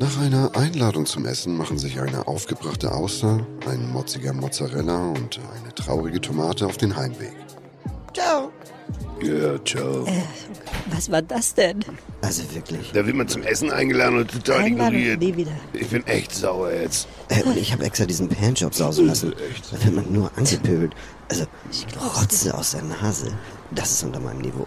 Nach einer Einladung zum Essen machen sich eine aufgebrachte Auster, ein motziger Mozzarella und eine traurige Tomate auf den Heimweg. Ciao. Ja, ciao. Äh, was war das denn? Also wirklich. Da wird man zum Essen eingeladen und total Einladung, ignoriert. nie wieder. Ich bin echt sauer jetzt. Äh, und ich habe extra diesen Panjob sausen lassen. Da wird man nur angepöbelt. Also, Rotze aus der Nase. Das ist unter meinem Niveau.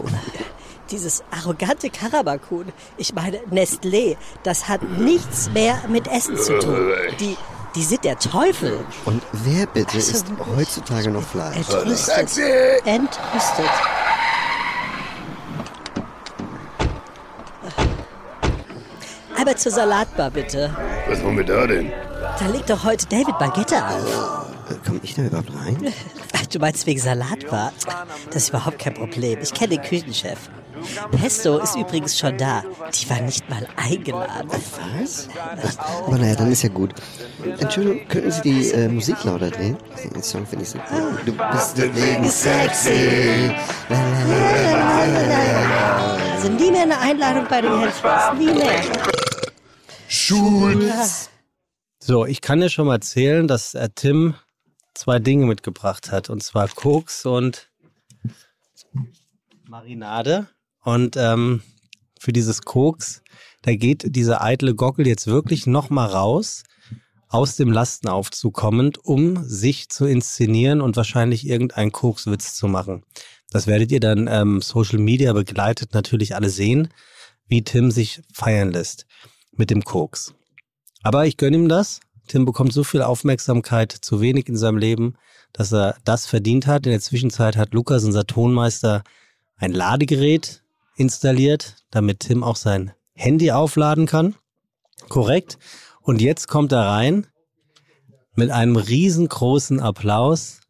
Dieses arrogante Karabakun. Ich meine, Nestlé, das hat nichts mehr mit Essen zu tun. Die, die sind der Teufel. Und wer bitte Also wirklich. heutzutage noch Fleisch? Entrüstet. Entrüstet. Aber zur Salatbar bitte. Was wollen wir da denn? Da legt doch heute David Baguette auf. Äh, Komm ich da überhaupt rein? Ach, du meinst wegen Salatbar? Das ist überhaupt kein Problem. Ich kenne den Küchenchef. Pesto ist übrigens schon da. Die war nicht mal eingeladen. Was? Aber naja, dann ist ja gut. Entschuldigung, könnten Sie die äh, Musik lauter drehen? Den Song finde ich so cool. Du bist deswegen sexy. Also nie mehr eine Einladung bei den Hedgehogs. Nie mehr. Schulz! So, ich kann dir schon mal erzählen, dass äh, Tim zwei Dinge mitgebracht hat. Und zwar Koks und Marinade. Und ähm, für dieses Koks, da geht dieser eitle Gockel jetzt wirklich nochmal raus, aus dem Lastenaufzug kommend, um sich zu inszenieren und wahrscheinlich irgendeinen Kokswitz zu machen. Das werdet ihr dann ähm, Social Media begleitet natürlich alle sehen, wie Tim sich feiern lässt mit dem Koks. Aber ich gönne ihm das. Tim bekommt so viel Aufmerksamkeit, zu wenig in seinem Leben, dass er das verdient hat. In der Zwischenzeit hat Lukas, unser Tonmeister, ein Ladegerät installiert, damit Tim auch sein Handy aufladen kann. Korrekt. Und jetzt kommt er rein. Mit einem riesengroßen Applaus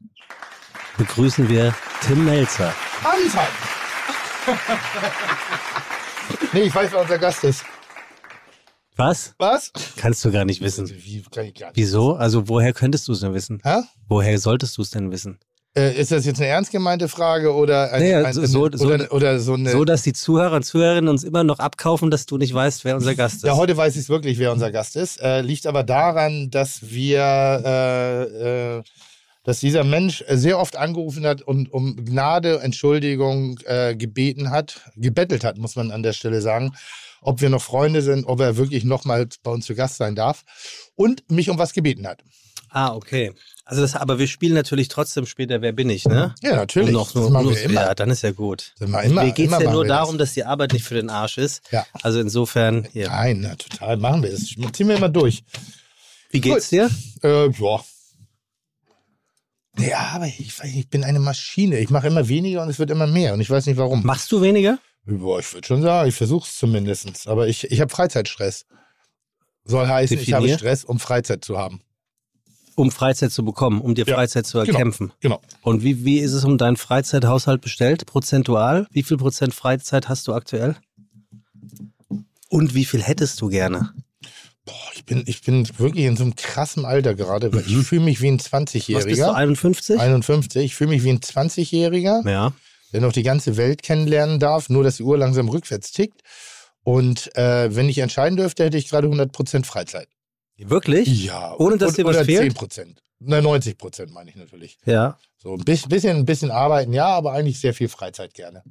begrüßen wir Tim Melzer. Anfang! nee, ich weiß, wer unser Gast ist. Was? Was? Kannst du gar nicht wissen. Wie kann ich gar nicht. Wieso? Also woher könntest du es denn wissen? Hä? Woher solltest du es denn wissen? Äh, ist das jetzt eine ernst gemeinte Frage oder, ein, Naja, ein, so- so- oder, oder so eine. So, dass die Zuhörer und Zuhörerinnen uns immer noch abkaufen, dass du nicht weißt, wer unser Gast ist. ja, heute weiß ich wirklich, wer unser Gast ist. Äh, liegt aber daran, dass wir, äh, äh, dass dieser Mensch sehr oft angerufen hat und um Gnade, Entschuldigung äh, gebeten hat, gebettelt hat, muss man an der Stelle sagen, ob wir noch Freunde sind, ob er wirklich nochmal bei uns zu Gast sein darf und mich um was gebeten hat. Ah, okay. Also das, aber wir spielen natürlich trotzdem später Wer bin ich, ne? Ja, natürlich. Um noch, das nur, machen nur, wir immer. Ja, dann ist ja gut. Das wir immer, Mir geht es ja nur darum, das. dass die Arbeit nicht für den Arsch ist. Ja. Also insofern, hier. Nein, na, total machen wir das. Ziehen wir immer durch. Wie geht's dir? Äh, ja. Ja, aber ich, ich bin eine Maschine. Ich mache immer weniger und es wird immer mehr. Und ich weiß nicht warum. Machst du weniger? Boah, ich würde schon sagen, ich versuche es zumindest. Aber ich, ich habe Freizeitstress. Soll heißen, ich habe Definier. Stress, um Freizeit zu haben. Um Freizeit zu bekommen, um dir Ja, Freizeit zu genau. erkämpfen. Genau. Und wie, wie ist es um deinen Freizeithaushalt bestellt, prozentual? Wie viel Prozent Freizeit hast du aktuell? Und wie viel hättest du gerne? Boah, ich bin, ich bin wirklich in so einem krassen Alter gerade. weil Ich fühle mich wie ein Mhm. Was bist du, 20-Jähriger. 51? 51. Ich fühle mich wie ein 20-Jähriger. Ja. Der noch die ganze Welt kennenlernen darf, nur dass die Uhr langsam rückwärts tickt. Und äh, wenn ich entscheiden dürfte, hätte ich gerade 100% Freizeit. Wirklich? Ja. Ohne, dass und- dir was oder fehlt? 10%. Na, 90% meine ich natürlich. Ja. So ein bisschen, bisschen, ein bisschen arbeiten, ja, aber eigentlich sehr viel Freizeit gerne.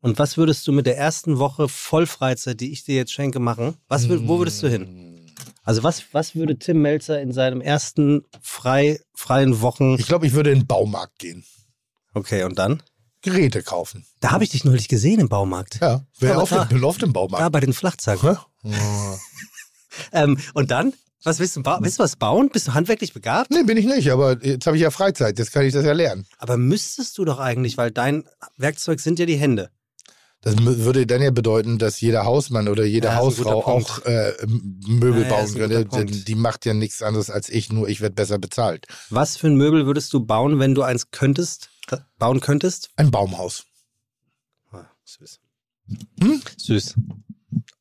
Und was würdest du mit der ersten Woche Vollfreizeit, die ich dir jetzt schenke, machen? Was, wo würdest du hin? Hm. Also was, was würde Tim Melzer in seinem ersten frei, freien Wochen... Ich glaube, ich würde in den Baumarkt gehen. Okay, und dann? Geräte kaufen. Da habe ich dich neulich gesehen im Baumarkt. Ja, wer da- im- bin oft im Da Baumarkt. bei den Flachzacken. Ähm, und dann? Was willst du, willst du was bauen? Bist du handwerklich begabt? Nee, bin ich nicht, aber jetzt habe ich ja Freizeit, jetzt kann ich das ja lernen. Aber müsstest du doch eigentlich, weil dein Werkzeug sind ja die Hände. Das würde dann ja bedeuten, dass jeder Hausmann oder jede Ja, Hausfrau auch äh, Möbel Ja, bauen könnte. Denn die macht ja nichts anderes als ich, nur ich werde besser bezahlt. Was für ein Möbel würdest du bauen, wenn du eins könntest, bauen könntest? Ein Baumhaus. Ah, süß. Hm? Süß.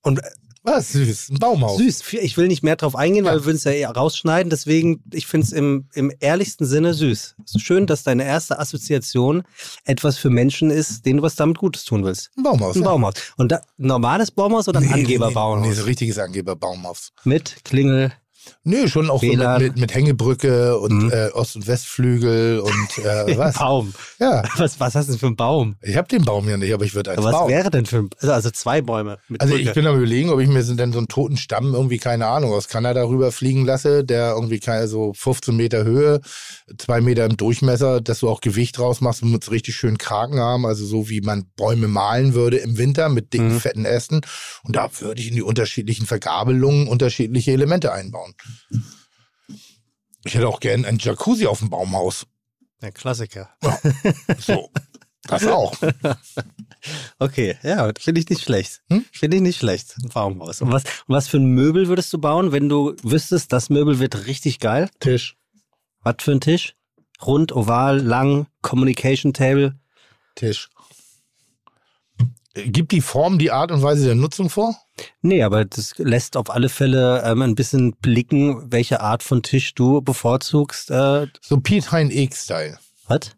Und äh, Was süß? Ein Baumhaus. Süß. Ich will nicht mehr drauf eingehen, weil wir würden es ja eher rausschneiden. Deswegen, ich finde es im, im ehrlichsten Sinne süß. Es ist schön, dass deine erste Assoziation etwas für Menschen ist, denen du was damit Gutes tun willst. Ein Baumhaus. Ein ja. Baumhaus. Und da, ein normales Baumhaus oder ein nee, Angeberbaumhaus? Nee, nee, so richtiges Angeberbaumhaus. Mit Klingel. Nö, schon auch so mit, mit, mit Hängebrücke und Mhm. äh, Ost- und Westflügel und äh, was? Baum. Ja, Was, was hast du denn für einen Baum? ich habe den Baum ja nicht, aber ich würde eins was bauen. wäre denn für ein, also, also zwei Bäume mit Also Brücke. ich bin am überlegen, ob ich mir so denn so einen toten Stamm irgendwie, keine Ahnung, aus Kanada rüberfliegen lasse, der irgendwie keine, so 15 Meter Höhe, zwei Meter im Durchmesser, dass du auch Gewicht draus machst und mit richtig schönen Kragen haben, also so wie man Bäume malen würde im Winter mit dicken, Mhm. fetten Ästen. Und da würde ich in die unterschiedlichen Vergabelungen unterschiedliche Elemente einbauen. Ich hätte auch gern ein Jacuzzi auf dem Baumhaus. Der Klassiker. So. Das auch. Okay, ja, finde ich nicht schlecht. Hm? Finde ich nicht schlecht. Ein Baumhaus. Und was, und was für ein Möbel würdest du bauen, wenn du wüsstest, das Möbel wird richtig geil? Tisch. Was für ein Tisch? Rund, oval, lang, Communication Table. Tisch. Gibt die Form die Art und Weise der Nutzung vor? Nee, aber das lässt auf alle Fälle ähm, ein bisschen blicken, welche Art von Tisch du bevorzugst. Äh, So Piet Hein Eek-Style. was?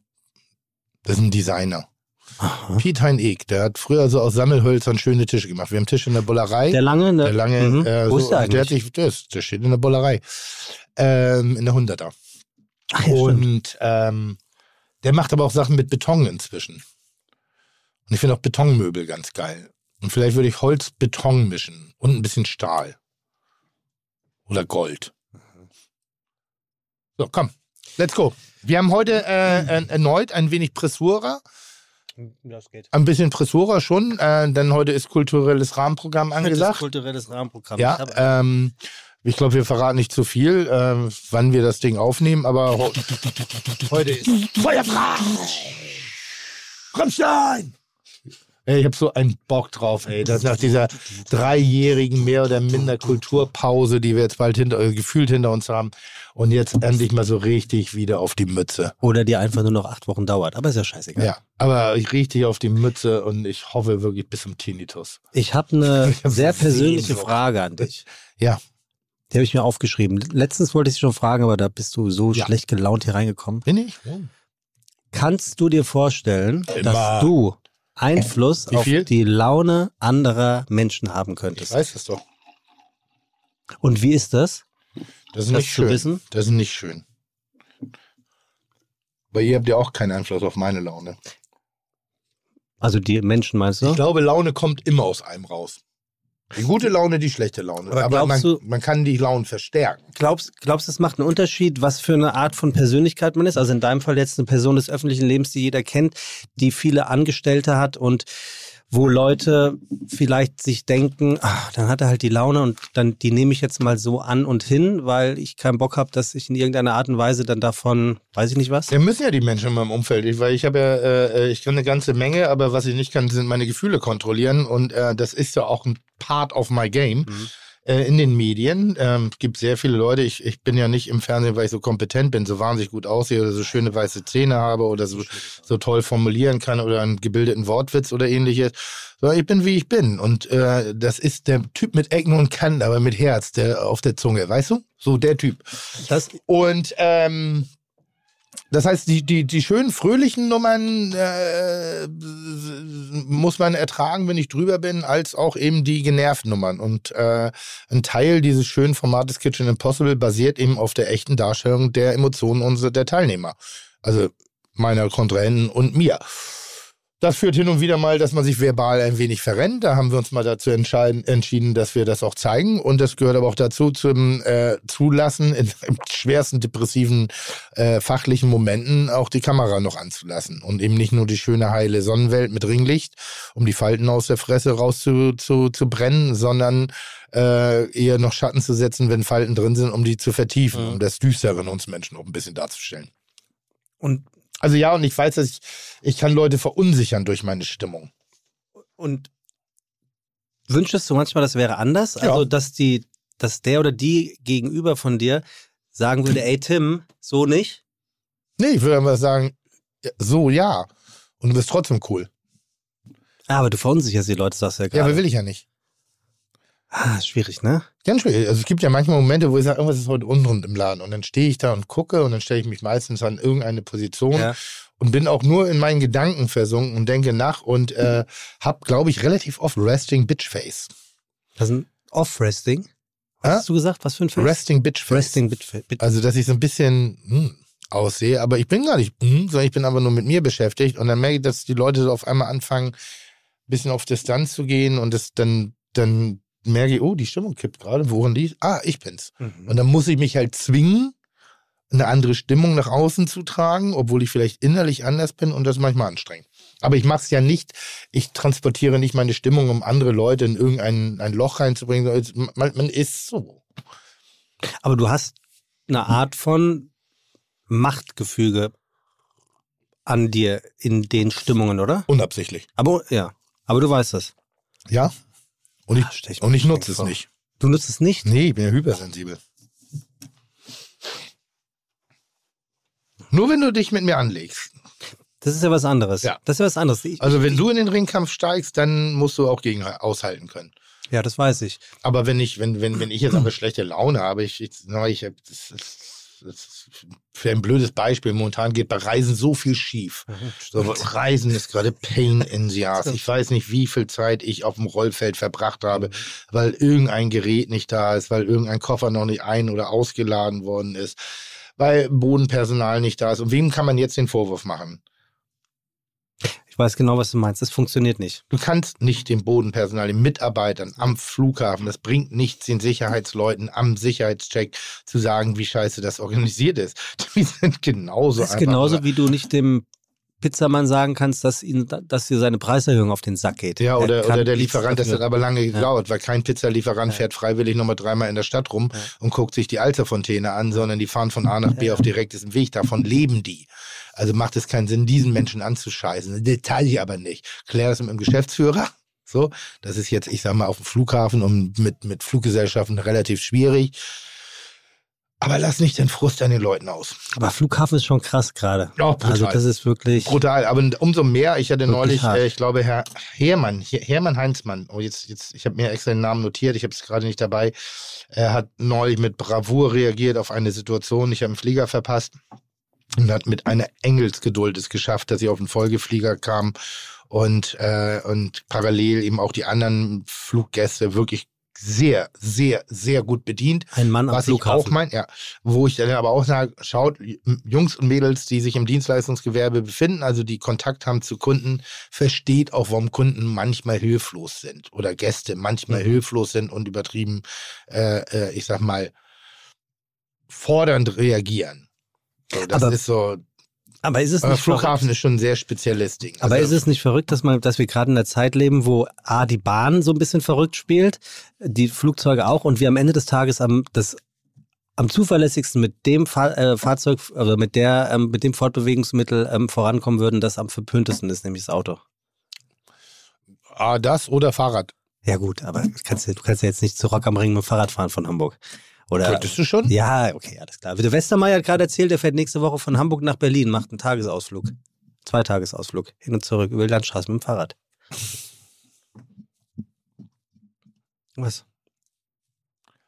Das ist ein Designer. Piet Hein Eek, der hat früher so aus Sammelhölzern schöne Tische gemacht. Wir haben Tische in der Bullerei. Der lange? Ne? Der lange, Mhm. äh, Wo so, ist der der sich, das, der steht in der Bullerei. Ähm, in der Hunderter. Ach, ja, und ähm, der macht aber auch Sachen mit Beton inzwischen. Und ich finde auch Betonmöbel ganz geil. Und vielleicht würde ich Holz Beton mischen und ein bisschen Stahl. Oder Gold. So, komm. Let's go. Wir haben heute äh, erneut ein wenig Pressura. Das geht. Ein bisschen Pressura schon, äh, denn heute ist kulturelles Rahmenprogramm angesagt. kulturelles Rahmenprogramm. Ja, Ich ähm, ich glaube, wir verraten nicht zu viel, äh, wann wir das Ding aufnehmen, aber heute ist Feuerfrei! Rammstein! Ich habe so einen Bock drauf, ey. Das nach dieser dreijährigen mehr oder minder Kulturpause, die wir jetzt bald hinter, äh, gefühlt hinter uns haben, und jetzt endlich mal so richtig wieder auf die Mütze. Oder die einfach nur noch acht Wochen dauert. Aber ist ja scheißegal. Ja, aber ich richtig auf die Mütze und ich hoffe wirklich bis zum Tinnitus. Ich habe eine Ich hab sehr persönliche. Frage an dich. Ja, Die habe ich mir aufgeschrieben. Letztens wollte ich dich schon fragen, aber da bist du so Ja. schlecht gelaunt hier reingekommen. bin ich? Kannst du dir vorstellen, Immer. dass du Einfluss auf die Laune anderer Menschen haben Ich könntest? weiß es doch. Und wie ist das? Das ist Das nicht schön. wissen? Das ist nicht schön. Weil ihr habt ja auch keinen Einfluss auf meine Laune. Also die Menschen meinst du? Ich glaube, Laune kommt immer aus einem raus. Die gute Laune, die schlechte Laune. Aber Aber, man, du- man kann die Launen verstärken. Glaubst glaubst du, es macht einen Unterschied, was für eine Art von Persönlichkeit man ist? Also in deinem Fall jetzt eine Person des öffentlichen Lebens, die jeder kennt, die viele Angestellte hat und wo Leute vielleicht sich denken, ach, dann hat er halt die Laune und dann die nehme ich jetzt mal so an und hin, weil ich keinen Bock habe, dass ich in irgendeiner Art und Weise dann davon, weiß ich nicht was. Ja, müssen ja die Menschen in meinem Umfeld. Ich, weil ich habe ja, äh, ich kann eine ganze Menge, aber was ich nicht kann, sind meine Gefühle kontrollieren. Und äh, das ist ja auch ein Part of my game. Äh, in den Medien ähm, gibt sehr viele Leute. Ich, ich bin ja nicht im Fernsehen, weil ich so kompetent bin, so wahnsinnig gut aussehe oder so schöne weiße Zähne habe oder so, so toll formulieren kann oder einen gebildeten Wortwitz oder ähnliches. Sondern ich bin, wie ich bin. Und äh, das ist der Typ mit Ecken und Kanten, aber mit Herz der auf der Zunge, weißt du? So der Typ. Das, Und ähm, das heißt, die, die, die schönen, fröhlichen Nummern äh, muss man ertragen, wenn ich drüber bin, als auch eben die genervten Nummern. Und äh, ein Teil dieses schönen Formates Kitchen Impossible basiert eben auf der echten Darstellung der Emotionen unserer der Teilnehmer. Also meiner Kontrahenten und mir. Das führt hin und wieder mal, dass man sich verbal ein wenig verrennt. Da haben wir uns mal dazu entschieden, dass wir das auch zeigen. Und das gehört aber auch dazu, zum äh, Zulassen, in, in schwersten depressiven äh, fachlichen Momenten auch die Kamera noch anzulassen. Und eben nicht nur die schöne, heile Sonnenwelt mit Ringlicht, um die Falten aus der Fresse raus zu, zu, zu brennen, sondern äh, eher noch Schatten zu setzen, wenn Falten drin sind, um die zu vertiefen, Mhm. um das Düstere in uns Menschen auch ein bisschen darzustellen. und, Also ja, und ich weiß, dass ich, ich kann Leute verunsichern durch meine Stimmung. und wünschest du manchmal, das wäre anders? Ja. Also, dass die, dass der oder die gegenüber von dir sagen würde, ey Tim, so nicht? Nee, ich würde einfach sagen, ja, so ja. Und du bist trotzdem cool. Ah, aber du verunsicherst die Leute, sagst du ja Ja, gerade. aber will ich ja nicht. Ah, schwierig, ne? Ganz schwierig. Also es gibt ja manchmal Momente, wo ich sage, irgendwas ist heute unrund im Laden. Und dann stehe ich da und gucke und dann stelle ich mich meistens an irgendeine Position Ja. und bin auch nur in meinen Gedanken versunken und denke nach und äh, habe, glaube ich, relativ oft Resting Bitch Face. Das ist ein Off-Resting. Hast du gesagt? Was für ein Face? Resting Bitch Face. Resting Bit. Bit. Also, dass ich so ein bisschen hm, aussehe, aber ich bin gar nicht, hm, sondern ich bin aber nur mit mir beschäftigt und dann merke ich, dass die Leute so auf einmal anfangen, ein bisschen auf Distanz zu gehen und das dann, dann merke ich, oh, die Stimmung kippt gerade, woran liegt? Ah, ich bin's. Mhm. Und dann muss ich mich halt zwingen, eine andere Stimmung nach außen zu tragen, obwohl ich vielleicht innerlich anders bin und das manchmal anstrengend. Aber ich mache es ja nicht, ich transportiere nicht meine Stimmung, um andere Leute in irgendein ein Loch reinzubringen. Man, man ist so. Aber du hast eine Art von Machtgefüge an dir in den Stimmungen, oder? Unabsichtlich. Aber ja. Aber du weißt das. Ja? Und ich, Ah, ich und ich nutze es vor. nicht. Du nutzt es nicht? Nee, ich bin ja hypersensibel. Nur wenn du dich mit mir anlegst. Das ist ja was anderes. Ja. Das ist ja was anderes. Ich, Also wenn du in den Ringkampf steigst, dann musst du auch gegen aushalten können. ja, das weiß ich. Aber wenn ich, wenn, wenn, wenn ich jetzt aber schlechte Laune habe, ich, ich, ich hab, das, das, das, für ein blödes Beispiel, momentan geht bei Reisen so viel schief. So, Reisen ist gerade Pain in the ass. Ich weiß nicht, wie viel Zeit ich auf dem Rollfeld verbracht habe, weil irgendein Gerät nicht da ist, weil irgendein Koffer noch nicht ein- oder ausgeladen worden ist, weil Bodenpersonal nicht da ist. Und wem kann man jetzt den Vorwurf machen? Ich weiß genau, was du meinst. Das funktioniert nicht. Du kannst nicht dem Bodenpersonal, den Mitarbeitern am Flughafen, das bringt nichts den Sicherheitsleuten am Sicherheitscheck zu sagen, wie scheiße das organisiert ist. Die sind genauso Das ist genauso, wie du nicht dem Pizzamann sagen kannst, dass ihn, dass dir seine Preiserhöhung auf den Sack geht. Ja, Er oder, oder der Lieferant, das hat aber lange gedauert, weil kein Pizzalieferant fährt freiwillig nochmal dreimal in der Stadt rum Ja. und guckt sich die Alsterfontäne an, sondern die fahren von A nach B auf direktem Weg. Davon leben die. Also macht es keinen Sinn, diesen Menschen anzuscheißen. Detail aber nicht. Klär das mit dem Geschäftsführer. So, das ist jetzt, ich sag mal, auf dem Flughafen und mit, mit Fluggesellschaften relativ schwierig. Aber lass nicht den Frust an den Leuten aus. Aber Flughafen ist schon krass gerade. Ja, brutal. also das ist wirklich. Brutal, aber umso mehr, ich hatte neulich, hart. äh, ich glaube, Herr Hermann, Her- Hermann Heinzmann, oh jetzt, jetzt, ich habe mir extra den Namen notiert, ich habe es gerade nicht dabei, er hat neulich mit Bravour reagiert auf eine Situation, ich habe einen Flieger verpasst und hat mit einer Engelsgeduld es geschafft, dass ich auf einen Folgeflieger kam und, äh, und parallel eben auch die anderen Fluggäste wirklich sehr, sehr, sehr gut bedient. Ein Mann am Was ich auch Flughafen. meine, ja, wo ich dann aber auch sage, schaut, Jungs und Mädels, die sich im Dienstleistungsgewerbe befinden, also die Kontakt haben zu Kunden, versteht auch, warum Kunden manchmal hilflos sind oder Gäste manchmal Mhm. hilflos sind und übertrieben, äh, äh, ich sag mal, fordernd reagieren. So, das Aber ist so, aber ist es aber nicht verrückt? Flughafen ist schon ein sehr spezielles Ding. Aber Also, ist es nicht verrückt, dass, man, dass wir gerade in einer Zeit leben, wo A, die Bahn so ein bisschen verrückt spielt, die Flugzeuge auch und wir am Ende des Tages am, das, am zuverlässigsten mit dem Fahr äh, Fahrzeug, also mit, der, ähm, mit dem Fortbewegungsmittel ähm, vorankommen würden, das am verpöntesten ist, nämlich das Auto? Ah, das oder Fahrrad. Ja gut, aber du kannst, ja- du kannst ja jetzt nicht zu Rock am Ring mit dem Fahrrad fahren von Hamburg. Oder, Könntest du schon? Ja, okay, alles klar. Der Westermeier hat gerade erzählt, er fährt nächste Woche von Hamburg nach Berlin, macht einen Tagesausflug. Zweitagesausflug. Hin und zurück über die Landstraße mit dem Fahrrad. Was?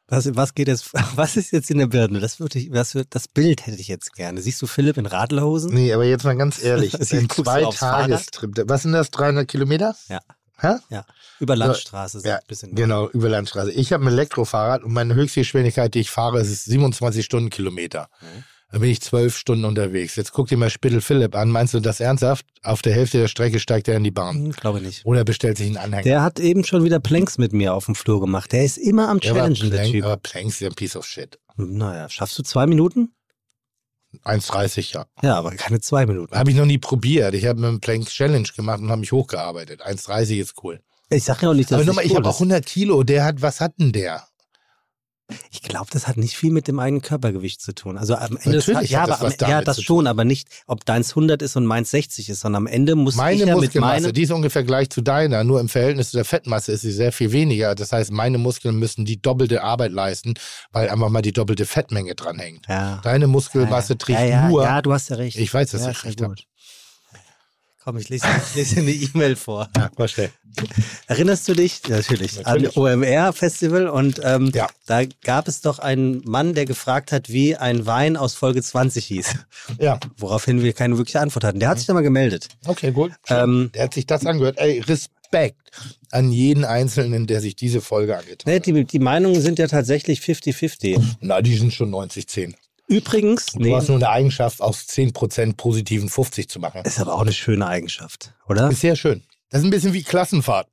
Was, was geht jetzt, was ist jetzt in der Birne? Das würde ich, was, wird- das Bild hätte ich jetzt gerne. Siehst du Philipp in Radlerhosen? Nee, aber jetzt mal ganz ehrlich, ein guckst du zwei aufs Tagestrip, was sind das, 300 Kilometer? Ja. Hä? Ja. Über Landstraße. so Ja, bisschen. genau, über Landstraße. Ich habe ein Elektrofahrrad und meine Höchstgeschwindigkeit, die ich fahre, ist 27 Stundenkilometer. Mhm. Da bin ich zwölf Stunden unterwegs. Jetzt guck dir mal Spittel Philipp an. Meinst du das ernsthaft? Auf der Hälfte der Strecke steigt er in die Bahn. Hm, glaube nicht. Oder bestellt sich einen Anhänger. Der hat eben schon wieder Planks mit mir auf dem Flur gemacht. Der ist immer am Der Challengen, der Plank, Typ. aber Planks ist ja ein Piece of shit. Naja, schaffst du zwei Minuten? 1,30 ja. Ja, aber keine zwei Minuten. Habe ich noch nie probiert. Ich habe mit einem Plank Challenge gemacht und habe mich hochgearbeitet. 1,30 ist cool. Ich sag ja auch nicht, dass Aber nochmal, nicht ich cool habe auch ist. 100 Kilo. Der hat, was hat denn der? Ich glaube, das hat nicht viel mit dem eigenen Körpergewicht zu tun. Also am Ende des Natürlich ja, hat das aber am, damit ja, das schon, aber nicht, ob deins 100 ist und meins 60 ist, sondern am Ende muss Meine ich ja mit Muskelmasse, meinem die ist ungefähr gleich zu deiner, nur im Verhältnis zu der Fettmasse ist sie sehr viel weniger. Das heißt, meine Muskeln müssen die doppelte Arbeit leisten, weil einfach mal die doppelte Fettmenge dranhängt. ja. Deine Muskelmasse ja, trägt ja, ja, nur. ja, du hast ja recht. Ich weiß, dass ja, ich recht habe. Komm, ich lese, ich lese eine E-Mail vor. Ja, war schnell. Erinnerst du dich natürlich, Natürlich. an OMR-Festival und ähm, Ja. da gab es doch einen Mann, der gefragt hat, wie ein Wein aus Folge 20 hieß, Ja, woraufhin wir keine wirkliche Antwort hatten. Der hat sich da mal gemeldet. okay, gut. Ähm, Der hat sich das angehört. Ey, Respekt an jeden Einzelnen, der sich diese Folge angetan Ne, hat. die, die Meinungen sind ja tatsächlich 50-50. Na, die sind schon 90-10. Übrigens, Du nee, hast nur eine Eigenschaft, aus 10% positiven 50 zu machen. ist aber auch eine schöne Eigenschaft, oder? Ist sehr schön. Das ist ein bisschen wie Klassenfahrt.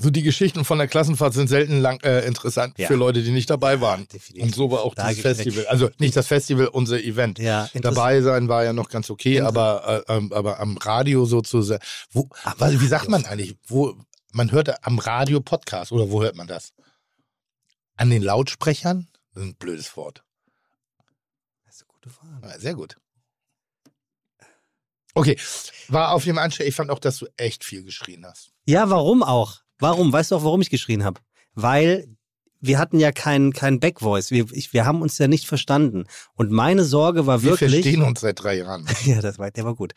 So die Geschichten von der Klassenfahrt sind selten lang, äh, interessant Ja. für Leute, die nicht dabei waren. Definitiv. Und so war auch Da das Festival. Also nicht das Festival, unser Event. Ja. Dabei sein war ja noch ganz okay, aber, äh, ähm, aber am Radio sozusagen. Wo, weil, wie sagt man eigentlich? Wo, man hört am Radio Podcast oder wo hört man das? An den Lautsprechern? Das ist ein blödes Wort. Frage. Ja, Sehr gut. Okay, war auf dem Anstell. Ich fand auch, dass du echt viel geschrien hast. Ja, warum auch? Warum? Weißt du auch, warum ich geschrien habe? Weil wir hatten ja keinen kein Backvoice. Wir, ich, wir haben uns ja nicht verstanden. Und meine Sorge war Wir wirklich. verstehen uns seit drei Jahren. Ja, das war, der war gut.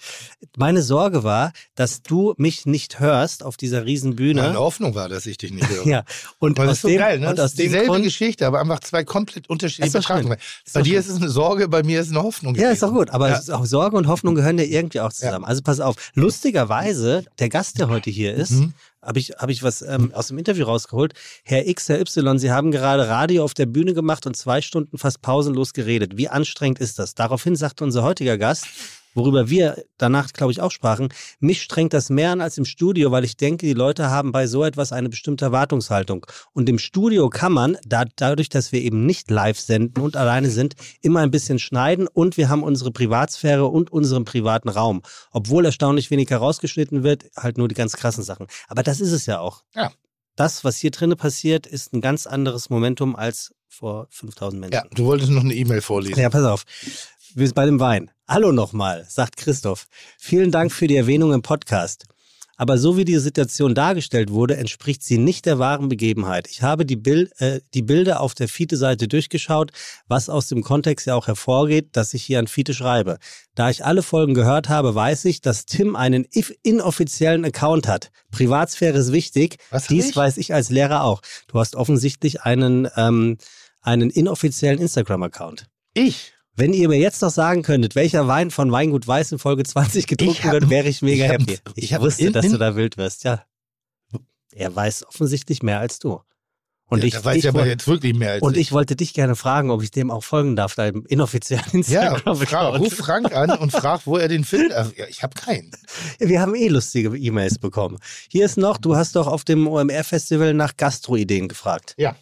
Meine Sorge war, dass du mich nicht hörst auf dieser riesen Bühne. Meine Hoffnung war, dass ich dich nicht höre. Ja, und Aber das aus ist so dem, geil, ne? und Das aus dieselbe Grund, Geschichte, aber einfach zwei komplett unterschiedliche. Betrachtungen. Bei dir schön. ist es eine Sorge, bei mir ist es eine Hoffnung. Ja, ist doch gewesen. gut. Aber Ja. auch Sorge und Hoffnung gehören ja irgendwie auch zusammen. Also pass auf. Lustigerweise, der Gast, der heute hier ist, Mhm. Habe ich, hab ich was ähm, aus dem Interview rausgeholt. Herr X, Herr Y, Sie haben gerade Radio auf der Bühne gemacht und zwei Stunden fast pausenlos geredet. Wie anstrengend ist das? Daraufhin sagte unser heutiger Gast, worüber wir danach, glaube ich, auch sprachen, mich strengt das mehr an als im Studio, weil ich denke, die Leute haben bei so etwas eine bestimmte Erwartungshaltung. Und im Studio kann man, da, dadurch, dass wir eben nicht live senden und alleine sind, immer ein bisschen schneiden und wir haben unsere Privatsphäre und unseren privaten Raum. Obwohl erstaunlich wenig herausgeschnitten wird, halt nur die ganz krassen Sachen. Aber das ist es ja auch. Ja. Das, was hier drinnen passiert, ist ein ganz anderes Momentum als vor 5000 Menschen. Ja, du wolltest noch eine E-Mail vorlesen. Ja, pass auf. Wir sind bei dem Wein. Hallo nochmal, sagt Christoph. Vielen Dank für die Erwähnung im Podcast. Aber so wie die Situation dargestellt wurde, entspricht sie nicht der wahren Begebenheit. Ich habe die, Bild, äh, die Bilder auf der Fiete-Seite durchgeschaut, was aus dem Kontext ja auch hervorgeht, dass ich hier an Fiete schreibe. Da ich alle Folgen gehört habe, weiß ich, dass Tim einen inoffiziellen Account hat. Privatsphäre ist wichtig. Was Dies ich? weiß ich als Lehrer auch. Du hast offensichtlich einen, ähm, einen inoffiziellen Instagram-Account. Ich? Wenn ihr mir jetzt noch sagen könntet, welcher Wein von Weingut Weiß in Folge 20 Ich getrunken hab- wird, wäre ich mega ich hab- happy. Ich, ich wusste, in- dass in- du da wild wirst, ja. Er weiß offensichtlich mehr als du. Und ja, ich, weiß ich, ich aber jetzt wirklich mehr als und ich wollte dich gerne fragen, ob ich dem auch folgen darf, deinem inoffiziellen Ja, frag, ruf Frank an und frag, wo er den findet. Also, ja, ich habe keinen. Wir haben eh lustige E-Mails bekommen. Hier ist noch, du hast doch auf dem OMR-Festival nach Gastro-Ideen gefragt. Ja.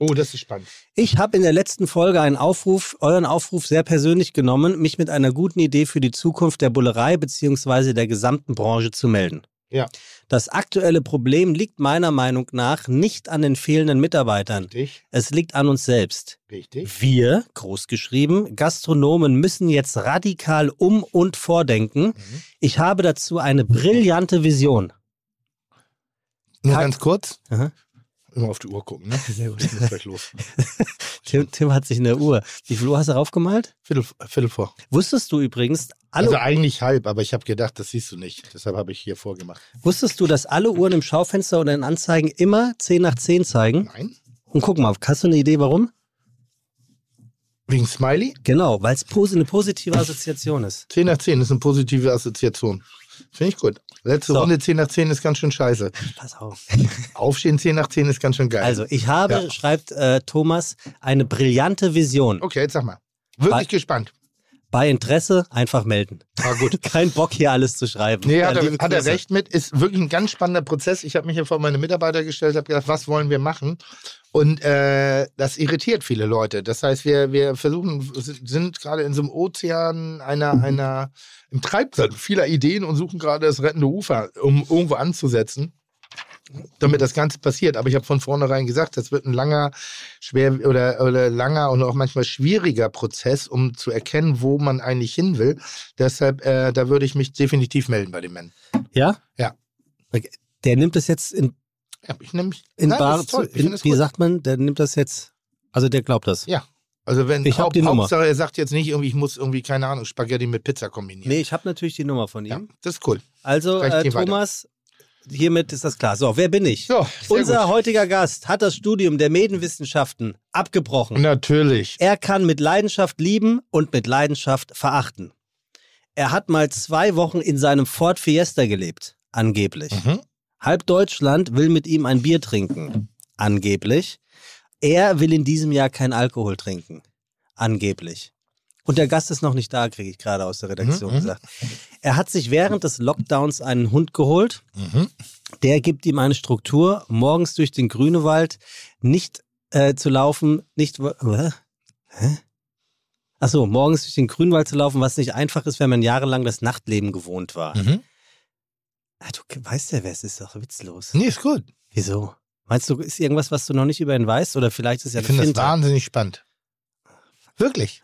Oh, das ist spannend. Ich habe in der letzten Folge einen Aufruf, euren Aufruf sehr persönlich genommen, mich mit einer guten Idee für die Zukunft der Bullerei bzw. der gesamten Branche zu melden. Ja. Das aktuelle Problem liegt meiner Meinung nach nicht an den fehlenden Mitarbeitern. Richtig, Es liegt an uns selbst. richtig. Wir, großgeschrieben, Gastronomen müssen jetzt radikal um und vordenken. Mhm. Ich habe dazu eine brillante Vision. Nur Tag- ganz kurz. Aha. Immer auf die Uhr gucken, ne? Sehr gut. Muss gleich los. Tim, Tim hat sich in der Uhr. Wie viel Uhr hast du raufgemalt? Viertel, Viertel vor. Wusstest du übrigens, alle Also eigentlich halb, aber ich habe gedacht, das siehst du nicht. Deshalb habe ich hier vorgemacht. Wusstest du, dass alle Uhren im Schaufenster oder in Anzeigen immer 10 nach 10 zeigen? Nein? Und guck mal, hast du eine Idee, warum? Wegen Smiley? Genau, weil es eine positive Assoziation ist. 10 nach 10 ist eine positive Assoziation. Finde ich gut. Letzte So. Runde 10 nach 10 ist ganz schön scheiße. Pass auf. Aufstehen 10 nach 10 ist ganz schön geil. Also, ich habe, Ja. schreibt äh, Thomas, eine brillante Vision. Okay, jetzt sag mal. Wirklich Bei- gespannt. Bei Interesse einfach melden. Ah, gut. Kein Bock, hier alles zu schreiben. Nee, hat, er, hat er recht mit. Ist wirklich ein ganz spannender Prozess. Ich habe mich hier vor meine Mitarbeiter gestellt, habe gedacht, was wollen wir machen? Und äh, das irritiert viele Leute. Das heißt, wir, wir versuchen, sind gerade in so einem Ozean einer, einer, im Treibsand vieler Ideen und suchen gerade das rettende Ufer, um irgendwo anzusetzen, damit das Ganze passiert. Aber ich habe von vornherein gesagt, das wird ein langer, schwer oder, oder langer und auch manchmal schwieriger Prozess, um zu erkennen, wo man eigentlich hin will. Deshalb, äh, da würde ich mich definitiv melden bei den Männern. Ja? Ja. Okay. Der nimmt es jetzt in, Ja, ich nehme mich. in Nein, Bar das ist toll. zu, in, Wie gut. sagt man, der nimmt das jetzt, also der glaubt das. Ja. Also wenn Ich hab Haupt, die Nummer. Hauptsache, er sagt jetzt nicht irgendwie, ich muss irgendwie, keine Ahnung, Spaghetti mit Pizza kombinieren. Nee, ich habe natürlich die Nummer von ihm. ja, das ist cool. Also, äh. Thomas, hiermit ist das klar. So, wer bin ich? So, Unser gut. heutiger Gast hat das Studium der Medienwissenschaften abgebrochen. Natürlich. Er kann mit Leidenschaft lieben und mit Leidenschaft verachten. Er hat mal zwei Wochen in seinem Ford Fiesta gelebt, angeblich. Mhm. Halb Deutschland will mit ihm ein Bier trinken, angeblich. Er will in diesem Jahr kein Alkohol trinken, angeblich. Und der Gast ist noch nicht da, kriege ich gerade aus der Redaktion Mhm, mhm. gesagt. Er hat sich während des Lockdowns einen Hund geholt. Mhm. Der gibt ihm eine Struktur, morgens durch den Grünewald nicht äh, zu laufen, nicht. Hä? Hä? Achso, morgens durch den Grünwald zu laufen, was nicht einfach ist, wenn man jahrelang das Nachtleben gewohnt war. Mhm. Ah, du weißt ja, wer es ist, doch witzlos. Nee, ist gut. Wieso? Meinst du, ist irgendwas, was du noch nicht über ihn weißt? Oder vielleicht ist ja ich finde das wahnsinnig spannend. Wirklich.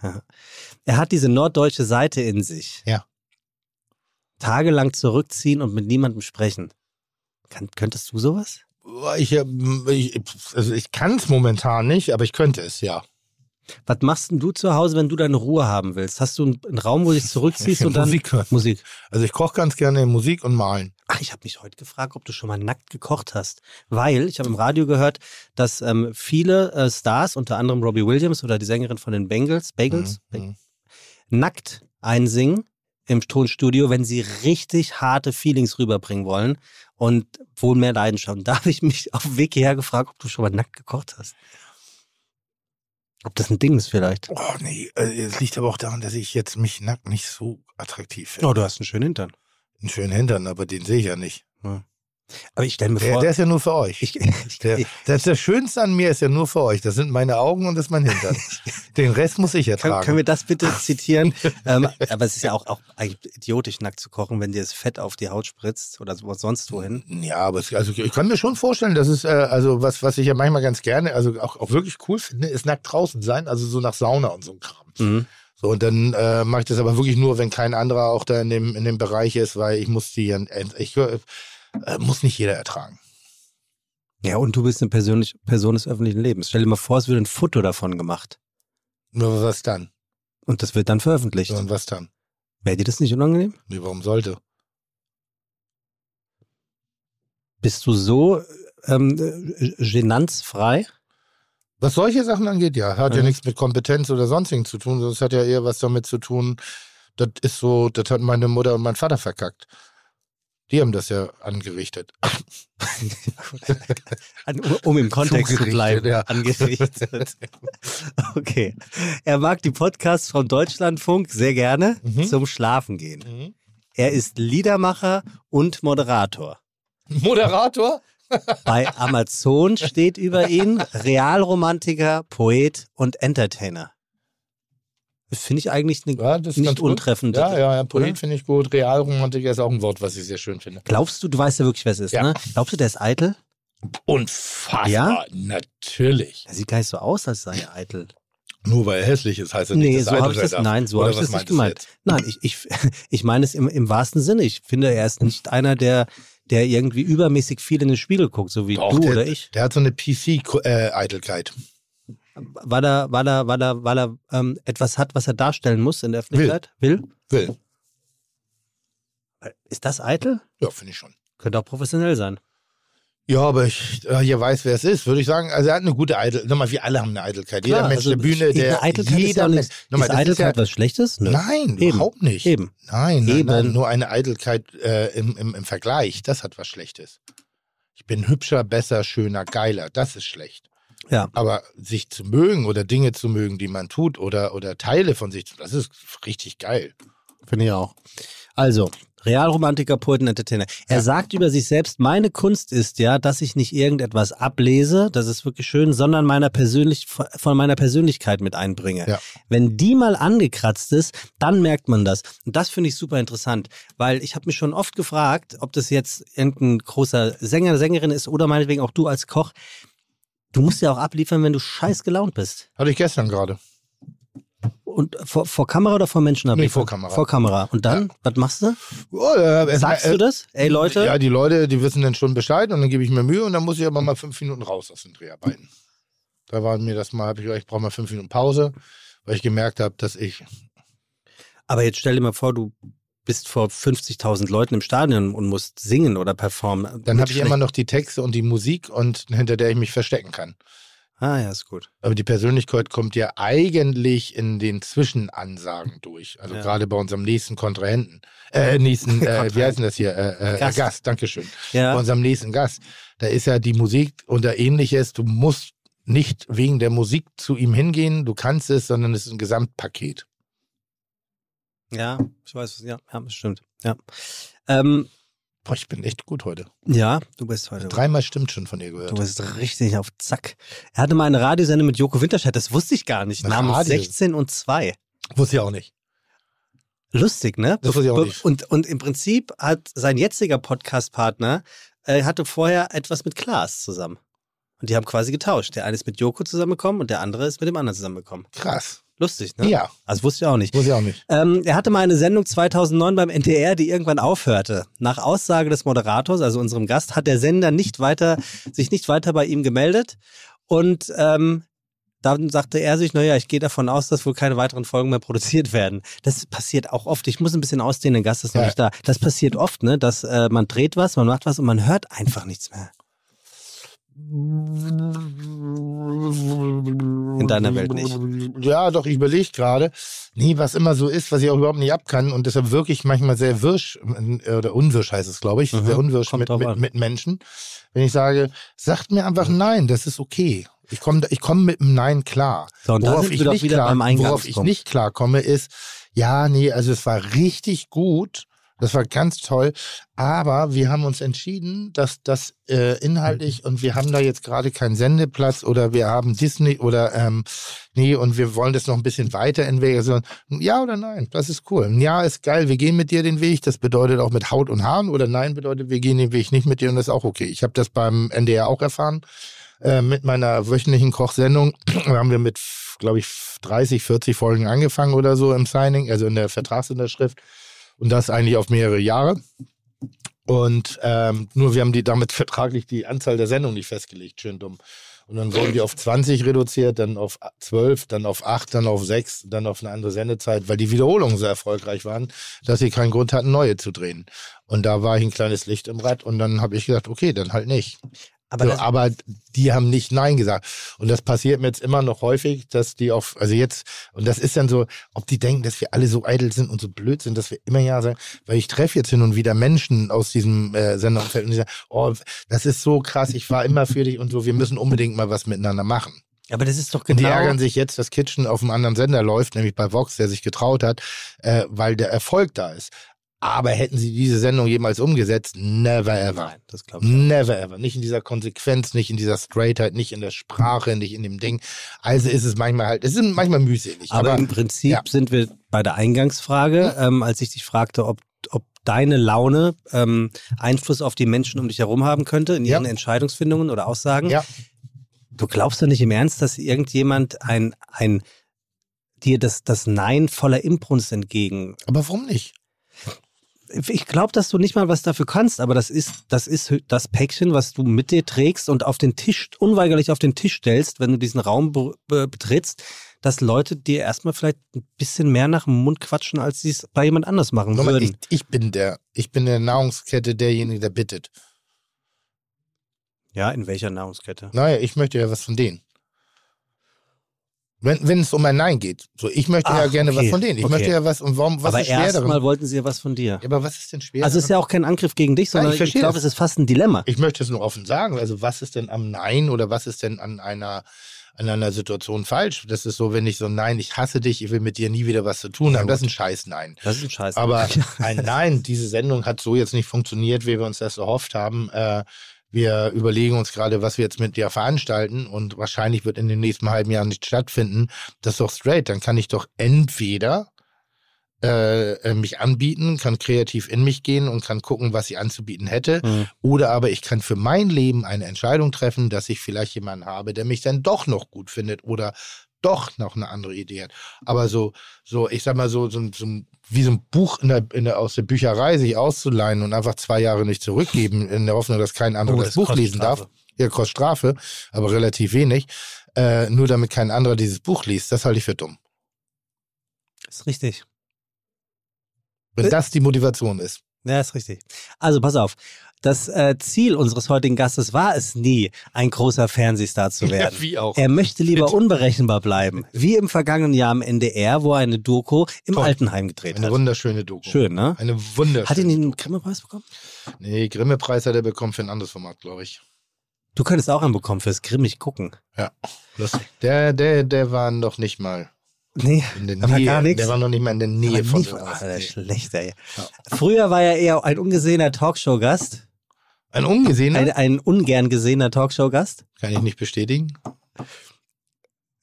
Er hat diese norddeutsche Seite in sich. Ja. Tagelang zurückziehen und mit niemandem sprechen. Kann, könntest du sowas? Ich, äh, ich, also ich kann es momentan nicht, aber ich könnte es, ja. Was machst denn du zu Hause, wenn du deine Ruhe haben willst? Hast du einen, einen Raum, wo du dich zurückziehst und dann Musik hören. Musik? Also ich koche ganz gerne Musik und malen. Ach, ich habe mich heute gefragt, ob du schon mal nackt gekocht hast. Weil ich habe im Radio gehört, dass ähm, viele äh, Stars, unter anderem Robbie Williams oder die Sängerin von den Bengals, Bagels, Mhm. Nackt einsingen im Tonstudio, wenn sie richtig harte Feelings rüberbringen wollen und wohl mehr Leidenschaft. Und da habe ich mich auf dem Weg hierher gefragt, ob du schon mal nackt gekocht hast. Ob das ein Ding ist vielleicht. Oh nee, äh, es liegt aber auch daran, dass ich jetzt mich nackt nicht so attraktiv finde. Oh, du hast einen schönen Hintern. Einen schönen Hintern, aber den sehe ich ja nicht. Aber ich stelle mir Der, vor, der ist ja nur für euch. ich, ich, Der, ich, das, das Schönste an mir ist ja nur für euch. Das sind meine Augen und das ist mein Hintern. Den Rest muss ich Können, ertragen. können wir das bitte zitieren? ähm, aber es ist ja auch, auch eigentlich idiotisch, nackt zu kochen, wenn dir das Fett auf die Haut spritzt oder so, sonst wohin. Ja, aber es, also ich kann mir schon vorstellen, dass es, äh, also was, was ich ja manchmal ganz gerne, also auch, auch wirklich cool finde, ist nackt draußen sein, also so nach Sauna und so ein Kram. Mhm. So, und dann äh, mache ich das aber wirklich nur, wenn kein anderer auch da in dem, in dem Bereich ist, weil ich muss die, äh, ich äh, muss nicht jeder ertragen. Ja, und du bist eine persönlich, Person des öffentlichen Lebens. Stell dir mal vor, es wird ein Foto davon gemacht. Nur was dann? Und das wird dann veröffentlicht. Und was dann? Wäre dir das nicht unangenehm? Nee, warum sollte? Bist du so ähm, äh, genanzfrei? Was solche Sachen angeht, ja, hat ja Mhm. nichts mit Kompetenz oder sonstigen zu tun, es hat ja eher was damit zu tun, das ist so, das hat meine Mutter und mein Vater verkackt. Die haben das ja angerichtet. An, um im Kontext zu bleiben. ja. Angerichtet. Okay. Er mag die Podcasts vom Deutschlandfunk sehr gerne Mhm. zum Schlafen gehen. Er ist Liedermacher und Moderator. Moderator? Bei Amazon steht über ihn Realromantiker, Poet und Entertainer. Finde ich eigentlich eine Ja, nicht untreffende. Ja, ja, ja, oder? finde ich gut. Realromantiker ist auch ein Wort, was ich sehr schön finde. Glaubst du, du weißt ja wirklich, wer es ist, Ja. ne? Glaubst du, der ist eitel? Unfassbar. Ja? Natürlich. Der sieht gar nicht so aus, als sei er eitel. Nur weil er hässlich ist, heißt er nicht, Nee, so er habe ich das, nein, so habe ich das nicht gemeint. Nein, ich, ich, ich meine es im, im wahrsten Sinne. Ich finde, er ist nicht einer, der, der irgendwie übermäßig viel in den Spiegel guckt, so wie Doch, du der, oder ich. Der hat so eine PC-Eitelkeit. Weil er, weil er, weil er, weil er ähm, etwas hat, was er darstellen muss in der Öffentlichkeit? Will? Will. Ist das eitel? Ja, finde ich schon. Könnte auch professionell sein. Ja, aber ich äh, hier weiß, wer es ist, würde ich sagen. Also er hat eine gute Eitelkeit. Nochmal, wir alle haben eine Eitelkeit. Klar, jeder Mensch also der Bühne, der Eitelkeit jeder Mensch. Nochmal, ist Eitelkeit ja, was Schlechtes? Nö. Nein, Eben. überhaupt nicht. Eben. Nein, nein, Eben. nein, nur eine Eitelkeit äh, im, im, im Vergleich, das hat was Schlechtes. Ich bin hübscher, besser, schöner, geiler, das ist schlecht. Ja. Aber sich zu mögen oder Dinge zu mögen, die man tut oder, oder Teile von sich, zu- das ist richtig geil. Finde ich auch. Also, Realromantiker, Poet und Entertainer. Er Ja. sagt über sich selbst, meine Kunst ist ja, dass ich nicht irgendetwas ablese, das ist wirklich schön, sondern meiner persönlich, von meiner Persönlichkeit mit einbringe. Ja. Wenn die mal angekratzt ist, dann merkt man das. Und das finde ich super interessant, weil ich habe mich schon oft gefragt, ob das jetzt irgendein großer Sänger, Sängerin ist oder meinetwegen auch du als Koch. Du musst ja auch abliefern, wenn du scheiß gelaunt bist. Hatte ich gestern gerade. Und vor, vor Kamera oder vor Menschen abliefern? vor Kamera. Vor Kamera. Und dann, was machst du? Oh, äh, es- Sagst äh, du das? Ey Leute, Ja, die Leute, die wissen dann schon Bescheid und dann gebe ich mir Mühe und dann muss ich aber mal fünf Minuten raus aus den Dreharbeiten. Da war mir das mal, habe ich gesagt, ich brauche mal fünf Minuten Pause, weil ich gemerkt habe, dass ich. Aber jetzt stell dir mal vor, du bist vor 50.000 Leuten im Stadion und musst singen oder performen. Dann habe ich immer noch die Texte und die Musik und hinter der ich mich verstecken kann. Ah, ja, ist gut. Aber die Persönlichkeit kommt ja eigentlich in den Zwischenansagen durch. Also Ja. gerade bei unserem nächsten Kontrahenten. Äh, nächsten, äh, wie heißt denn das hier? Äh, äh, Gast. Gast. Gast, Dankeschön. Ja. Bei unserem nächsten Gast. Da ist ja die Musik oder ähnliches. Du musst nicht wegen der Musik zu ihm hingehen, du kannst es, sondern es ist ein Gesamtpaket. Ja, ich weiß, ja, ja, das stimmt. Ja. Ähm, Boah, ich bin echt gut heute. ja, du bist heute. Dreimal stimmt schon von Du gehört. bist richtig auf Zack. Er hatte mal eine Radiosendung mit Joko Winterscheid, das wusste ich gar nicht. Namens Radio? 16 und 2. Wusste ich auch nicht. Lustig, ne? Das wusste ich auch nicht. Und, und im Prinzip hat sein jetziger Podcast-Partner äh, hatte vorher etwas mit Klaas zusammen. Und die haben quasi getauscht. Der eine ist mit Joko zusammengekommen und der andere ist mit dem anderen zusammengekommen. Krass. Lustig, ne? Ja, Also wusste ich auch nicht. wusste ich auch nicht. Ähm, er hatte mal eine Sendung 2009 beim NTR, die irgendwann aufhörte. Nach Aussage des Moderators, also unserem Gast, hat der Sender nicht weiter, sich nicht weiter bei ihm gemeldet. Und ähm, dann sagte er sich, naja, ich gehe davon aus, dass wohl keine weiteren Folgen mehr produziert werden. Das passiert auch oft. Ich muss ein bisschen ausdehnen, der Gast ist noch Ja. nicht da. Das passiert oft, ne? Dass äh, man dreht was, man macht was und man hört einfach nichts mehr. In deiner Welt nicht. Ja, doch, ich überlege gerade. Nee, was immer so ist, was ich auch überhaupt nicht ab kann und deshalb wirklich manchmal sehr wirsch, oder unwirsch heißt es, glaube ich, Mhm, sehr unwirsch mit, mit, mit Menschen. Wenn ich sage, sagt mir einfach nein, das ist okay. Ich komme ich komm mit einem Nein klar. So, und worauf ich nicht wieder klar, worauf ich nicht klar komme, ist, ja, nee, also es war richtig gut. Das war ganz toll. Aber wir haben uns entschieden, dass das äh, inhaltlich und wir haben da jetzt gerade keinen Sendeplatz oder wir haben Disney oder ähm, nee, und wir wollen das noch ein bisschen weiterentwickeln. Also, ja oder nein, das ist cool. Ja ist geil, wir gehen mit dir den Weg. Das bedeutet auch mit Haut und Haaren oder nein bedeutet, wir gehen den Weg nicht mit dir und das ist auch okay. Ich habe das beim NDR auch erfahren. Äh, mit meiner wöchentlichen Kochsendung haben wir mit, glaube ich, 30, 40 Folgen angefangen oder so im Signing, also in der Vertragsunterschrift. Und das eigentlich auf mehrere Jahre. Und ähm, nur wir haben die damit vertraglich die Anzahl der Sendungen nicht festgelegt, schön dumm. Und dann wurden die auf 20 reduziert, dann auf 12, dann auf 8, dann auf 6, dann auf eine andere Sendezeit, weil die Wiederholungen so erfolgreich waren, dass sie keinen Grund hatten, neue zu drehen. Und da war ich ein kleines Licht im Rad und dann habe ich gesagt, okay, dann halt nicht. Aber so, aber die haben nicht Nein gesagt. Und das passiert mir jetzt immer noch häufig, dass die auf, also jetzt, und das ist dann so, ob die denken, dass wir alle so eitel sind und so blöd sind, dass wir immer ja sagen, weil ich treffe jetzt hin und wieder Menschen aus diesem äh, Senderumfeld und die sagen, oh, das ist so krass, ich war immer für dich und so, wir müssen unbedingt mal was miteinander machen. aber das ist doch Und genau. die ärgern sich jetzt, dass Kitchen auf einem anderen Sender läuft, nämlich bei Vox, der sich getraut hat, äh, weil der Erfolg da ist. Aber hätten sie diese Sendung jemals umgesetzt? Never ever. Nein, das glaube ich. Never ever. Nicht in dieser Konsequenz, nicht in dieser Straightheit, nicht in der Sprache, nicht in dem Ding. Also ist es manchmal halt, es ist manchmal mühselig. Aber, Aber, im Prinzip ja. sind wir bei der Eingangsfrage, ähm, als ich dich fragte, ob, ob deine Laune ähm, Einfluss auf die Menschen um dich herum haben könnte in Ja. ihren Entscheidungsfindungen oder Aussagen. ja, Du glaubst doch nicht im Ernst, dass irgendjemand ein, ein dir das, das Nein voller Imbrunst entgegen. aber warum nicht? Ich glaube, dass du nicht mal was dafür kannst, aber das ist, das ist das Päckchen, was du mit dir trägst und auf den Tisch, unweigerlich auf den Tisch stellst, wenn du diesen Raum be be betrittst, dass Leute dir erstmal vielleicht ein bisschen mehr nach dem Mund quatschen, als sie es bei jemand anders machen würden. ich, ich bin der, ich bin in der Nahrungskette derjenige, der bittet. Ja, in welcher Nahrungskette? Naja, ich möchte ja was von denen. Wenn, wenn es um ein Nein geht. So, ich möchte ja Ach, gerne okay, was von denen. Ich okay. möchte ja was, und warum, was aber ist schwer darin? erstmal wollten sie ja was von dir. Ja, aber was ist denn schwer? Also es ist ja auch kein Angriff gegen dich, sondern ich ich, verstehe glaube, es ist fast ein Dilemma. Ich möchte es nur offen sagen. Also, was ist denn am Nein oder was ist denn an einer, an einer Situation falsch? Das ist so, wenn ich so, nein, ich hasse dich, ich will mit dir nie wieder was zu tun haben. Das ist ein scheiß Nein. Das ist ein Scheiß. Aber ein Nein, diese Sendung hat so jetzt nicht funktioniert, wie wir uns das erhofft haben. Äh, wir überlegen uns gerade, was wir jetzt mit dir veranstalten und wahrscheinlich wird in den nächsten halben Jahren nicht stattfinden. Das ist doch straight. Dann kann ich doch entweder äh, äh, mich anbieten, kann kreativ in mich gehen und kann gucken, was ich anzubieten hätte. Mhm. Oder aber ich kann für mein Leben eine Entscheidung treffen, dass ich vielleicht jemanden habe, der mich dann doch noch gut findet oder doch noch eine andere Idee hat. Aber so, so, ich sag mal so, so, so wie so ein Buch in der, in der, aus der Bücherei sich auszuleihen und einfach zwei Jahre nicht zurückgeben, in der Hoffnung, dass kein anderer Oh, das, das Buch lesen darf. Ja, kostet Strafe, aber relativ wenig. Äh, nur damit kein anderer dieses Buch liest. Das halte ich für dumm. Ist richtig. Wenn das die Motivation ist. Ja, ist richtig. Also pass auf. Das äh, Ziel unseres heutigen Gastes war es nie, ein großer Fernsehstar zu werden. wie auch. Er möchte lieber unberechenbar bleiben. Wie im vergangenen Jahr am NDR, wo er eine Doku im Toll. Altenheim gedreht Eine hat. wunderschöne Doku. Schön, ne? Eine wunderschöne. Hat ihn den Grimme-Preis bekommen? Nee, Grimme-Preis hat er bekommen für ein anderes Format, glaube ich. Du könntest auch einen bekommen fürs grimmig gucken. Ja, lustig. Der, der, der war noch nicht mal Nee, in der Nähe. gar nichts. Der war noch nicht mal in der Nähe von nie-. Ah, der Nee. ist schlecht, ey. Früher war er eher ein ungesehener Talkshow-Gast. Ein ungesehener? Ein, ein ungern gesehener Talkshow-Gast. Kann ich nicht bestätigen,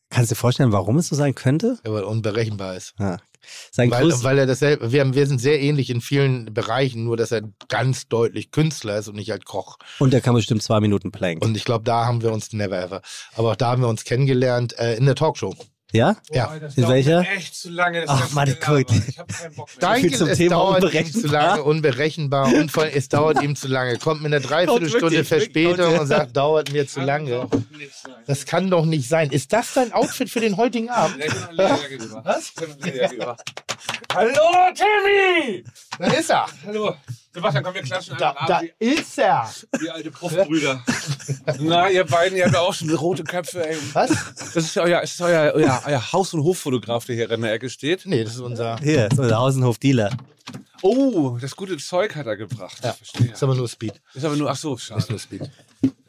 Kannst du dir vorstellen, warum es so sein könnte? weil er unberechenbar ist. Ja. Sein Weil, weil er dasselbe, wir, haben- wir sind sehr ähnlich in vielen Bereichen, nur dass er ganz deutlich Künstler ist und nicht halt Koch. und der kann bestimmt zwei Minuten plank. Und ich glaube, da haben wir uns never ever. Aber auch da haben wir uns kennengelernt äh, in der Talkshow. Ja? Ja. In welcher? Echt zu lange. Das Ach, Mann, Gelaber. guck. Ich hab keinen Bock mehr. Danke, zum es Thema dauert ihm zu lange, unberechenbar und vor allem, es dauert ihm zu lange. Kommt mit einer Dreiviertelstunde Verspätung und sagt, dauert mir zu lange. Das kann doch nicht sein. Ist das dein Outfit für den heutigen Abend? Was? Hallo, Timmy! Da ist er. Hallo. Sebastian, komm, wir klatschen Da, da ab, ist er. wie alte Proftbrüder. Na, ihr beiden, ihr habt ja auch schon rote Köpfe, ey. Was? Das ist euer, das ist euer, euer, euer Haus- und Hoffotograf, der hier in der Ecke steht. Nee, das ist unser. Hier, so der Außenhof-Dealer. Oh, das gute Zeug hat er gebracht. Ja, Verstehe. ist aber nur Speed. Ist aber nur, ach so, Ist schade. nur Speed.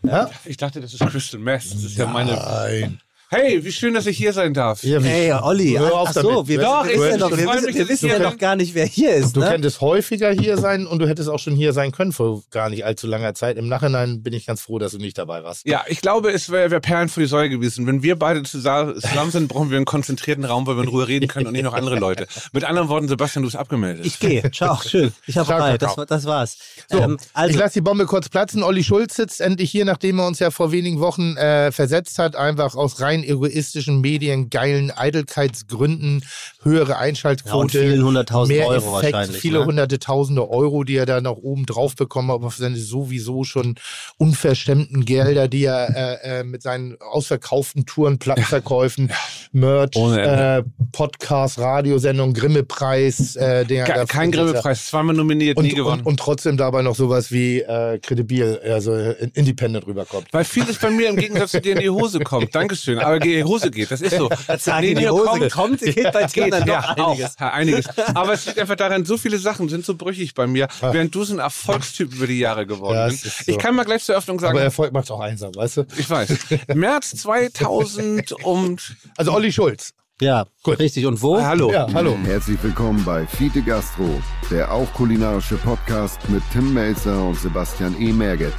Ja? Ich dachte, das ist Crystal Meth. Das ist ja meine. Nein. Hey, wie schön, dass ich hier sein darf. Ja, wie- Ey, Olli, Hör auf ach so, wir, Doch, wir, ja noch, wir, wissen, mich, wir wissen ja noch gar nicht, wer hier ist. Du Ne? könntest häufiger hier sein und du hättest auch schon hier sein können vor gar nicht allzu langer Zeit. Im Nachhinein bin ich ganz froh, dass du nicht dabei warst. Ja, ich glaube, es wäre wär Perlen vor die Säule gewesen. Wenn wir beide zusammen sind, brauchen wir einen konzentrierten Raum, weil wir in Ruhe reden können und nicht noch andere Leute. Mit anderen Worten, Sebastian, du bist abgemeldet. Ich gehe. Ciao, schön. Ich habe frei. Das, das war's. So, ähm, also, ich lasse die Bombe kurz platzen. Olli Schulz sitzt endlich hier, nachdem er uns ja vor wenigen Wochen äh, versetzt hat, einfach aus rein egoistischen Medien, geilen Eitelkeitsgründen, höhere Einschaltquote, Ja, und vielen hunderttausend mehr Euro Effekt, wahrscheinlich, viele ne? hunderte Tausende Euro, die er da noch oben drauf bekommen hat, auf seine sowieso schon unverstemmten Gelder, die er äh, äh, mit seinen ausverkauften Touren, Platzverkäufen, Merch, Ohne äh, Podcast, Radiosendung, Grimme-Preis, äh, den er Ke- Kein Grimme-Preis, zweimal nominiert, nie und, gewonnen. und, und trotzdem dabei noch sowas wie äh, kredibil, also äh, independent rüberkommt. weil vieles bei mir im Gegensatz zu dir in die Hose kommt. Dankeschön. Aber die Hose geht, das ist so. sagen, Nee, die Hose kommt, kommt, geht bei dann ja, doch einiges. Auch, einiges. Aber es liegt einfach daran, so viele Sachen sind so brüchig bei mir, während du so ein Erfolgstyp über die Jahre geworden Ja, bist. so. Ich kann mal gleich zur Eröffnung sagen, Aber Erfolg macht auch einsam, weißt du? ich weiß, März 2000 und Also Olli Schulz. ja, Gut. richtig. Und wo? Ah, hallo. Ja, hallo. Herzlich willkommen bei Fiete Gastro, der auch kulinarische Podcast mit Tim Melzer und Sebastian E. Merget.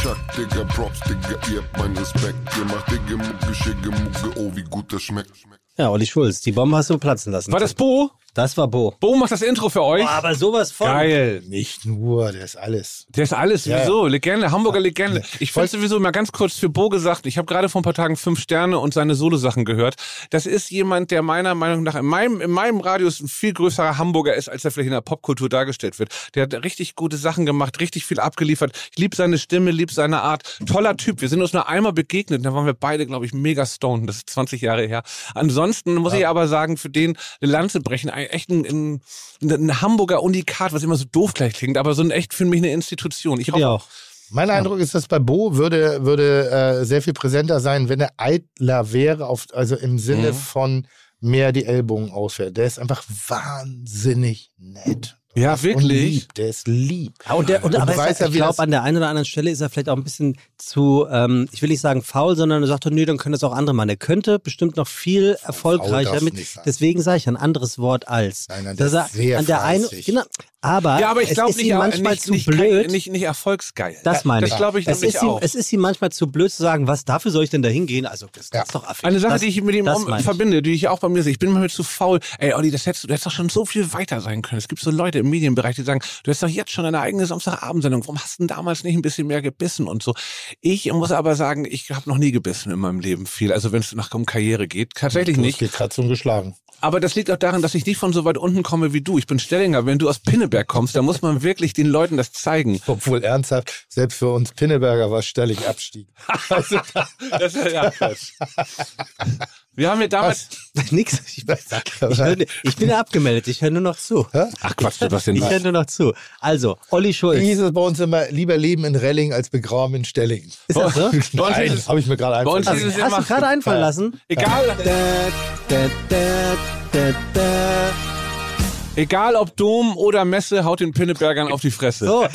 Chuck, Digga, Props, Digga, ihr habt meinen Respekt. Ihr macht Digga, Mucke, Schicke, Mucke, oh, wie gut das schmeckt. Ja, Olli Schulz. Die Bombe hast du platzen lassen. War das Bo? Das war Bo. Bo macht das Intro für euch. Boah, aber sowas von. Geil. Nicht nur, der ist alles. Der ist alles Ja, sowieso. Legende, Hamburger Legende. Ich finde sowieso mal ganz kurz für Bo gesagt, ich habe gerade vor ein paar Tagen fünf Sterne und seine Solo-Sachen gehört. Das ist jemand, der meiner Meinung nach in meinem, in meinem Radius ein viel größerer Hamburger ist, als er vielleicht in der Popkultur dargestellt wird. Der hat richtig gute Sachen gemacht, richtig viel abgeliefert. Ich liebe seine Stimme, liebe seine Art. Toller Typ. Wir sind uns nur einmal begegnet. Da waren wir beide, glaube ich, mega stoned. Das ist 20 Jahre her. Ansonsten muss ich aber sagen, für den eine Lanze brechen. Echt ein, ein, ein Hamburger Unikat, was immer so doof gleich klingt, aber so ein echt für mich eine Institution. Ich Ja hoffe, auch. Mein Eindruck ist, dass bei Bo würde, würde äh, sehr viel präsenter sein, wenn er eitler wäre, auf, also im Sinne Mhm. von mehr die Ellbogen ausfährt. Der ist einfach wahnsinnig nett. Ja, Und wirklich. lieb. Der ist lieb. Ja, und der, und, Und aber es- ja, ich glaube, an der einen oder anderen Stelle ist er vielleicht auch ein bisschen zu, ähm, ich will nicht sagen faul, sondern er sagt, nee, dann können das auch andere machen. Er könnte bestimmt noch viel erfolgreicher mit. Deswegen sage ich ein anderes Wort als. Nein, nein, der Dass er an der einen, genau, aber, Ja, aber ich es glaube ist nicht, ihm manchmal nicht, zu nicht, blöd. Nicht, nicht erfolgsgeil. das meine ich. Das glaube ich es ist, ihm, auch. es ist ihm manchmal zu blöd zu sagen, was, dafür soll ich denn da hingehen? Also, das Ja. ist doch affig. Eine Sache, das, die ich mit ihm um, verbinde, die ich auch bei mir sehe. Ich bin manchmal zu faul. Ey, Olli, das hättest du, du hättest doch schon so viel weiter sein können. Es gibt so Leute im Medienbereich, die sagen, du hast doch jetzt schon eine eigene Samstagabendsendung, warum hast du denn damals nicht ein bisschen mehr gebissen und so. Ich muss aber sagen, ich habe noch nie gebissen in meinem Leben viel, also wenn es nach um Karriere geht, tatsächlich Du nicht. hast gekratzt und geschlagen. Aber das liegt auch daran, dass ich nicht von so weit unten komme wie du. Ich bin Stellinger. Wenn du aus Pinneberg kommst, dann muss man wirklich den Leuten das zeigen. Obwohl ernsthaft, selbst für uns Pinneberger war Stelling Abstieg. Also, Das ist ja Quatsch. Wir haben ja damals. Nix. Ich, ich, hör, ich bin ja abgemeldet, ich höre nur noch zu. Ach Quatsch, Sebastian. Ich höre nur noch zu. Also, Olli Schulz. hieß es bei uns immer, lieber leben in Relling als begraben in Stelling. Ist das so? Nein, habe ich mir gerade einfach. ist es Hast du gerade einfallen lassen? Egal, Da, da, da, da, da. egal ob Dom oder Messe, haut den Pinnebergern auf die Fresse. So,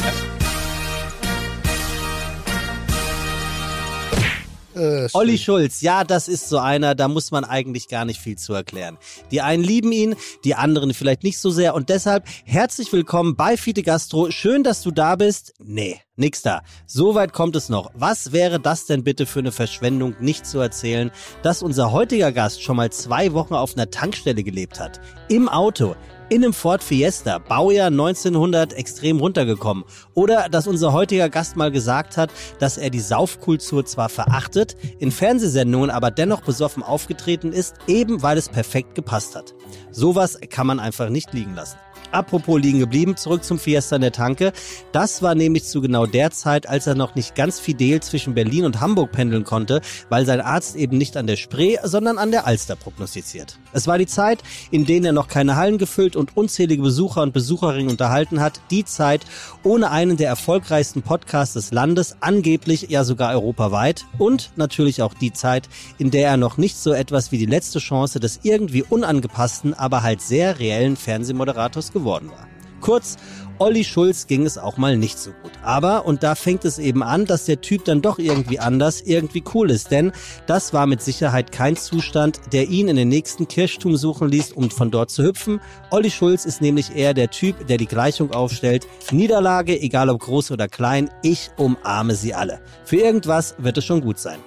Äh, Olli Schulz, ja, das ist so einer, da muss man eigentlich gar nicht viel zu erklären. Die einen lieben ihn, die anderen vielleicht nicht so sehr und deshalb herzlich willkommen bei Fide Gastro. Schön, dass du da bist. Nee, nix da. So weit kommt es noch. Was wäre das denn bitte für eine Verschwendung, nicht zu erzählen, dass unser heutiger Gast schon mal zwei Wochen auf einer Tankstelle gelebt hat? Im Auto. In einem Ford Fiesta, Baujahr 1900, extrem runtergekommen. Oder dass unser heutiger Gast mal gesagt hat, dass er die Saufkultur zwar verachtet, in Fernsehsendungen aber dennoch besoffen aufgetreten ist, eben weil es perfekt gepasst hat. Sowas kann man einfach nicht liegen lassen. Apropos liegen geblieben, zurück zum Fiesta in der Tanke. Das war nämlich zu genau der Zeit, als er noch nicht ganz fidel zwischen Berlin und Hamburg pendeln konnte, weil sein Arzt eben nicht an der Spree, sondern an der Alster prognostiziert. Es war die Zeit, in der er noch keine Hallen gefüllt und unzählige Besucher und Besucherinnen unterhalten hat. Die Zeit ohne einen der erfolgreichsten Podcasts des Landes, angeblich ja sogar europaweit. Und natürlich auch die Zeit, in der er noch nicht so etwas wie die letzte Chance des irgendwie unangepassten, aber halt sehr reellen Fernsehmoderators geworden war. Kurz, Olli Schulz ging es auch mal nicht so gut. Aber, und da fängt es eben an, dass der Typ dann doch irgendwie anders, irgendwie cool ist. Denn das war mit Sicherheit kein Zustand, der ihn in den nächsten Kirchturm suchen ließ, um von dort zu hüpfen. Olli Schulz ist nämlich eher der Typ, der die Gleichung aufstellt. Niederlage, egal ob groß oder klein, ich umarme sie alle. Für irgendwas wird es schon gut sein.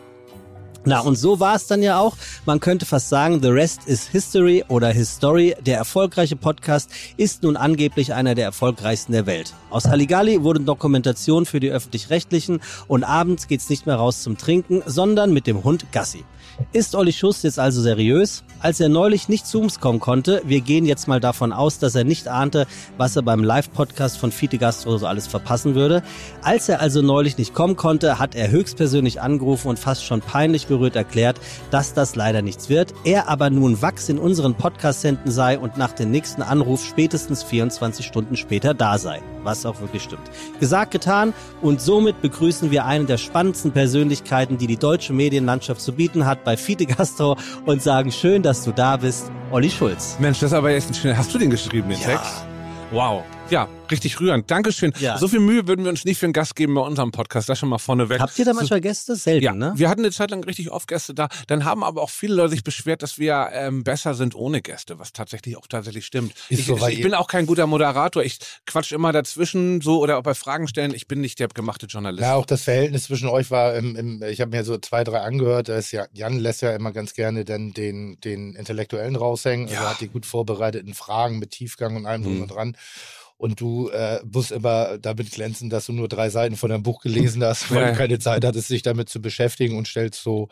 Na, und so war es dann ja auch. Man könnte fast sagen, The Rest is History oder History. Der erfolgreiche Podcast ist nun angeblich einer der erfolgreichsten der Welt. Aus Halligalli wurden Dokumentationen für die Öffentlich-Rechtlichen und abends geht's nicht mehr raus zum Trinken, sondern mit dem Hund Gassi. Ist Olli Schuss jetzt also seriös? Als er neulich nicht zu uns kommen konnte, wir gehen jetzt mal davon aus, dass er nicht ahnte, was er beim Live-Podcast von Fiete Gastro so alles verpassen würde. Als er also neulich nicht kommen konnte, hat er höchstpersönlich angerufen und fast schon peinlich berührt erklärt, dass das leider nichts wird. Er aber nun Wachs in unseren Podcast-Senden sei und nach dem nächsten Anruf spätestens 24 Stunden später da sei. Was auch wirklich stimmt. Gesagt, getan und somit begrüßen wir eine der spannendsten Persönlichkeiten, die die deutsche Medienlandschaft zu bieten hat bei Fiete Gastro und sagen schön, dass du da bist, Olli Schulz. Mensch, das ist aber echt ein schöner. Hast du den geschrieben, den Ja. Text? Wow. Ja, richtig rührend. Dankeschön. Ja. So viel Mühe würden wir uns nicht für einen Gast geben bei unserem Podcast. Das schon mal vorneweg. Habt ihr da manchmal Gäste? Selten, Ja, ne? wir hatten eine Zeit lang richtig oft Gäste da. Dann haben aber auch viele Leute sich beschwert, dass wir ähm, besser sind ohne Gäste, was tatsächlich auch tatsächlich stimmt. Ist ich so, ich ihr- bin auch kein guter Moderator. Ich quatsch immer dazwischen so oder auch bei Fragen stellen. Ich bin nicht der gemachte Journalist. Ja, auch das Verhältnis zwischen euch war, im, im, ich habe mir so zwei, drei angehört, da ist ja, Jan lässt ja immer ganz gerne dann den, den Intellektuellen raushängen, also Ja. hat die gut vorbereiteten Fragen mit Tiefgang und allem drum Mhm. und dran. Und du äh, musst immer damit glänzen, dass du nur drei Seiten von deinem Buch gelesen hast, weil Ja. du keine Zeit hattest, sich damit zu beschäftigen und stellst so,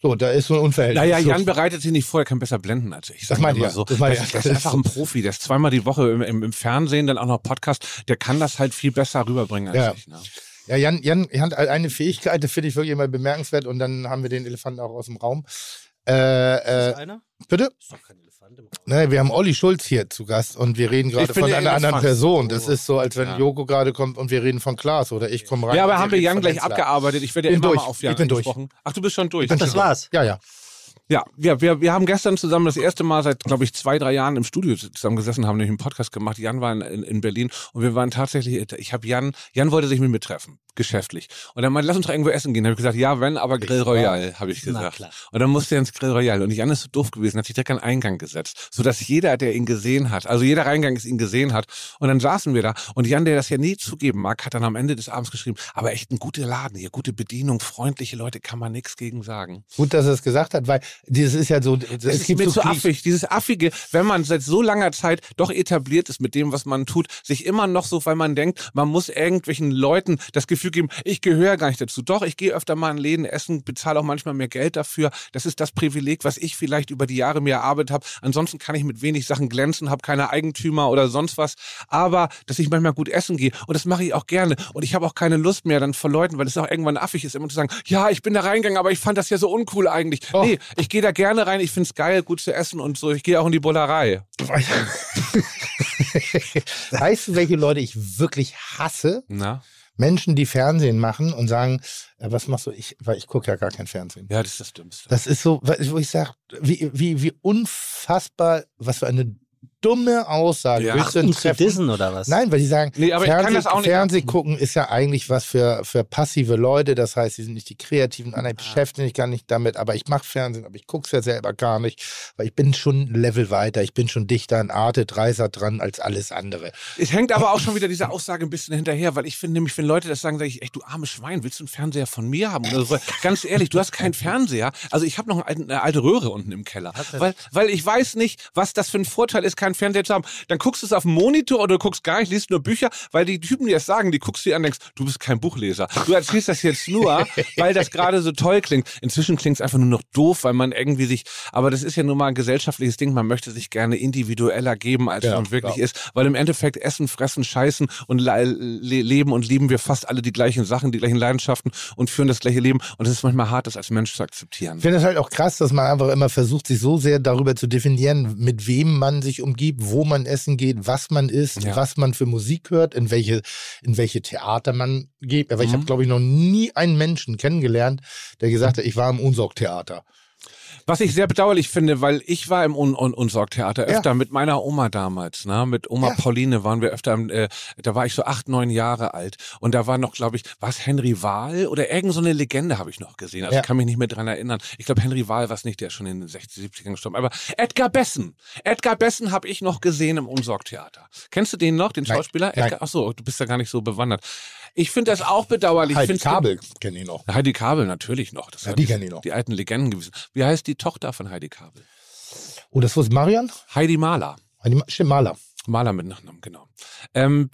so, da ist so ein Unverhältnis. Naja, Jan bereitet sich nicht vor, er kann besser blenden als ich. Das mal ich ja. so. Das meinte Das, ich. das ist einfach ein Profi, der ist zweimal die Woche im, im, im Fernsehen, dann auch noch Podcast. Der kann das halt viel besser rüberbringen als Ja. ich. Ne? Ja, Jan, Jan, Jan hat eine Fähigkeit, die finde ich wirklich immer bemerkenswert und dann haben wir den Elefanten auch aus dem Raum. Äh, äh, einer? bitte? Ist doch kein Elefant im Raum. Ne, wir haben Olli Schulz hier zu Gast und wir reden gerade von einer anderen Elefant. Person. Das ist so, als wenn Ja. Joko gerade kommt und wir reden von Klaas oder ich komme rein. Ja, aber haben wir Jan gleich Hensler. abgearbeitet. Ich werde ja Bin immer durch. mal auf Jan Ich bin durch. Ach, du bist schon durch. Ich bin das schon war's. Ja, ja. Ja, wir, wir, wir haben gestern zusammen das erste Mal seit, glaube ich, zwei, drei Jahren im Studio zusammen gesessen, haben nämlich einen Podcast gemacht. Jan war in, in, in Berlin und wir waren tatsächlich, ich habe Jan, Jan wollte sich mit mir treffen. Geschäftlich. Und dann meinte, lass uns doch irgendwo essen gehen. Da habe ich gesagt, ja, wenn, aber Grill Royal, habe ich gesagt. Und dann musste er ins Grill Royal. Und Jan ist so doof gewesen, hat sich direkt an den Eingang gesetzt, sodass jeder, der ihn gesehen hat, also jeder Reingang ist ihn gesehen hat. Und dann saßen wir da. Und Jan, der das ja nie zugeben mag, hat dann am Ende des Abends geschrieben, aber echt ein guter Laden hier, gute Bedienung, freundliche Leute, kann man nichts gegen sagen. Gut, dass er es gesagt hat, weil dieses ist ja so, Das es ist gibt mir so zu affig. Dieses affige, wenn man seit so langer Zeit doch etabliert ist mit dem, was man tut, sich immer noch so, weil man denkt, man muss irgendwelchen Leuten das Gefühl geben, ich gehöre gar nicht dazu. Doch, ich gehe öfter mal in Läden essen, bezahle auch manchmal mehr Geld dafür. Das ist das Privileg, was ich vielleicht über die Jahre mir erarbeitet habe. Ansonsten kann ich mit wenig Sachen glänzen, habe keine Eigentümer oder sonst was. Aber, dass ich manchmal gut essen gehe und das mache ich auch gerne. Und ich habe auch keine Lust mehr dann vor Leuten, weil es auch irgendwann affig ist, immer zu sagen, ja, ich bin da reingegangen, aber ich fand das ja so uncool eigentlich. Oh. Nee, ich gehe da gerne rein, ich finde es geil, gut zu essen und so. Ich gehe auch in die Bullerei. weißt du, welche Leute ich wirklich hasse? Na? Menschen, die Fernsehen machen und sagen, äh, was machst du? Ich, weil ich gucke ja gar kein Fernsehen. Ja, das ist das Dümmste. Das ist so, wo ich sage, wie, wie, wie unfassbar, was für eine dumme Aussage. Ja. Willst du ein zu Treffen- dissen oder was? Nein, weil die sagen, Nee, aber ich kann Fernseh, das auch nicht- Fernseh gucken ist ja eigentlich was für, für passive Leute. Das heißt, sie sind nicht die Kreativen, anderen beschäftigen sich gar nicht damit. Aber ich mache Fernsehen, aber ich gucke es ja selber gar nicht, weil ich bin schon ein Level weiter. Ich bin schon dichter an Arte, Dreiser dran als alles andere. Es hängt aber auch schon wieder diese Aussage ein bisschen hinterher, weil ich finde nämlich, wenn Leute das sagen, sage ich, echt, du armes Schwein, willst du einen Fernseher von mir haben? Oder so. Ganz ehrlich, du hast keinen Fernseher. Also ich habe noch eine, eine alte Röhre unten im Keller. Weil, weil ich weiß nicht, was das für ein Vorteil ist, keinen Fernseher zu haben. Dann guckst du es auf dem Monitor oder du guckst gar nicht, liest nur Bücher, weil die Typen, die das sagen, die guckst du dir an und denkst, du bist kein Buchleser. Du erzählst das jetzt nur, weil das gerade so toll klingt. Inzwischen klingt es einfach nur noch doof, weil man irgendwie sich, aber das ist ja nun mal ein gesellschaftliches Ding, man möchte sich gerne individueller geben, als Ja, man wirklich ja. ist, weil im Endeffekt essen, fressen, scheißen und le le leben und lieben wir fast alle die gleichen Sachen, die gleichen Leidenschaften und führen das gleiche Leben und es ist manchmal hart, das als Mensch zu akzeptieren. Ich finde es halt auch krass, dass man einfach immer versucht, sich so sehr darüber zu definieren, mit wem man sich umgibt, wo man essen geht, was man isst, Ja. was man für Musik hört, in welche, in welche Theater man geht. Aber ich Mhm. habe, glaube ich, noch nie einen Menschen kennengelernt, der gesagt hat, ich war im Unsorgtheater. Was ich sehr bedauerlich finde, weil ich war im Un Un Unsorgtheater Ja. öfter mit meiner Oma damals, ne? Mit Oma Ja. Pauline waren wir öfter, äh, da war ich so acht, neun Jahre alt und da war noch, glaube ich, war es Henry Wahl oder irgend so eine Legende habe ich noch gesehen. Also Ja. ich kann mich nicht mehr dran erinnern. Ich glaube, Henry Wahl war es nicht, der ist schon in den 60, 70ern gestorben. Aber Edgar Bessen, Edgar Bessen habe ich noch gesehen im Unsorgtheater. Kennst du den noch, den. Schauspieler? Nein. Edgar, ach so, du bist ja gar nicht so bewandert. Ich finde das auch bedauerlich. Heidi Kabel kenne ich noch. Heidi Kabel natürlich noch. Das Ja, die kenn ich noch. Die alten Legenden gewesen. Wie heißt die Tochter von Heidi Kabel? Oh, das war Marian? Heidi Mahler. Heidi Ma- Stimmt, Maler. Maler mit Nachnamen, genau. Ähm,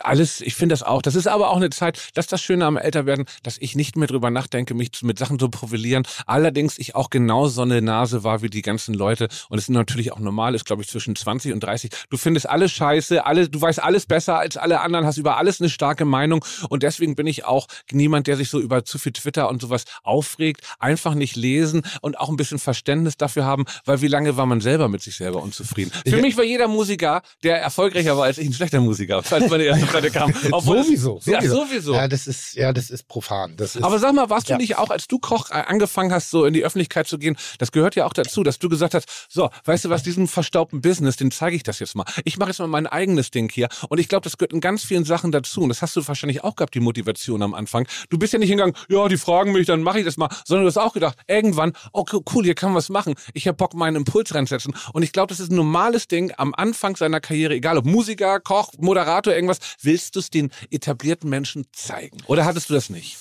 alles, ich finde das auch. Das ist aber auch eine Zeit, das ist das Schöne am Älterwerden, dass ich nicht mehr drüber nachdenke, mich mit Sachen zu profilieren. Allerdings ich auch genauso so eine Nase war wie die ganzen Leute. Und es ist natürlich auch normal, ist glaube ich zwischen 20 und 30. Du findest alles scheiße, alle, du weißt alles besser als alle anderen, hast über alles eine starke Meinung. Und deswegen bin ich auch niemand, der sich so über zu viel Twitter und sowas aufregt. Einfach nicht lesen und auch ein bisschen Verständnis dafür haben, weil wie lange war man selber mit sich selber unzufrieden? Für mich war jeder Musiker, der erfolgreicher war als ich, ein schlechter Musiker, falls meine erste Platte kam. Obwohl es- sowieso, Ja, sowieso. sowieso. Ja, das ist, ja, das ist profan. Das ist, Aber sag mal, warst du Ja. nicht auch, als du Koch äh, angefangen hast, so in die Öffentlichkeit zu gehen, das gehört ja auch dazu, dass du gesagt hast, so, weißt du was, diesen verstaubten Business, den zeige ich das jetzt mal. Ich mache jetzt mal mein eigenes Ding hier. Und ich glaube, das gehört in ganz vielen Sachen dazu. Und das hast du wahrscheinlich auch gehabt, die Motivation am Anfang. Du bist ja nicht hingegangen, ja, die fragen mich, dann mache ich das mal, sondern du hast auch gedacht, irgendwann, oh cool, hier kann man was machen. Ich habe Bock, meinen Impuls reinsetzen. Und ich glaube, das ist ein normales Ding am Anfang seiner Karriere, egal ob Musiker, Koch, Moderator, irgendwas, willst du es den etablierten Menschen zeigen? Oder hattest du das nicht?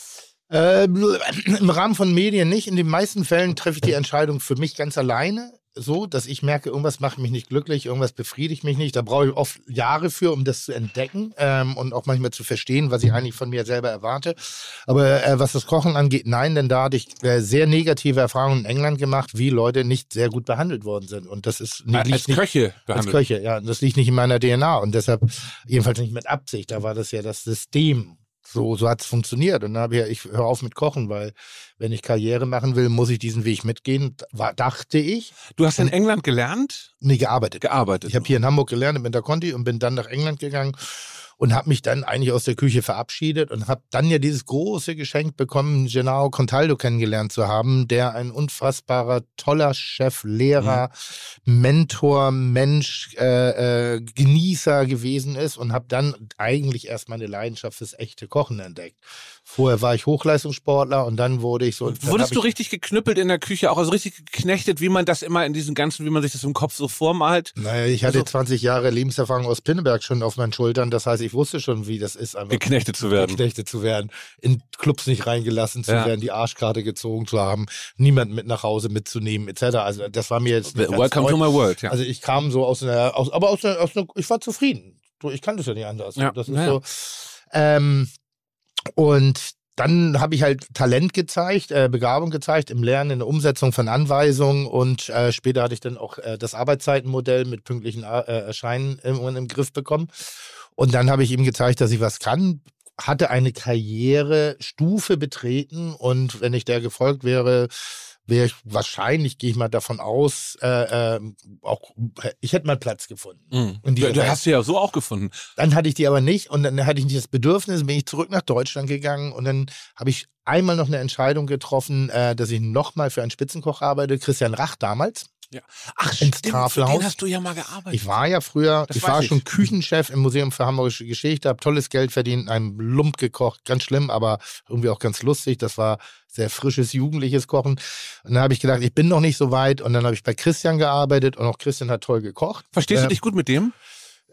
Ähm, Im Rahmen von Medien nicht. In den meisten Fällen treffe ich die Entscheidung für mich ganz alleine. So, dass ich merke, irgendwas macht mich nicht glücklich, irgendwas befriedigt mich nicht. Da brauche ich oft Jahre für, um das zu entdecken ähm, und auch manchmal zu verstehen, was ich eigentlich von mir selber erwarte. Aber äh, was das Kochen angeht, nein, denn da hatte ich äh, sehr negative Erfahrungen in England gemacht, wie Leute nicht sehr gut behandelt worden sind. Und das ist liegt als nicht, Köche als behandelt. Köche, ja. Das liegt nicht in meiner DNA und deshalb jedenfalls nicht mit Absicht. Da war das ja das System. So, so hat es funktioniert. Und dann habe ich, ja, ich höre auf mit Kochen, weil wenn ich Karriere machen will, muss ich diesen Weg mitgehen. War, dachte ich, Du hast in England gelernt, nie gearbeitet. gearbeitet. Ich habe hier in Hamburg gelernt im Interconti und bin dann nach England gegangen und habe mich dann eigentlich aus der Küche verabschiedet und habe dann ja dieses große Geschenk bekommen, Gennaro Contaldo kennengelernt zu haben, der ein unfassbarer, toller Chef, Lehrer, Mentor, Mensch, äh, äh, Genießer gewesen ist und habe dann eigentlich erst meine Leidenschaft fürs echte Kochen entdeckt. Vorher war ich Hochleistungssportler und dann wurde ich so. Wurdest du ich, richtig geknüppelt in der Küche, auch also richtig geknechtet, wie man das immer in diesen ganzen, wie man sich das im Kopf so vormalt? Naja, ich hatte Also- 20 Jahre Lebenserfahrung aus Pinneberg schon auf meinen Schultern. Das heißt, ich wusste schon, wie das ist, einfach Geknechtet zu werden. geknechtet zu werden, in Clubs nicht reingelassen zu Ja. werden, die Arschkarte gezogen zu haben, niemanden mit nach Hause mitzunehmen, etc. Also das war mir jetzt nicht Welcome to my world, ja. Also ich kam so aus einer, aus, aber aus einer, aus einer, ich war zufrieden. Ich kannte es ja nicht anders. Ja, Das ist ja. so. Ähm, und dann habe ich halt Talent gezeigt, äh, Begabung gezeigt im Lernen, in der Umsetzung von Anweisungen und äh, später hatte ich dann auch äh, das Arbeitszeitenmodell mit pünktlichen äh, Erscheinen irgendwann im Griff bekommen. Und dann habe ich ihm gezeigt, dass ich was kann, hatte eine Karrierestufe betreten und wenn ich der gefolgt wäre, wäre ich wahrscheinlich, gehe ich mal davon aus, äh, ähm, auch, ich hätte mal Platz gefunden. Mhm. Du, du hast sie ja so auch gefunden. Dann hatte ich die aber nicht und dann hatte ich nicht das Bedürfnis, bin ich zurück nach Deutschland gegangen und dann habe ich einmal noch eine Entscheidung getroffen, äh, dass ich nochmal für einen Spitzenkoch arbeite, Christian Rach damals. Ach, Ins stimmt, Tafelhaus. den hast du ja mal gearbeitet. Ich war ja früher, Das ich war ich. schon Küchenchef im Museum für Hamburgische Geschichte, habe tolles Geld verdient, in einem Lump gekocht, ganz schlimm, aber irgendwie auch ganz lustig. Das war sehr frisches, jugendliches Kochen. Und dann habe ich gedacht, ich bin noch nicht so weit. Und dann habe ich bei Christian gearbeitet und auch Christian hat toll gekocht. Verstehst du Äh, dich gut mit dem?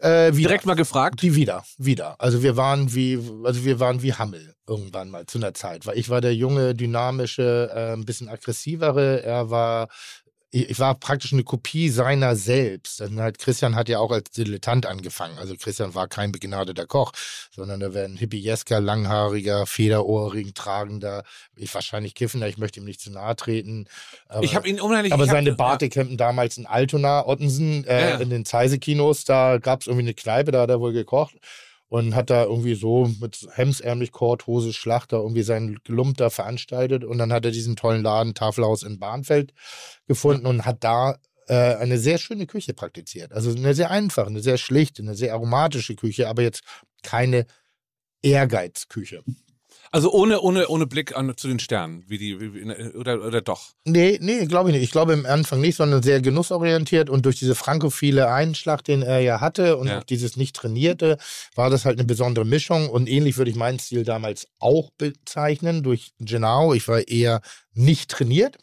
Äh, wieder. Direkt mal gefragt. Die wieder, wieder. Also wir waren wie, also wir waren wie Hammel irgendwann mal zu einer Zeit. Weil ich war der junge, dynamische, äh, ein bisschen aggressivere. Er war, ich war praktisch eine Kopie seiner selbst. Dann halt Christian hat ja auch als Dilettant angefangen. Also Christian war kein begnadeter Koch, sondern er wäre ein hippiesker, langhaariger, Federohrring tragender, ich wahrscheinlich kiffender. Ich möchte ihm nicht zu nahe treten. Aber, ich habe ihn unheimlich. aber seine Bartecampen damals in Altona, Ottensen, äh, Ja, ja. in den Zeise-Kinos, da gab es irgendwie eine Kneipe, da hat er wohl gekocht und hat da irgendwie so mit hemsärmlich Kord, Hose, Schlachter irgendwie seinen Gelump da veranstaltet und dann hat er diesen tollen Laden Tafelhaus in Bahnfeld gefunden und hat da äh, eine sehr schöne Küche praktiziert. Also eine sehr einfache, eine sehr schlichte, eine sehr aromatische Küche, aber jetzt keine Ehrgeizküche. Also ohne, ohne, ohne Blick an, zu den Sternen, wie die, wie, oder, oder doch. Nee, nee, glaube ich nicht. Ich glaube im Anfang nicht, sondern sehr genussorientiert und durch diese frankophile Einschlag, den er ja hatte und Ja. auch dieses nicht trainierte, war das halt eine besondere Mischung und ähnlich würde ich meinen Stil damals auch bezeichnen durch Gennaro. Ich war eher nicht trainiert,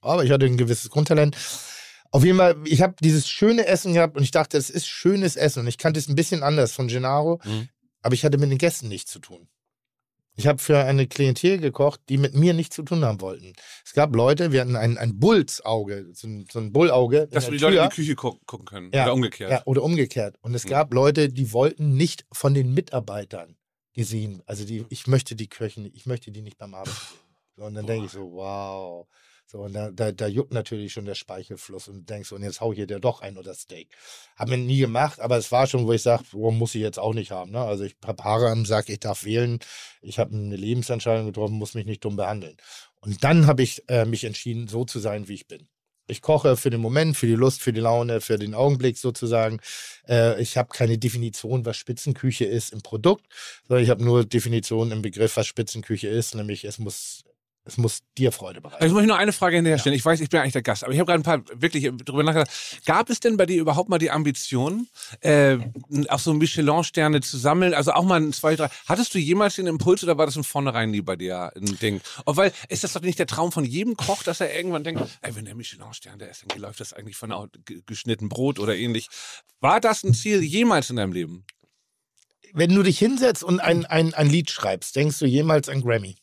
aber ich hatte ein gewisses Grundtalent. Auf jeden Fall, ich habe dieses schöne Essen gehabt und ich dachte, es ist schönes Essen und ich kannte es ein bisschen anders von Gennaro, Mhm. aber ich hatte mit den Gästen nichts zu tun. Ich habe für eine Klientel gekocht, die mit mir nichts zu tun haben wollten. Es gab Leute, wir hatten ein, ein Bullsauge, so ein, so ein Bullauge. Dass wir die Leute Tür. in die Küche gucken, gucken können. Ja, Oder umgekehrt. Ja, oder umgekehrt. Und es Mhm. gab Leute, die wollten nicht von den Mitarbeitern gesehen. Also die, ich möchte die Köchen, ich möchte die nicht beim sehen. So, und dann denke ich so, wow. So, und da, da, da juckt natürlich schon der Speichelfluss und denkst und jetzt hau ich hier dir doch ein oder Steak. Hab mir nie gemacht, aber es war schon, wo ich sage, wo muss ich jetzt auch nicht haben. Ne? Also ich habe Haare am Sack, ich darf wählen, ich habe eine Lebensentscheidung getroffen, muss mich nicht dumm behandeln. Und dann habe ich äh, mich entschieden, so zu sein, wie ich bin. Ich koche für den Moment, für die Lust, für die Laune, für den Augenblick sozusagen. Äh, ich habe keine Definition, was Spitzenküche ist im Produkt, sondern ich habe nur Definition im Begriff, was Spitzenküche ist, nämlich es muss, es muss dir Freude bereiten. Also muss ich nur eine Frage hinterher stellen. Ich weiß, ich bin eigentlich der Gast, aber ich habe gerade ein paar wirklich drüber nachgedacht. Gab es denn bei dir überhaupt mal die Ambition, äh, auch so Michelin-Sterne zu sammeln? Also auch mal ein, zwei, drei. Hattest du jemals den Impuls oder war das von vornherein nie bei dir ein Ding? Und weil, ist das doch nicht der Traum von jedem Koch, dass er irgendwann denkt, ey, wenn der Michelin-Stern da ist, dann läuft das eigentlich von geschnitten Brot oder ähnlich. War das ein Ziel jemals in deinem Leben? Wenn du dich hinsetzt und ein, ein, ein Lied schreibst, denkst du jemals an Grammy?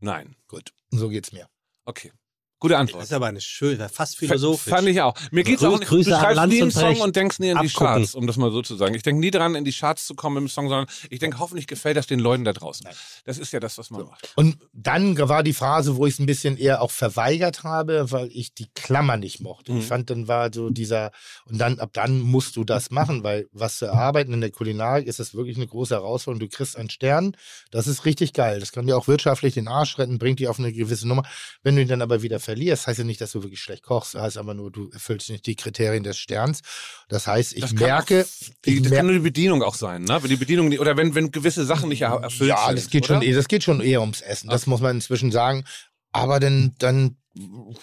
Nein. Gut, so geht's mir. Okay. Gute Das Antwort. ist aber eine schöne, fast F- philosophisch. Fand ich auch. Mir geht's Grüß- auch nicht. Grüße du an schreibst nie einen und Song und denkst nie an die Abgucken. Charts, um das mal so zu sagen. Ich denke nie dran, in die Charts zu kommen im Song, sondern ich denke, hoffentlich gefällt das den Leuten da draußen. Das ist ja das, was man macht. Und dann war die Phase, wo ich es ein bisschen eher auch verweigert habe, weil ich die Klammer nicht mochte. Mhm. Ich fand, dann war so dieser, und dann, ab dann musst du das machen, weil was zu erarbeiten in der Kulinarik ist das wirklich eine große Herausforderung. Du kriegst einen Stern, das ist richtig geil. Das kann dir auch wirtschaftlich den Arsch retten, bringt dich auf eine gewisse Nummer. Wenn du ihn dann aber wieder verlierst, heißt ja nicht, dass du wirklich schlecht kochst. Das heißt aber nur, du erfüllst nicht die Kriterien des Sterns. Das heißt, ich Das merke, auch, die, ich das mer- kann nur die Bedienung auch sein, ne? Wenn die Bedienung oder wenn, wenn gewisse Sachen nicht er- erfüllt ja, sind. das geht oder? schon, eh- das geht schon eher ums Essen. Das muss man inzwischen sagen. Aber dann, dann,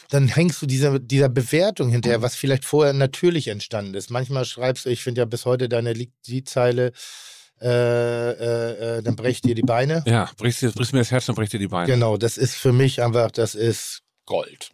dann hängst du dieser, dieser Bewertung hinterher, was vielleicht vorher natürlich entstanden ist. Manchmal schreibst du, ich finde ja bis heute deine Lied- Liedzeile, äh, äh, äh, dann brecht dir die Beine. Ja, brichst, dir- brichst mir das Herz, dann bricht dir die Beine. Genau, das ist für mich einfach, das ist Gold.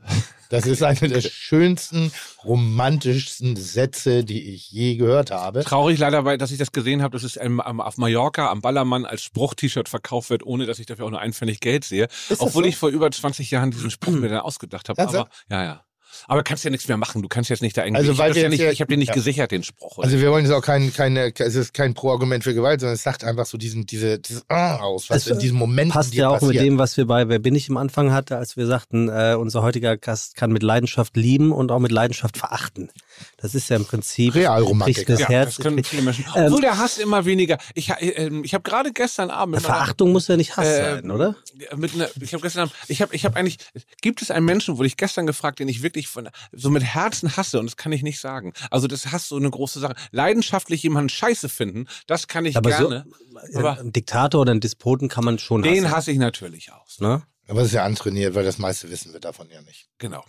Das ist einer der schönsten, romantischsten Sätze, die ich je gehört habe. Traurig leider, weil, dass ich das gesehen habe, dass es auf Mallorca am Ballermann als Spruch-T-Shirt verkauft wird, ohne dass ich dafür auch nur ein Pfennig Geld sehe. Obwohl so? ich vor über 20 Jahren diesen Spruch mir dann ausgedacht habe. Aber ja, ja. Aber kannst ja nichts mehr machen. Du kannst jetzt nicht da irgendwie. Also, ich weil hab das wir ja jetzt nicht, ja- ich habe den nicht ja. gesichert, den Spruch. Oder? Also wir wollen jetzt auch kein, keine, es ist kein Pro-Argument für Gewalt, sondern es sagt einfach so diesen, diese, dieses Ah aus, was Es in diesem Moment Passt ja auch mit dem, was wir bei Wer bin ich am Anfang hatte, als wir sagten, äh, unser heutiger Gast kann mit Leidenschaft lieben und auch mit Leidenschaft verachten. Das ist ja im Prinzip Realromantik, das ja, Herz. das können viele Menschen. Ähm, Obwohl der Hass immer weniger. Ich, ähm, ich habe gerade gestern Abend mit meiner- Verachtung muss ja nicht Hass Äh, sein, oder? Mit einer, ich habe gestern, Abend- ich habe, ich habe eigentlich, gibt es einen Menschen, wurde ich gestern gefragt, den ich wirklich von, so mit Herzen hasse und das kann ich nicht sagen. Also das Hass so eine große Sache. Leidenschaftlich jemanden Scheiße finden, das kann ich Aber gerne. so, aber einen Diktator oder einen Despoten kann man schon den hassen. hasse ich natürlich aus. Ne? Aber das ist ja antrainiert, weil das meiste wissen wir davon ja nicht. Genau.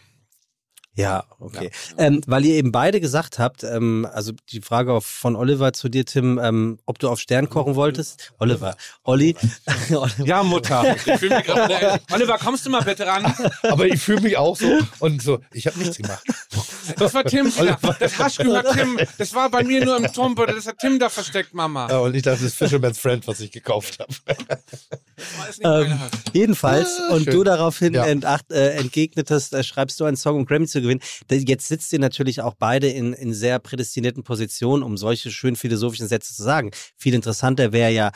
Ja, okay. Ähm, weil ihr eben beide gesagt habt, ähm, also die Frage auf, von Oliver zu dir, Tim, ähm, ob du auf Stern kochen wolltest. Oliver, Olli. Ja, Mutter. Ich fühl mich grad, Oliver, kommst du mal bitte ran? Aber ich fühle mich auch so und so, ich habe nichts gemacht. Das war Tim wieder. Das Hasch gehört Tim. Das war bei mir nur im Turmbeutel. Das hat Tim da versteckt, Mama. Ja, und ich dachte, das ist Fisherman's Friend, was ich gekauft habe. Das ist nicht Ähm, jedenfalls, und schön. du daraufhin Ja. entacht, äh, entgegnetest, äh, schreibst du einen Song, um Grammy zu gewinnen. Jetzt sitzt ihr natürlich auch beide in, in sehr prädestinierten Positionen, um solche schön philosophischen Sätze zu sagen. Viel interessanter wäre ja,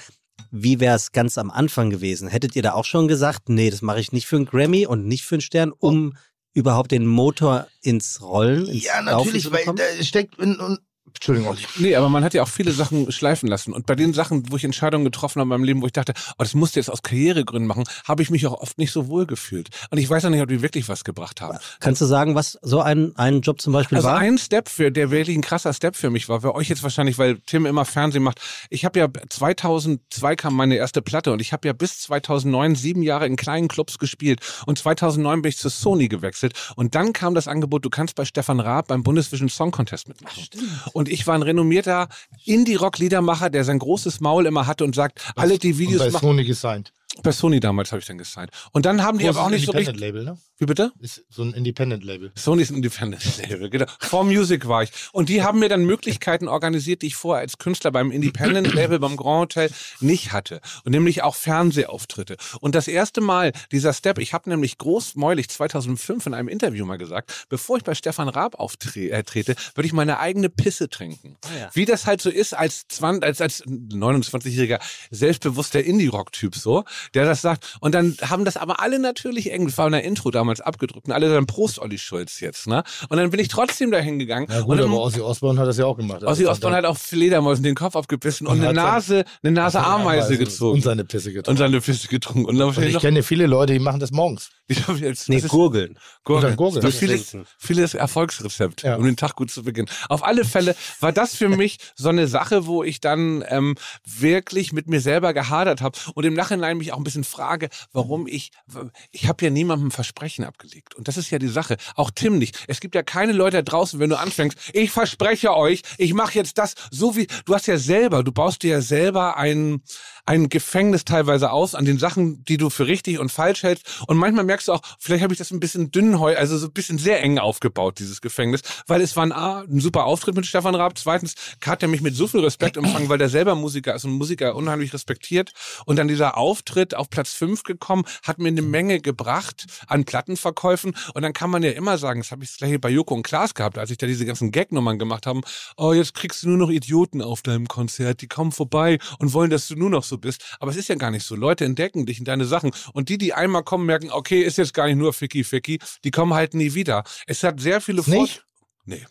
wie wäre es ganz am Anfang gewesen? Hättet ihr da auch schon gesagt, nee, das mache ich nicht für einen Grammy und nicht für einen Stern, um überhaupt den Motor ins Rollen, ins Ja, natürlich, weil da steckt in, Entschuldigung. Nee, aber man hat ja auch viele Sachen schleifen lassen. Und bei den Sachen, wo ich Entscheidungen getroffen habe in meinem Leben, wo ich dachte, oh, das musst du jetzt aus Karrieregründen machen, habe ich mich auch oft nicht so wohl gefühlt. Und ich weiß auch nicht, ob die wirklich was gebracht haben. Kannst du sagen, was so ein, ein Job zum Beispiel Also war? ein Step für, der wirklich ein krasser Step für mich war, für euch jetzt wahrscheinlich, weil Tim immer Fernsehen macht. Ich habe ja 2002 kam meine erste Platte und ich habe ja bis 2009 sieben Jahre in kleinen Clubs gespielt und 2009 bin ich zu Sony gewechselt und dann kam das Angebot, du kannst bei Stefan Raab beim Bundesvision Song Contest mitmachen. Und ich war ein renommierter Indie-Rock-Liedermacher, der sein großes Maul immer hatte und sagt, alle die Videos Und bei machen. Sony gesigned. Bei Sony damals habe ich dann gesigned. Und dann haben die aber auch nicht so richtig. Independent-Label, ne? Wie bitte? Ist so ein Independent-Label. Sony ist ein Independent-Label, genau. For Music war ich. Und die haben mir dann Möglichkeiten organisiert, die ich vorher als Künstler beim Independent-Label, beim Grand Hotel nicht hatte. Und nämlich auch Fernsehauftritte. Und das erste Mal, dieser Step, ich habe nämlich großmäulig 2005 in einem Interview mal gesagt, bevor ich bei Stefan Raab auftrete, äh, würde ich meine eigene Pisse trinken. Wie das halt so ist als, 20, als, als 29-jähriger, selbstbewusster Indie-Rock-Typ so, der das sagt. Und dann haben das aber alle natürlich irgendwie, war in der Intro damals abgedruckt und alle dann Prost Olli Schulz jetzt, ne? Und dann bin ich trotzdem dahin gegangen. Ja und gut, dann, aber Ozzy Osbourne hat das ja auch gemacht. Ozzy Also Osbourne hat auch Fledermäusen den Kopf abgebissen und, Und eine Nase, eine Nase Ameise Und gezogen. seine Pisse Und getrunken. seine Pisse getrunken. Und Und ich noch, kenne viele Leute, die machen das morgens. ich hab jetzt, nee, das ist- Gurgeln. Gurgeln. Gurgeln. Das ist vieles, vieles Erfolgsrezept, Ja. um den Tag gut zu beginnen. Auf alle Fälle war das für mich so eine Sache, wo ich dann ähm, wirklich mit mir selber gehadert habe und im Nachhinein mich auch ein bisschen frage, warum ich, ich habe ja niemandem Versprechen abgelegt. Und das ist ja die Sache. Auch Tim nicht. Es gibt ja keine Leute da draußen, wenn du anfängst, ich verspreche euch, ich mache jetzt das, so wie, du hast ja selber, du baust dir ja selber ein, ein Gefängnis teilweise aus an den Sachen, die du für richtig und falsch hältst. Und manchmal merkst du auch, vielleicht habe ich das ein bisschen dünn, heu- also so ein bisschen sehr eng aufgebaut, dieses Gefängnis, weil es war ein, A, ein super Auftritt mit Stefan Raab. Zweitens hat er mich mit so viel Respekt empfangen, weil der selber Musiker ist und Musiker unheimlich respektiert. Und dann dieser Auftritt auf Platz 5 gekommen, hat mir eine Menge gebracht an Plattenverkäufen. Und dann kann man ja immer sagen, das habe ich gleich bei Joko und Klaas gehabt, als ich da diese ganzen Gag-Nummern gemacht haben. Oh, jetzt kriegst du nur noch Idioten auf deinem Konzert, die kommen vorbei und wollen, dass du nur noch so bist. Aber es ist ja gar nicht so. Leute entdecken dich in deine Sachen. Und die, die einmal kommen, merken, okay, ist jetzt gar nicht nur Ficky Ficky, die kommen halt nie wieder. Es hat sehr viele Vor- Nicht? Nee.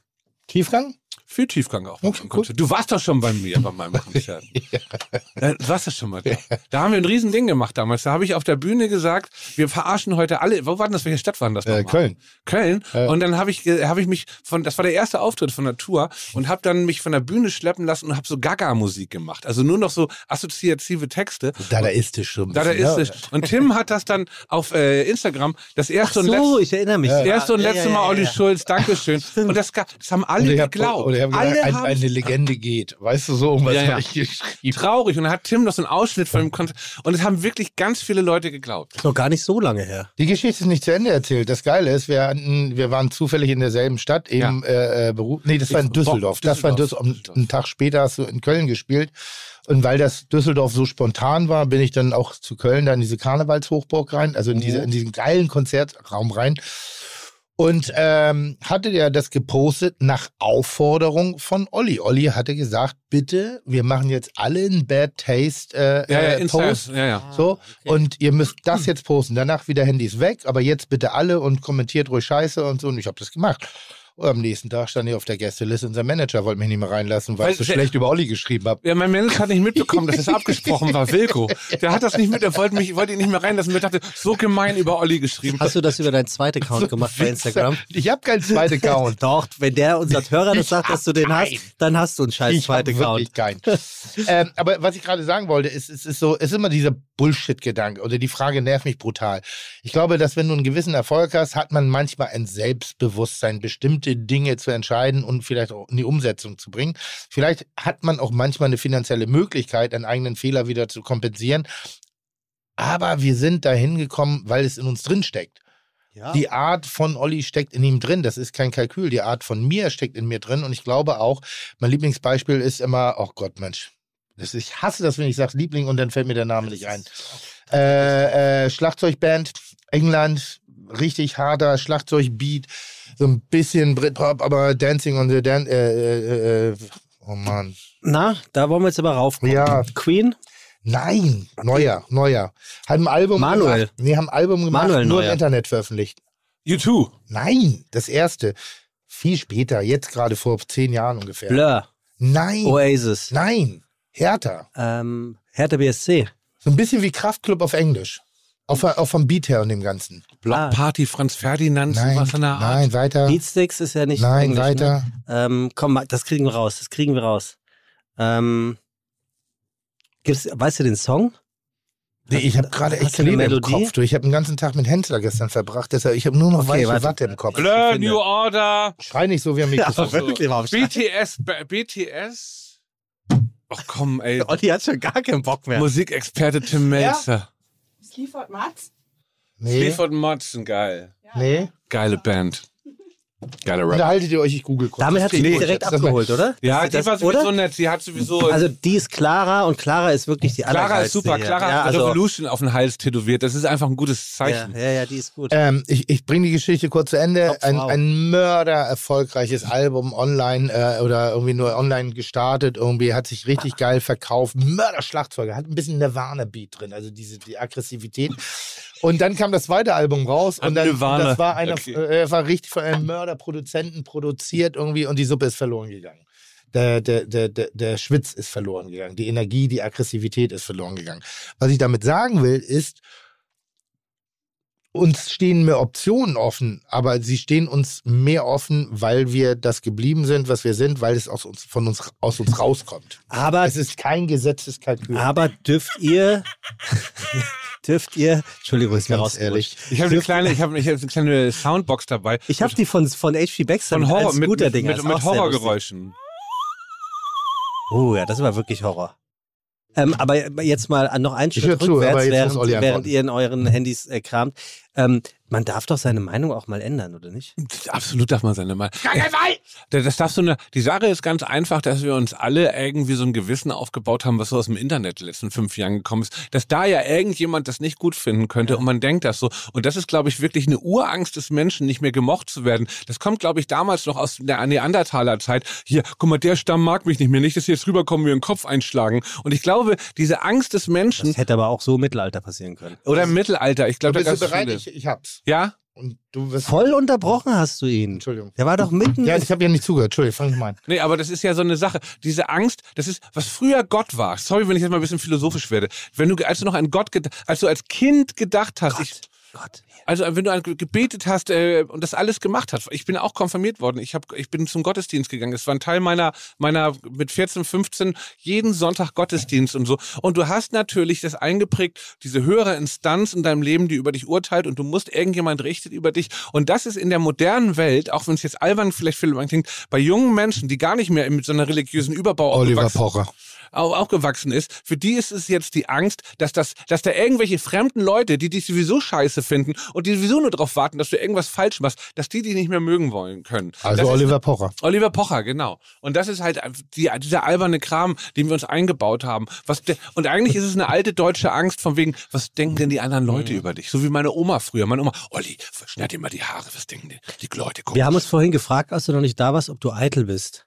Tiefgang? Viel Tiefgang auch. gut. Konzert. Du warst doch schon bei mir bei meinem Konzert. ja. Du warst doch schon mal da. Da haben wir ein Riesending gemacht damals. Da habe ich auf der Bühne gesagt, wir verarschen heute alle. Wo war denn das? Welche Stadt war denn das? Äh? Köln. Köln. Ja. Und dann habe ich, habe ich mich von, das war der erste Auftritt von der Tour und habe dann mich von der Bühne schleppen lassen und habe so Gaga-Musik gemacht. Also nur noch so assoziative Texte. Dadaistisch schon. Da, da ist es. Und Tim hat das dann auf äh, Instagram das erste und so, letzte. ich erinnere mich. Das erste und Ja, letzte ja, Mal ja, Olli ja. Schulz, Dankeschön. Und das, das haben alle Und hab- geglaubt. Geglaubt. Oder ich habe Alle gesagt, ein, eine Legende geht. Weißt du, so irgendwas Ja, ja. habe ich geschrieben. traurig. Und dann hat Tim noch so einen Ausschnitt von dem Konzert. Und es haben wirklich ganz viele Leute geglaubt. Ist noch gar nicht so lange her. Die Geschichte ist nicht zu Ende erzählt. Das Geile ist, wir, hatten, wir waren zufällig in derselben Stadt, eben äh, äh, Beruf. Nee, das war in Düsseldorf. Boah, Das war in Düsseldorf. Düsseldorf. Einen Tag später hast du in Köln gespielt. Und weil das Düsseldorf so spontan war, bin ich dann auch zu Köln da in diese Karnevalshochburg rein, also in, diese, in diesen geilen Konzertraum rein. Und ähm, hatte der das gepostet nach Aufforderung von Olli. Olli hatte gesagt, bitte, wir machen jetzt alle einen Bad Taste äh, Ja, ja, äh. Post. Ja, ja. So, und ihr müsst das jetzt posten. Danach wieder Handys weg, aber jetzt bitte alle und kommentiert ruhig Scheiße und so. Und ich habe das gemacht. Und am nächsten Tag stand ich auf der Gästeliste. Unser Manager wollte mich nicht mehr reinlassen, weil, Weil ich so der- schlecht über Olli geschrieben habe. Ja, mein Manager hat nicht mitbekommen, dass es abgesprochen war, Wilko. Der hat das nicht mit, er wollte mich, wollte ihn nicht mehr reinlassen. Wir dachte, so gemein über Olli geschrieben. Hast du das über deinen zweiten Account gemacht bei Instagram? Ich habe keinen zweiten Account. Doch, wenn der unser Hörer das Ich sagt, dass du den hast, dann hast du einen scheiß Ich zweiten wirklich Account. keinen. ähm, aber was ich gerade sagen wollte, ist, ist, ist so, ist immer dieser Bullshit-Gedanke oder die Frage nervt mich brutal. Ich glaube, dass wenn du einen gewissen Erfolg hast, hat man manchmal ein Selbstbewusstsein, bestimmte Dinge zu entscheiden und vielleicht auch in die Umsetzung zu bringen. Vielleicht hat man auch manchmal eine finanzielle Möglichkeit, einen eigenen Fehler wieder zu kompensieren. Aber wir sind dahin gekommen, weil es in uns drin steckt. Ja. Die Art von Olli steckt in ihm drin. Das ist kein Kalkül. Die Art von mir steckt in mir drin. Und ich glaube auch, mein Lieblingsbeispiel ist immer, oh Gott, Mensch. Das, ich hasse das, wenn ich sage Liebling und dann fällt mir der Name nicht ein. Äh, äh, Schlagzeugband, England, richtig harter Schlagzeugbeat, so ein bisschen Britpop, aber Dancing on the Dan äh, äh, äh, oh Mann. Na, da wollen wir jetzt aber raufkommen. Ja. Queen? Nein, neuer, neuer. Haben ein Album Manuel. gemacht. Nee, haben ein Album gemacht, Manuel nur im Neuer. Internet veröffentlicht. You too. Nein, das erste. Viel später, jetzt gerade vor zehn Jahren ungefähr. Blur. Nein, Oasis. nein, härter. Ähm, Hertha BSC. So ein bisschen wie Kraftclub auf Englisch. Auch, von- auch vom Beat her und dem Ganzen. Block Party, Franz Ferdinand, Nein, was in der Art. nein, weiter. Beatsticks ist ja nicht Nein, Englisch, weiter. Ne? Ähm, komm, mal, das kriegen wir raus. Das kriegen wir raus. Ähm, gibt's, weißt du den Song? Nee, ich habe gerade echt Hast du eine Klebe im? Kopf. Du, ich habe den ganzen Tag mit Hensler gestern verbracht. Deshalb, ich habe nur noch Okay, weiche warte. Watte im Kopf. Blur, New Order. Schrei nicht so wie am Mikrofon. wirklich, warum BTS, BTS. Ach komm, ey. Olli hat schon gar keinen Bock mehr. Musikexperte Tim Melzer. Clifford Max? Nee, Clifford Motzen, geil. nee. Geile Band. Geiler Rap. Unterhaltet ihr euch, ich google kurz. Damit hat sie dich direkt abgeholt, oder? Ja, Das- die das- war sowieso oder? nett. Sie hat sowieso. Also die ist Clara und Clara ist wirklich die Clara ist super. hier. Clara ja, hat also, Revolution auf den Hals tätowiert. Das ist einfach ein gutes ja, Zeichen. ja, ja, die ist gut. Ähm, ich ich bringe die Geschichte kurz zu Ende. Top Ein, ein mörder erfolgreiches Album online äh, oder irgendwie nur online gestartet. Irgendwie hat sich richtig geil verkauft. Mörder Schlagzeuger, hat ein bisschen Nirvana-Beat drin, also diese die Aggressivität. Und dann kam das zweite Album raus und dann das war einer, Okay. äh, war richtig von einem Mörderproduzenten produziert irgendwie und die Suppe ist verloren gegangen. Der, der, der, der, der Schwitz ist verloren gegangen. Die Energie, die Aggressivität ist verloren gegangen. Was ich damit sagen will, ist, uns stehen mehr Optionen offen, aber sie stehen uns mehr offen, weil wir das geblieben sind, was wir sind, weil es aus uns, von uns, aus uns rauskommt. Aber, Es ist kein gesetztes Kalkül. aber dürft ihr, dürft ihr, Entschuldigung, ist mir Ganz raus. ehrlich. Ich habe eine kleine, ich habe ich hab eine kleine Soundbox dabei. Ich habe die von, von H.P. Baxter von Horror als mit, guter mit, Ding. mit, mit Horrorgeräuschen. Oh ja, das war wirklich Horror. Ähm, aber jetzt mal noch einen Ich Schritt zu, rückwärts, jetzt während, während ihr in euren Handys äh, kramt. Ähm, man darf doch seine Meinung auch mal ändern, oder nicht? Absolut darf man seine Meinung. Das das darfst du ne, die Sache ist ganz einfach, dass wir uns alle irgendwie so ein Gewissen aufgebaut haben, was so aus dem Internet die letzten fünf Jahren gekommen ist, dass da ja irgendjemand das nicht gut finden könnte und man denkt das so. Und das ist, glaube ich, wirklich eine Urangst des Menschen, nicht mehr gemocht zu werden. Das kommt, glaube ich, damals noch aus der Neandertaler Zeit. Hier, guck mal, der Stamm mag mich nicht mehr, nicht, dass sie jetzt rüberkommen, mir den Kopf einschlagen. Und ich glaube, diese Angst des Menschen Das hätte aber auch so im Mittelalter passieren können. oder im Mittelalter, ich glaube, da Bist du bereit? viele. Ich, ich hab's. Ja? Und du wirst. Voll unterbrochen hast du ihn. Entschuldigung. Der war doch mitten. Ja, ich habe ja nicht zugehört. Entschuldigung, fang mal an. Nee, aber das ist ja so eine Sache. Diese Angst, das ist, was früher Gott war. Sorry, wenn ich jetzt mal ein bisschen philosophisch werde. Wenn du, als du noch an Gott, als du als Kind gedacht hast, ich, Gott. Also wenn du gebetet hast äh, und das alles gemacht hast. Ich bin auch konfirmiert worden. Ich, hab, ich bin zum Gottesdienst gegangen. Es war ein Teil meiner, meiner mit 14, 15 jeden Sonntag Gottesdienst und so. Und du hast natürlich das eingeprägt, diese höhere Instanz in deinem Leben, die über dich urteilt und du musst, irgendjemand richtet über dich. Und das ist in der modernen Welt, auch wenn es jetzt albern vielleicht für klingt, bei jungen Menschen, die gar nicht mehr mit so einer religiösen Überbau Oliver Pocher auch gewachsen ist, für die ist es jetzt die Angst, dass das, dass da irgendwelche fremden Leute, die dich sowieso scheiße finden und die sowieso nur darauf warten, dass du irgendwas falsch machst, dass die dich nicht mehr mögen wollen können. Also das Oliver Pocher. Oliver Pocher, genau. Und das ist halt die, dieser alberne Kram, den wir uns eingebaut haben. Was de, und eigentlich ist es eine alte deutsche Angst von wegen, was denken denn die anderen Leute mhm. über dich? So wie meine Oma früher. Meine Oma, Olli, schneid dir mal die Haare, was denken die, die Leute? Gucken. Wir haben uns vorhin gefragt, als du noch nicht da warst, ob du eitel bist.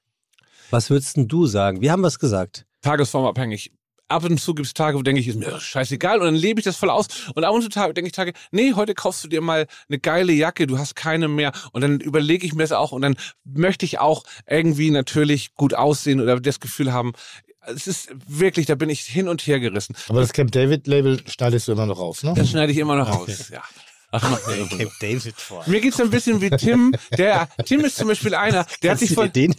Was würdest denn du sagen? Wir haben was gesagt tagesformabhängig. Ab und zu gibt es Tage, wo denke ich, ist mir scheißegal und dann lebe ich das voll aus. Und ab und zu denke ich Tage, nee, heute kaufst du dir mal eine geile Jacke, du hast keine mehr. Und dann überlege ich mir das auch und dann möchte ich auch irgendwie natürlich gut aussehen oder das Gefühl haben, es ist wirklich, da bin ich hin und her gerissen. Aber das Camp David Label schneidest du immer noch raus, ne? Das schneide ich immer noch raus, ja. Ach, Camp David vor. Mir geht's ein bisschen wie Tim. Der Tim ist zum Beispiel einer, der hat sich von den,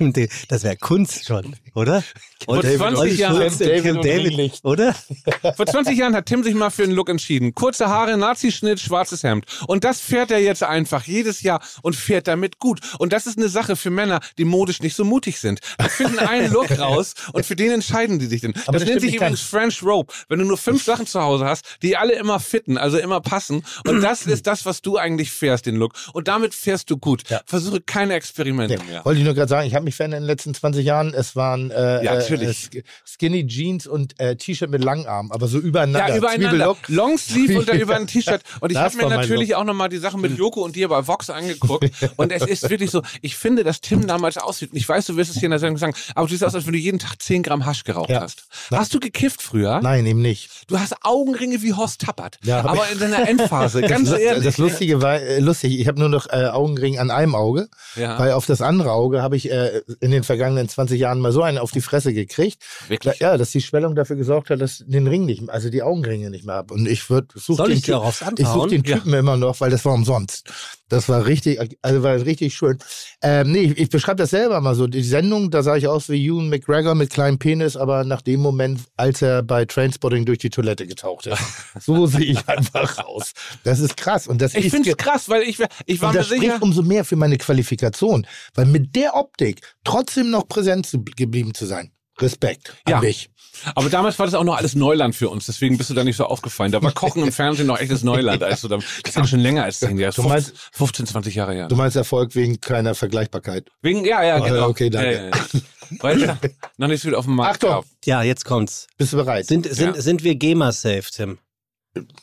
das wäre Kunst schon, oder? Vor 20 Jahren, Camp David, oder? Vor 20 Jahren hat Tim sich mal für einen Look entschieden. Kurze Haare, Nazischnitt, schwarzes Hemd. Und das fährt er jetzt einfach jedes Jahr und fährt damit gut. Und das ist eine Sache für Männer, die modisch nicht so mutig sind. Die finden einen Look raus und für den entscheiden die sich denn. Das, das nennt sich übrigens French Rope. Wenn du nur fünf Sachen zu Hause hast, die alle immer fitten, also immer passen. Und das ist ist das, was du eigentlich fährst, den Look. Und damit fährst du gut. Ja. Versuche keine Experimente ja. mehr. Wollte ich nur gerade sagen, ich habe mich verändert in den letzten 20 Jahren. Es waren äh, ja, natürlich. Äh, Skinny Jeans und äh, T-Shirt mit Langarm, aber so übereinander. Ja, übereinander. Longsleeve und dann über ein T-Shirt. Und ich habe mir natürlich auch nochmal die Sachen mit Joko und dir bei Vox angeguckt. und es ist wirklich so, ich finde, dass Tim damals aussieht. Und ich weiß, du wirst es hier in der Sendung sagen, aber du siehst aus, als wenn du jeden Tag 10 Gramm Hasch geraucht ja. hast. Hast du gekifft früher? Nein, eben nicht. Du hast Augenringe wie Horst Tappert. Ja, aber in seiner Endphase, ganz ehrlich ehrlich. Das Lustige war, äh, lustig, ich habe nur noch äh, Augenring an einem Auge, ja. weil auf das andere Auge habe ich äh, in den vergangenen 20 Jahren mal so einen auf die Fresse gekriegt. Wirklich? Ja, dass die Schwellung dafür gesorgt hat, dass ich den Ring nicht, also die Augenringe nicht mehr habe. Und ich würde suche den, ich ich such den Typen ja. immer noch, weil das war umsonst. Das war richtig, also war richtig schön. Ähm, nee, ich, ich beschreibe das selber mal so. Die Sendung, da sah ich aus wie Ewan McGregor mit kleinem Penis, aber nach dem Moment, als er bei Trainspotting durch die Toilette getaucht ist. so sehe ich einfach aus. Das ist krass. Und das ich finde es krass, weil ich, ich war und das mir sicher. umso mehr für meine Qualifikation, weil mit der Optik trotzdem noch präsent zu, geblieben zu sein. Respekt an ja. mich. Aber damals war das auch noch alles Neuland für uns, deswegen bist du da nicht so aufgefallen. Da war Kochen im Fernsehen noch echtes Neuland. Als du da, das ist ja schon länger als 10 Jahre. Du meinst, 15, 20 Jahre her. Du meinst Erfolg wegen keiner Vergleichbarkeit? Wegen, ja, ja, genau. Okay, danke. Ja, ja, ja. Weißt du, noch nicht so viel auf dem Markt. Achtung! Ja, jetzt kommt's. Bist du bereit? Sind, sind, ja. sind wir GEMA-safe, Tim?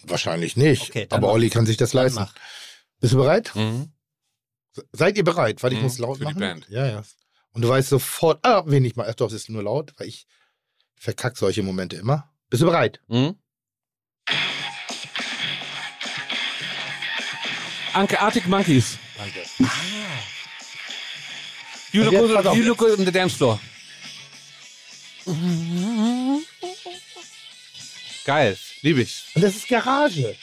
Wahrscheinlich nicht. Okay, aber Olli kann sich das leisten. Bist du bereit? Mhm. Seid ihr bereit? Weil ich mhm, muss laut für machen. Die Band. Ja, ja. Und du weißt sofort, ah, wenig mal. Ach doch, es ist nur laut, weil ich verkack solche Momente immer. Bist du bereit? Mhm. Anke Arctic Monkeys. Danke. Ah. You look, good, you look good on the dance floor. Geil, liebe ich. Und das ist Garage.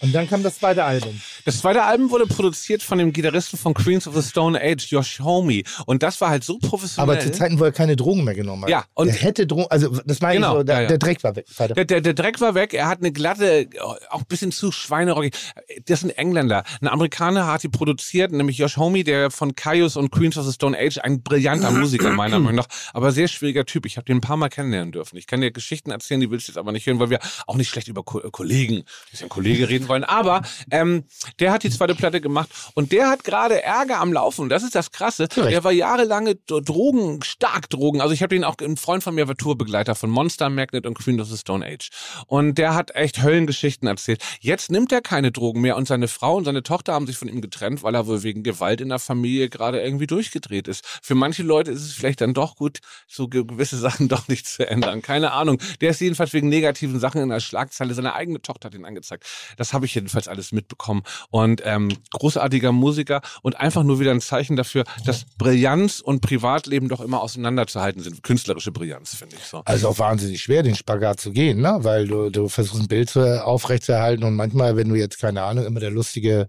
Und dann kam das zweite Album. Das zweite Album wurde produziert von dem Gitarristen von Queens of the Stone Age, Josh Homme. Und das war halt so professionell. Aber zu Zeiten, wo er keine Drogen mehr genommen hat. Ja. Und der hätte Drogen, also das meine genau, ich so, der, ja, ja. der Dreck war weg. Der, der, der, Dreck war weg. Er hat eine glatte, auch ein bisschen zu schweinerockig. Das sind Engländer. Ein Amerikaner hat die produziert, nämlich Josh Homme, der von Caius und Queens of the Stone Age, ein brillanter Musiker meiner Meinung nach, aber sehr schwieriger Typ. Ich habe den ein paar Mal kennenlernen dürfen. Ich kann dir Geschichten erzählen, die willst du jetzt aber nicht hören, weil wir auch nicht schlecht über Ko Kollegen, ist ja ein Kollege reden wollen. Aber ähm, der hat die zweite Platte Platte gemacht und der hat gerade Ärger am Laufen. Das ist das Krasse. Zurecht. Der war jahrelange Drogen, stark Drogen. Also ich habe den auch, ein Freund von mir war Tourbegleiter von Monster Magnet und Queen of the Stone Age. Und der hat echt Höllengeschichten erzählt. Jetzt nimmt er keine Drogen mehr und seine Frau und seine Tochter haben sich von ihm getrennt, weil er wohl wegen Gewalt in der Familie gerade irgendwie durchgedreht ist. Für manche Leute ist es vielleicht dann doch gut, so gewisse Sachen doch nicht zu ändern. Keine Ahnung. Der ist jedenfalls wegen negativen Sachen in der Schlagzeile. Seine eigene Tochter hat ihn angezeigt. Das habe ich jedenfalls alles mitbekommen. und ähm, großartiger Musiker und einfach nur wieder ein Zeichen dafür, dass Brillanz und Privatleben doch immer auseinanderzuhalten sind. Künstlerische Brillanz, finde ich so. Also auch wahnsinnig schwer, den Spagat zu gehen, ne? Weil du, du versuchst ein Bild zu, aufrechtzuerhalten und manchmal, wenn du jetzt, keine Ahnung, immer der lustige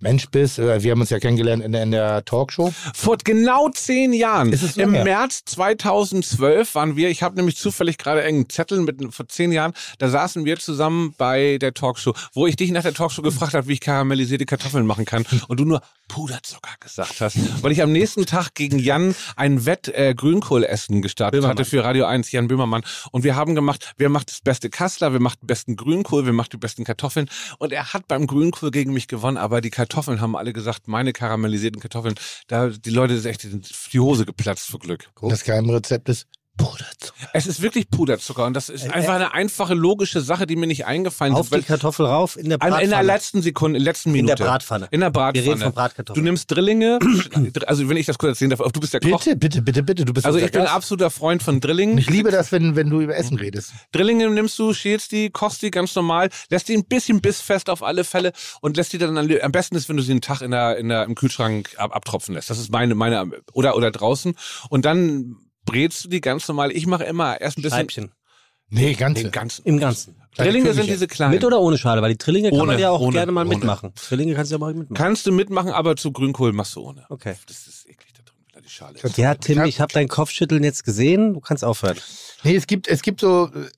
Mensch bist. äh, Wir haben uns ja kennengelernt in der, in der Talkshow. Vor genau zehn Jahren, Ist es im her? März 2012 waren wir, ich habe nämlich zufällig gerade einen Zettel mit vor zehn Jahren, da saßen wir zusammen bei der Talkshow, wo ich dich nach der Talkshow gefragt habe, wie ich karamellisierte Kartoffeln machen kann und du nur Puderzucker gesagt hast, weil ich am nächsten Tag gegen Jan ein Wett äh, Grünkohlessen gestartet hatte für Radio 1, Jan Böhmermann und wir haben gemacht, wer macht das beste Kassler, wer macht den besten Grünkohl, wer macht die besten Kartoffeln und er hat beim Grünkohl gegen mich gewonnen, aber die Kartoffeln haben alle gesagt, meine karamellisierten Kartoffeln, da die Leute sind echt die Hose geplatzt vor Glück. Das Geheimrezept ist Puderzucker. Es ist wirklich Puderzucker und das ist einfach eine einfache logische Sache, die mir nicht eingefallen Auf ist. die weil- Kartoffel rauf in der in Bratpfanne. der letzten Sekunde, in der letzten in Minute. der Bratpfanne. In der Bratpfanne. Wir reden von Bratkartoffeln. Du nimmst Drillinge, also wenn ich das kurz erzählen darf, du bist der Koch. Bitte, bitte, bitte, bitte. Du bist Also ich bin Gast. absoluter Freund von Drillingen. Ich liebe das, wenn, wenn du über Essen redest. Drillinge nimmst du, schälst die, kochst die ganz normal, lässt die ein bisschen bissfest auf alle Fälle und lässt die dann am besten ist, wenn du sie einen Tag in der, in der, im Kühlschrank ab, abtropfen lässt. Das ist meine, meine, oder, oder draußen. Und dann brätst du die ganz normal. Ich mache immer erst ein bisschen Scheibchen. Nee, ganze. den ganzen. Im Ganzen. Kleine Drillinge sind diese kleinen. Mit oder ohne Schale? Weil die Trillinge kann Ohne, man ja auch ohne, gerne mal ohne. mitmachen. Trillinge kannst du ja mal mitmachen. Kannst du mitmachen, aber zu Grünkohl machst du ohne. Okay. Das ist eklig da drin, weil die Schale ist. Ja, Tim, Kann- ich habe dein Kopfschütteln jetzt gesehen. Du kannst aufhören. Nee, es gibt, es gibt so, äh,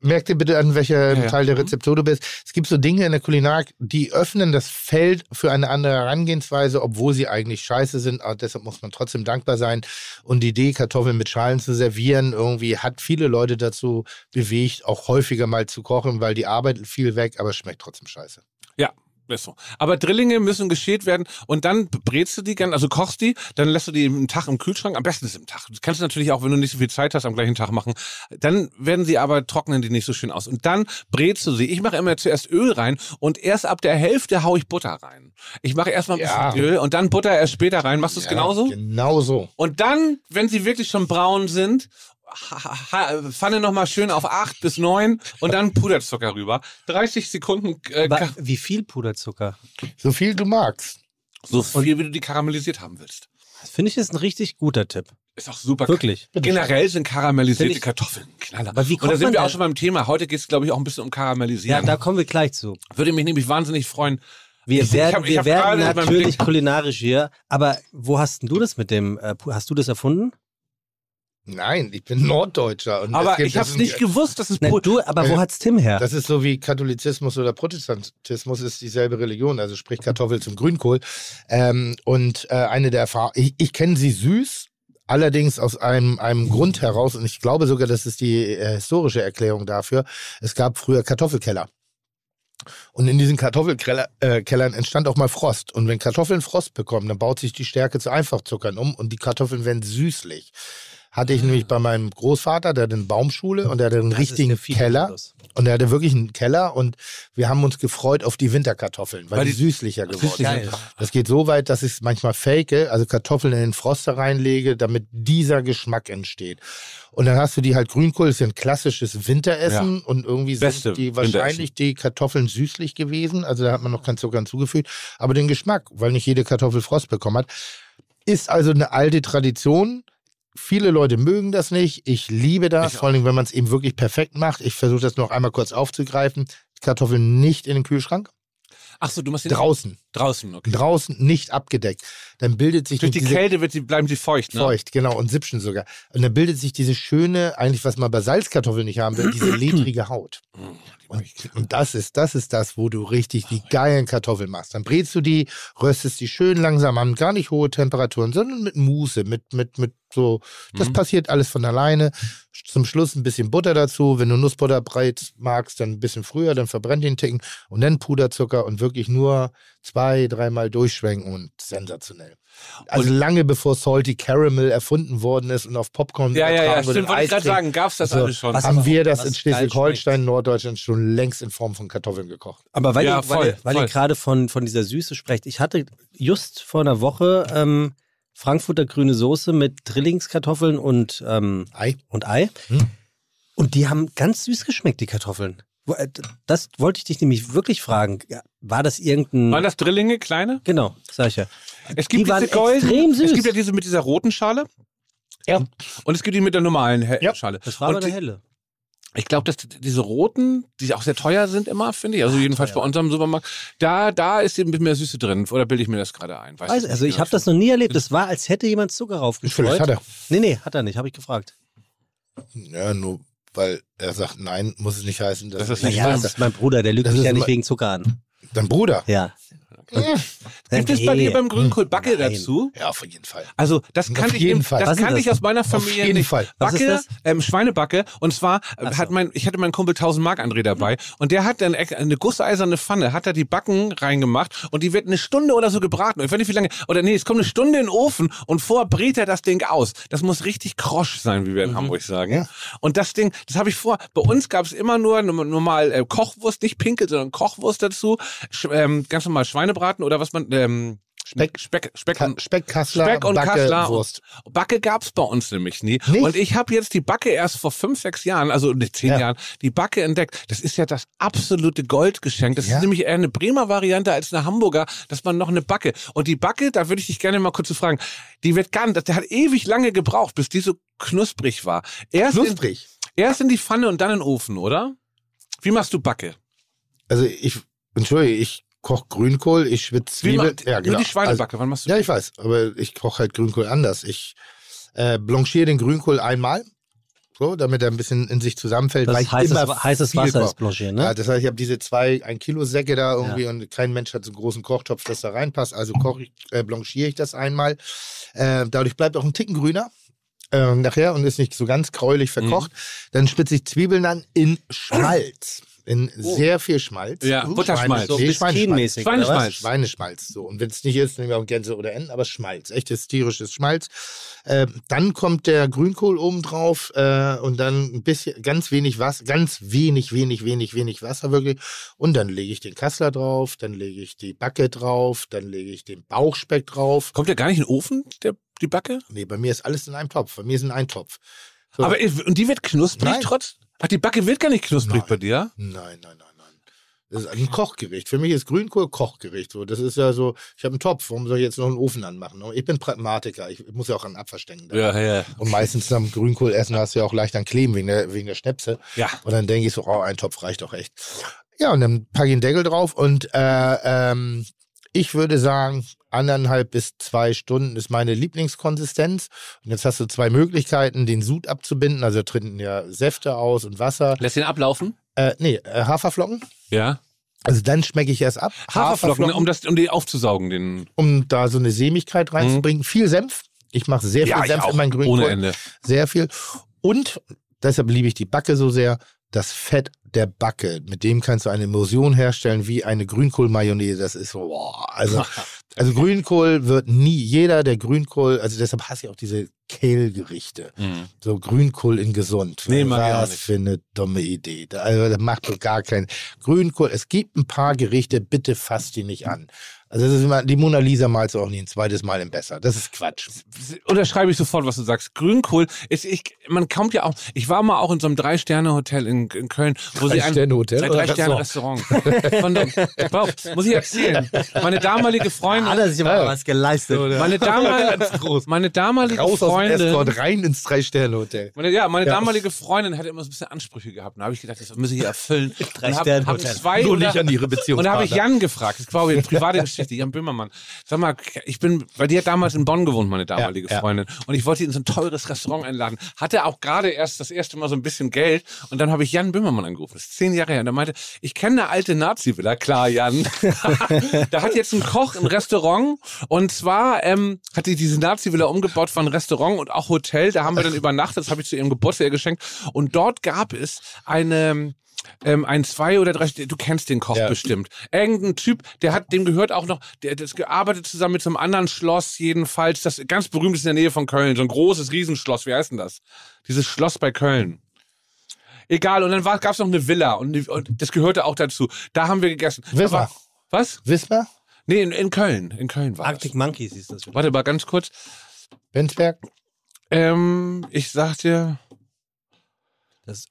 merk dir bitte an, welcher Ja. Teil der. Rezeptur du bist. Es gibt so Dinge in der Kulinarik, die öffnen das Feld für eine andere Herangehensweise, obwohl sie eigentlich scheiße sind. Aber deshalb muss man trotzdem dankbar sein. Und die Idee, Kartoffeln mit Schalen zu servieren, irgendwie hat viele Leute dazu bewegt, auch häufiger mal zu kochen, weil die Arbeit viel weg, aber es schmeckt trotzdem scheiße. Ja, so. Aber Drillinge müssen geschält werden und dann brätst du die ganz, also kochst die, dann lässt du die einen Tag im Kühlschrank, am besten ist im Tag. Das kannst du natürlich auch, wenn du nicht so viel Zeit hast, am gleichen Tag machen. Dann werden sie aber, trocknen die nicht so schön aus. Und dann brätst du sie. Ich mache immer zuerst Öl rein und erst ab der Hälfte hau ich Butter rein. Ich mache erst mal ein Ja. bisschen Öl und dann Butter erst später rein. Machst du es genauso? Genauso. Und dann, wenn sie wirklich schon braun sind, Pfanne nochmal schön auf 8 bis 9 und dann Puderzucker rüber. 30 Sekunden äh, wie viel Puderzucker? So viel du magst. so viel, wie du die karamellisiert haben willst. Das finde ich ist ein richtig guter Tipp. Ist auch super. Wirklich. Generell sind karamellisierte ich- Kartoffeln Knaller. Aber wie und da kommt sind man wir auch schon beim Thema. Heute geht es, glaube ich, auch ein bisschen um Ja, Karamellisieren. da kommen wir gleich zu. Würde mich nämlich wahnsinnig freuen. Wir werden, hab- ich wir werden natürlich kulinarisch hier. Aber wo hast denn du das mit dem, äh, hast du das erfunden? Nein, ich bin Norddeutscher. Und Aber es gibt- ich habe es nicht gewusst, dass es Nein, du, aber wo Äh, hat's Tim her? Das ist so wie Katholizismus oder Protestantismus ist dieselbe Religion, also sprich Kartoffel zum Grünkohl. Ähm, und äh, eine der Erfahrungen, ich, ich kenne sie süß, allerdings aus einem, einem Grund heraus, und ich glaube sogar, das ist die äh, historische Erklärung dafür, es gab früher Kartoffelkeller. Und in diesen Kartoffelkellern äh, entstand auch mal Frost. Und wenn Kartoffeln Frost bekommen, dann baut sich die Stärke zu Einfachzuckern um und die Kartoffeln werden süßlich. Hatte ich nämlich bei meinem Großvater, der hatte eine Baumschule und der hatte einen Das richtigen Keller. Und er hatte wirklich einen Keller und wir haben uns gefreut auf die Winterkartoffeln, weil, Weil die, die- süßlicher geworden süßlich sind. Das geht so weit, dass ich es manchmal fake, also Kartoffeln in den Froster reinlege, damit dieser Geschmack entsteht. Und dann hast du die halt Grünkohl, das ist ja ein klassisches Winteressen und irgendwie Beste sind die wahrscheinlich die Kartoffeln süßlich gewesen, also da hat man noch keinen Zucker hinzugefügt, aber den Geschmack, weil nicht jede Kartoffel Frost bekommen hat, ist also eine alte Tradition. Viele Leute mögen das nicht. Ich liebe das, Ich vor allem, wenn man es eben wirklich perfekt macht. Ich versuche das noch einmal kurz aufzugreifen. Kartoffeln nicht in den Kühlschrank. Ach so, du machst den Draußen. Draußen, okay. Draußen nicht abgedeckt. Dann bildet sich Durch die Kälte wird sie, bleiben sie feucht, ne? feucht, genau, und Sipschen sogar. Und dann bildet sich diese schöne, eigentlich was man bei Salzkartoffeln nicht haben will, diese ledrige Haut. Und, und das ist, das ist das, wo du richtig die geilen Kartoffeln machst. Dann brätst du die, röstest die schön langsam an, gar nicht hohe Temperaturen, sondern mit Muße, mit, mit, mit so, das Mhm. passiert alles von alleine. Zum Schluss ein bisschen Butter dazu. Wenn du Nussbutter breit magst, dann ein bisschen früher, dann verbrennt den Ticken und dann Puderzucker und wirklich nur zwei, dreimal durchschwenken und sensationell. Also lange bevor Salty Caramel erfunden worden ist und auf Popcorn Ja, ja, ja, stimmt, wollte ich gerade sagen, gab's das So, alles schon. was- haben wir das in Schleswig-Holstein, Norddeutschland schon längst in Form von Kartoffeln gekocht. Aber weil, Ja, ihr, voll, weil voll. ihr gerade von, von dieser Süße sprecht, ich hatte just vor einer Woche ähm, Frankfurter grüne Soße mit Drillingskartoffeln und, ähm, Ei. und Ei. Hm. Und die haben ganz süß geschmeckt, die Kartoffeln. Äh, Das wollte ich dich nämlich wirklich fragen. War das irgendein. Waren das Drillinge, kleine? genau, sag ich ja. Es gibt Die diese süß. es gibt ja diese mit dieser roten Schale. Ja. Und es gibt die mit der normalen He Ja. Schale. Das war aber die- helle. Ich glaube, dass diese roten, die auch sehr teuer sind immer, finde ich, also jedenfalls bei unserem Supermarkt, da, da ist eben ein bisschen mehr Süße drin. Oder bilde ich mir das gerade ein? Weiß also nicht ich habe das noch nie erlebt. Das war, als hätte jemand Zucker raufgestreut. Vielleicht hat er. Nee, nee, hat er nicht, habe ich gefragt. Ja, nur weil er sagt nein, muss es nicht heißen, dass Das ist nicht weiß. das ist mein Bruder, der lügt Das mich ja nicht wegen Zucker an. Dein Bruder. Ja. Gibt es bei dir beim Grünkohl Backe Nein. dazu? Ja, auf jeden Fall. Also das Auf kann ich eben, Fall. das kann das? ich aus meiner Auf Familie jeden nicht. Fall. Was ist Backe, das? ähm, Schweinebacke und zwar äh, so. hat mein, ich hatte meinen Kumpel 1000 Mark André dabei und der hat dann eine gusseiserne Pfanne, hat da die Backen reingemacht und die wird eine Stunde oder so gebraten. Ich weiß nicht wie lange, oder nee, es kommt eine Stunde in den Ofen und vorher brät er das Ding aus. Das muss richtig krosch sein, wie wir in Hamburg sagen. Ja. Und das Ding, das habe ich vor. Bei uns gab es immer nur norm- normal äh, Kochwurst, nicht Pinkel, sondern Kochwurst dazu, Sch ähm, ganz normal Schweinebraten oder was man ähm, Speck. Speck, Speck, Ka und Speck, Kassler, Speck und Backe, Kassler. Wurst. Backe gab's bei uns nämlich nie. Nicht? Und ich habe jetzt die Backe erst vor fünf, sechs Jahren, also ne, zehn Ja. Jahren, die Backe entdeckt. Das ist ja das absolute Goldgeschenk. Das Ja. ist nämlich eher eine Bremer Variante als eine Hamburger, dass man noch eine Backe. Und die Backe, da würde ich dich gerne mal kurz fragen, die wird ganz, der hat ewig lange gebraucht, bis die so knusprig war. Erst, in, Knusprig. erst in die Pfanne und dann in den Ofen, oder? Wie machst du Backe? Also ich, entschuldige, ich koche Grünkohl, ich schwitze Wie Zwiebeln. macht, Ja, Nur genau. die Schweinebacke, wann machst du Also, ja, ich weiß, aber ich koche halt Grünkohl anders. Ich äh, blanchiere den Grünkohl einmal, so, damit er ein bisschen in sich zusammenfällt. weil Das ich heißes, immer heißes Wasser ist blanchieren, Ja, ne? das heißt, ich habe diese zwei, ein Kilo Säcke da irgendwie und kein Mensch hat so einen großen Kochtopf, dass da reinpasst. Also koche ich, äh, blanchiere ich das einmal. Äh, dadurch bleibt auch ein Ticken grüner. Äh, nachher und ist nicht so ganz gräulich verkocht. Dann spitze ich Zwiebeln an in Schmalz. In sehr viel Schmalz. Ja, Uh, Butterschmalz. So nee, Schweineschmalz. Schweineschmalz. Schweineschmalz. So. Und wenn es nicht ist, nehmen wir auch Gänse oder Enten, aber Schmalz. Echtes tierisches Schmalz. Äh, dann kommt der Grünkohl oben drauf äh, und dann ein bisschen, ganz wenig Wasser, ganz wenig, wenig, wenig, wenig Wasser wirklich. Und dann lege ich den Kassler drauf, dann lege ich die Backe drauf, dann lege ich den Bauchspeck drauf. Kommt der gar nicht in den Ofen, der, die Backe? Nee, bei mir ist alles in einem Topf. Bei mir ist in einem Topf. So. Aber und die wird knusprig Nein. trotz? Ach, die Backe wird gar nicht knusprig Nein. bei dir? Nein, nein, nein, nein. Das ist ein Kochgericht. Für mich ist Grünkohl Kochgericht. So, das ist ja so, ich habe einen Topf, warum soll ich jetzt noch einen Ofen anmachen? Ich bin Pragmatiker, ich muss ja auch an Abverstecken denken. ja. Und meistens am Grünkohl essen hast du ja auch leicht an Kleben wegen der, wegen der Schnäpse. Ja. Und dann denke ich so, oh, ein Topf reicht doch echt. Ja, und dann packe ich den Deckel drauf und äh, ähm, ich würde sagen, anderthalb bis zwei Stunden ist meine Lieblingskonsistenz. Und jetzt hast du zwei Möglichkeiten, den Sud abzubinden. Also treten ja Säfte aus und Wasser. Lässt den ablaufen? Äh, nee, äh, Haferflocken. Ja. Also dann schmecke ich erst ab. Haferflocken, um, das, um die aufzusaugen, den. um da so eine Sämigkeit reinzubringen. Viel Senf. Ich mache sehr viel Ja, Senf in meinen Grünkohl. Ohne Ende. Sehr viel. Und deshalb liebe ich die Backe so sehr. Das Fett der Backe, mit dem kannst du eine Emulsion herstellen wie eine Grünkohl-Mayonnaise. Das ist so, boah, also, also Grünkohl wird nie, jeder der Grünkohl, also deshalb hasse ich auch diese Kehlgerichte. So Grünkohl in gesund. Nee, Was nicht. für eine dumme Idee. Da- Also, das macht doch gar keinen. Grünkohl, es gibt ein paar Gerichte, bitte fasst die nicht an. Also das ist immer, die Mona Lisa malst du auch nie ein zweites Mal im Besser. Das ist Quatsch. Unterschreibe ich sofort, was du sagst. Grünkohl ist, ich, man kommt ja auch, ich war mal auch in so einem Drei-Sterne-Hotel in, in Köln, wo sie ein, Drei-Sterne-Hotel oder Drei-Sterne-Restaurant. Muss ich erzählen. Meine damalige Freundin, Hat er sich aber was geleistet. meine damalige, meine damalige Raus aus dem Freundin, Escort, rein ins Drei-Sterne-Hotel. Meine, ja, meine Ja. damalige Freundin hatte immer so ein bisschen Ansprüche gehabt. Da habe ich gedacht, das muss ich hier erfüllen. Drei Und hab, Sterne hab Hotel. zwei Nur oder, nicht an ihre Und da habe ich. Jan gefragt. Das war eine private Geschichte. Jan Böhmermann. Sag mal, ich bin, weil die hat damals in Bonn gewohnt, meine damalige Ja, ja. Freundin. Und ich wollte sie in so ein teures Restaurant einladen. Hatte auch gerade erst das erste Mal so ein bisschen Geld. Und dann habe ich Jan Böhmermann angerufen. Das ist zehn Jahre her. Und er meinte, ich kenne eine alte Nazi-Villa. Klar, Jan. da hat jetzt ein Koch ein Restaurant. Und zwar ähm, hat die diese Nazi-Villa umgebaut von Restaurant und auch Hotel. Da haben wir dann übernachtet. Das habe ich zu ihrem Geburtstag geschenkt. Und dort gab es eine ähm, ein zwei oder drei, du kennst den Koch Ja. bestimmt. Irgendein Typ, der hat, dem gehört auch noch, der hat das gearbeitet zusammen mit so einem anderen Schloss jedenfalls, das ganz berühmt ist in der Nähe von Köln, so ein großes Riesenschloss, wie heißt denn das? Dieses Schloss bei Köln. Egal, und dann gab es noch eine Villa und, die- und das gehörte auch dazu. Da haben wir gegessen. Wismar. Was? Wismar? Nee, in, in Köln. In Köln war Arctic das. Monkeys hieß das. Warte mal ganz kurz. Benzberg? Ähm, ich sag dir, das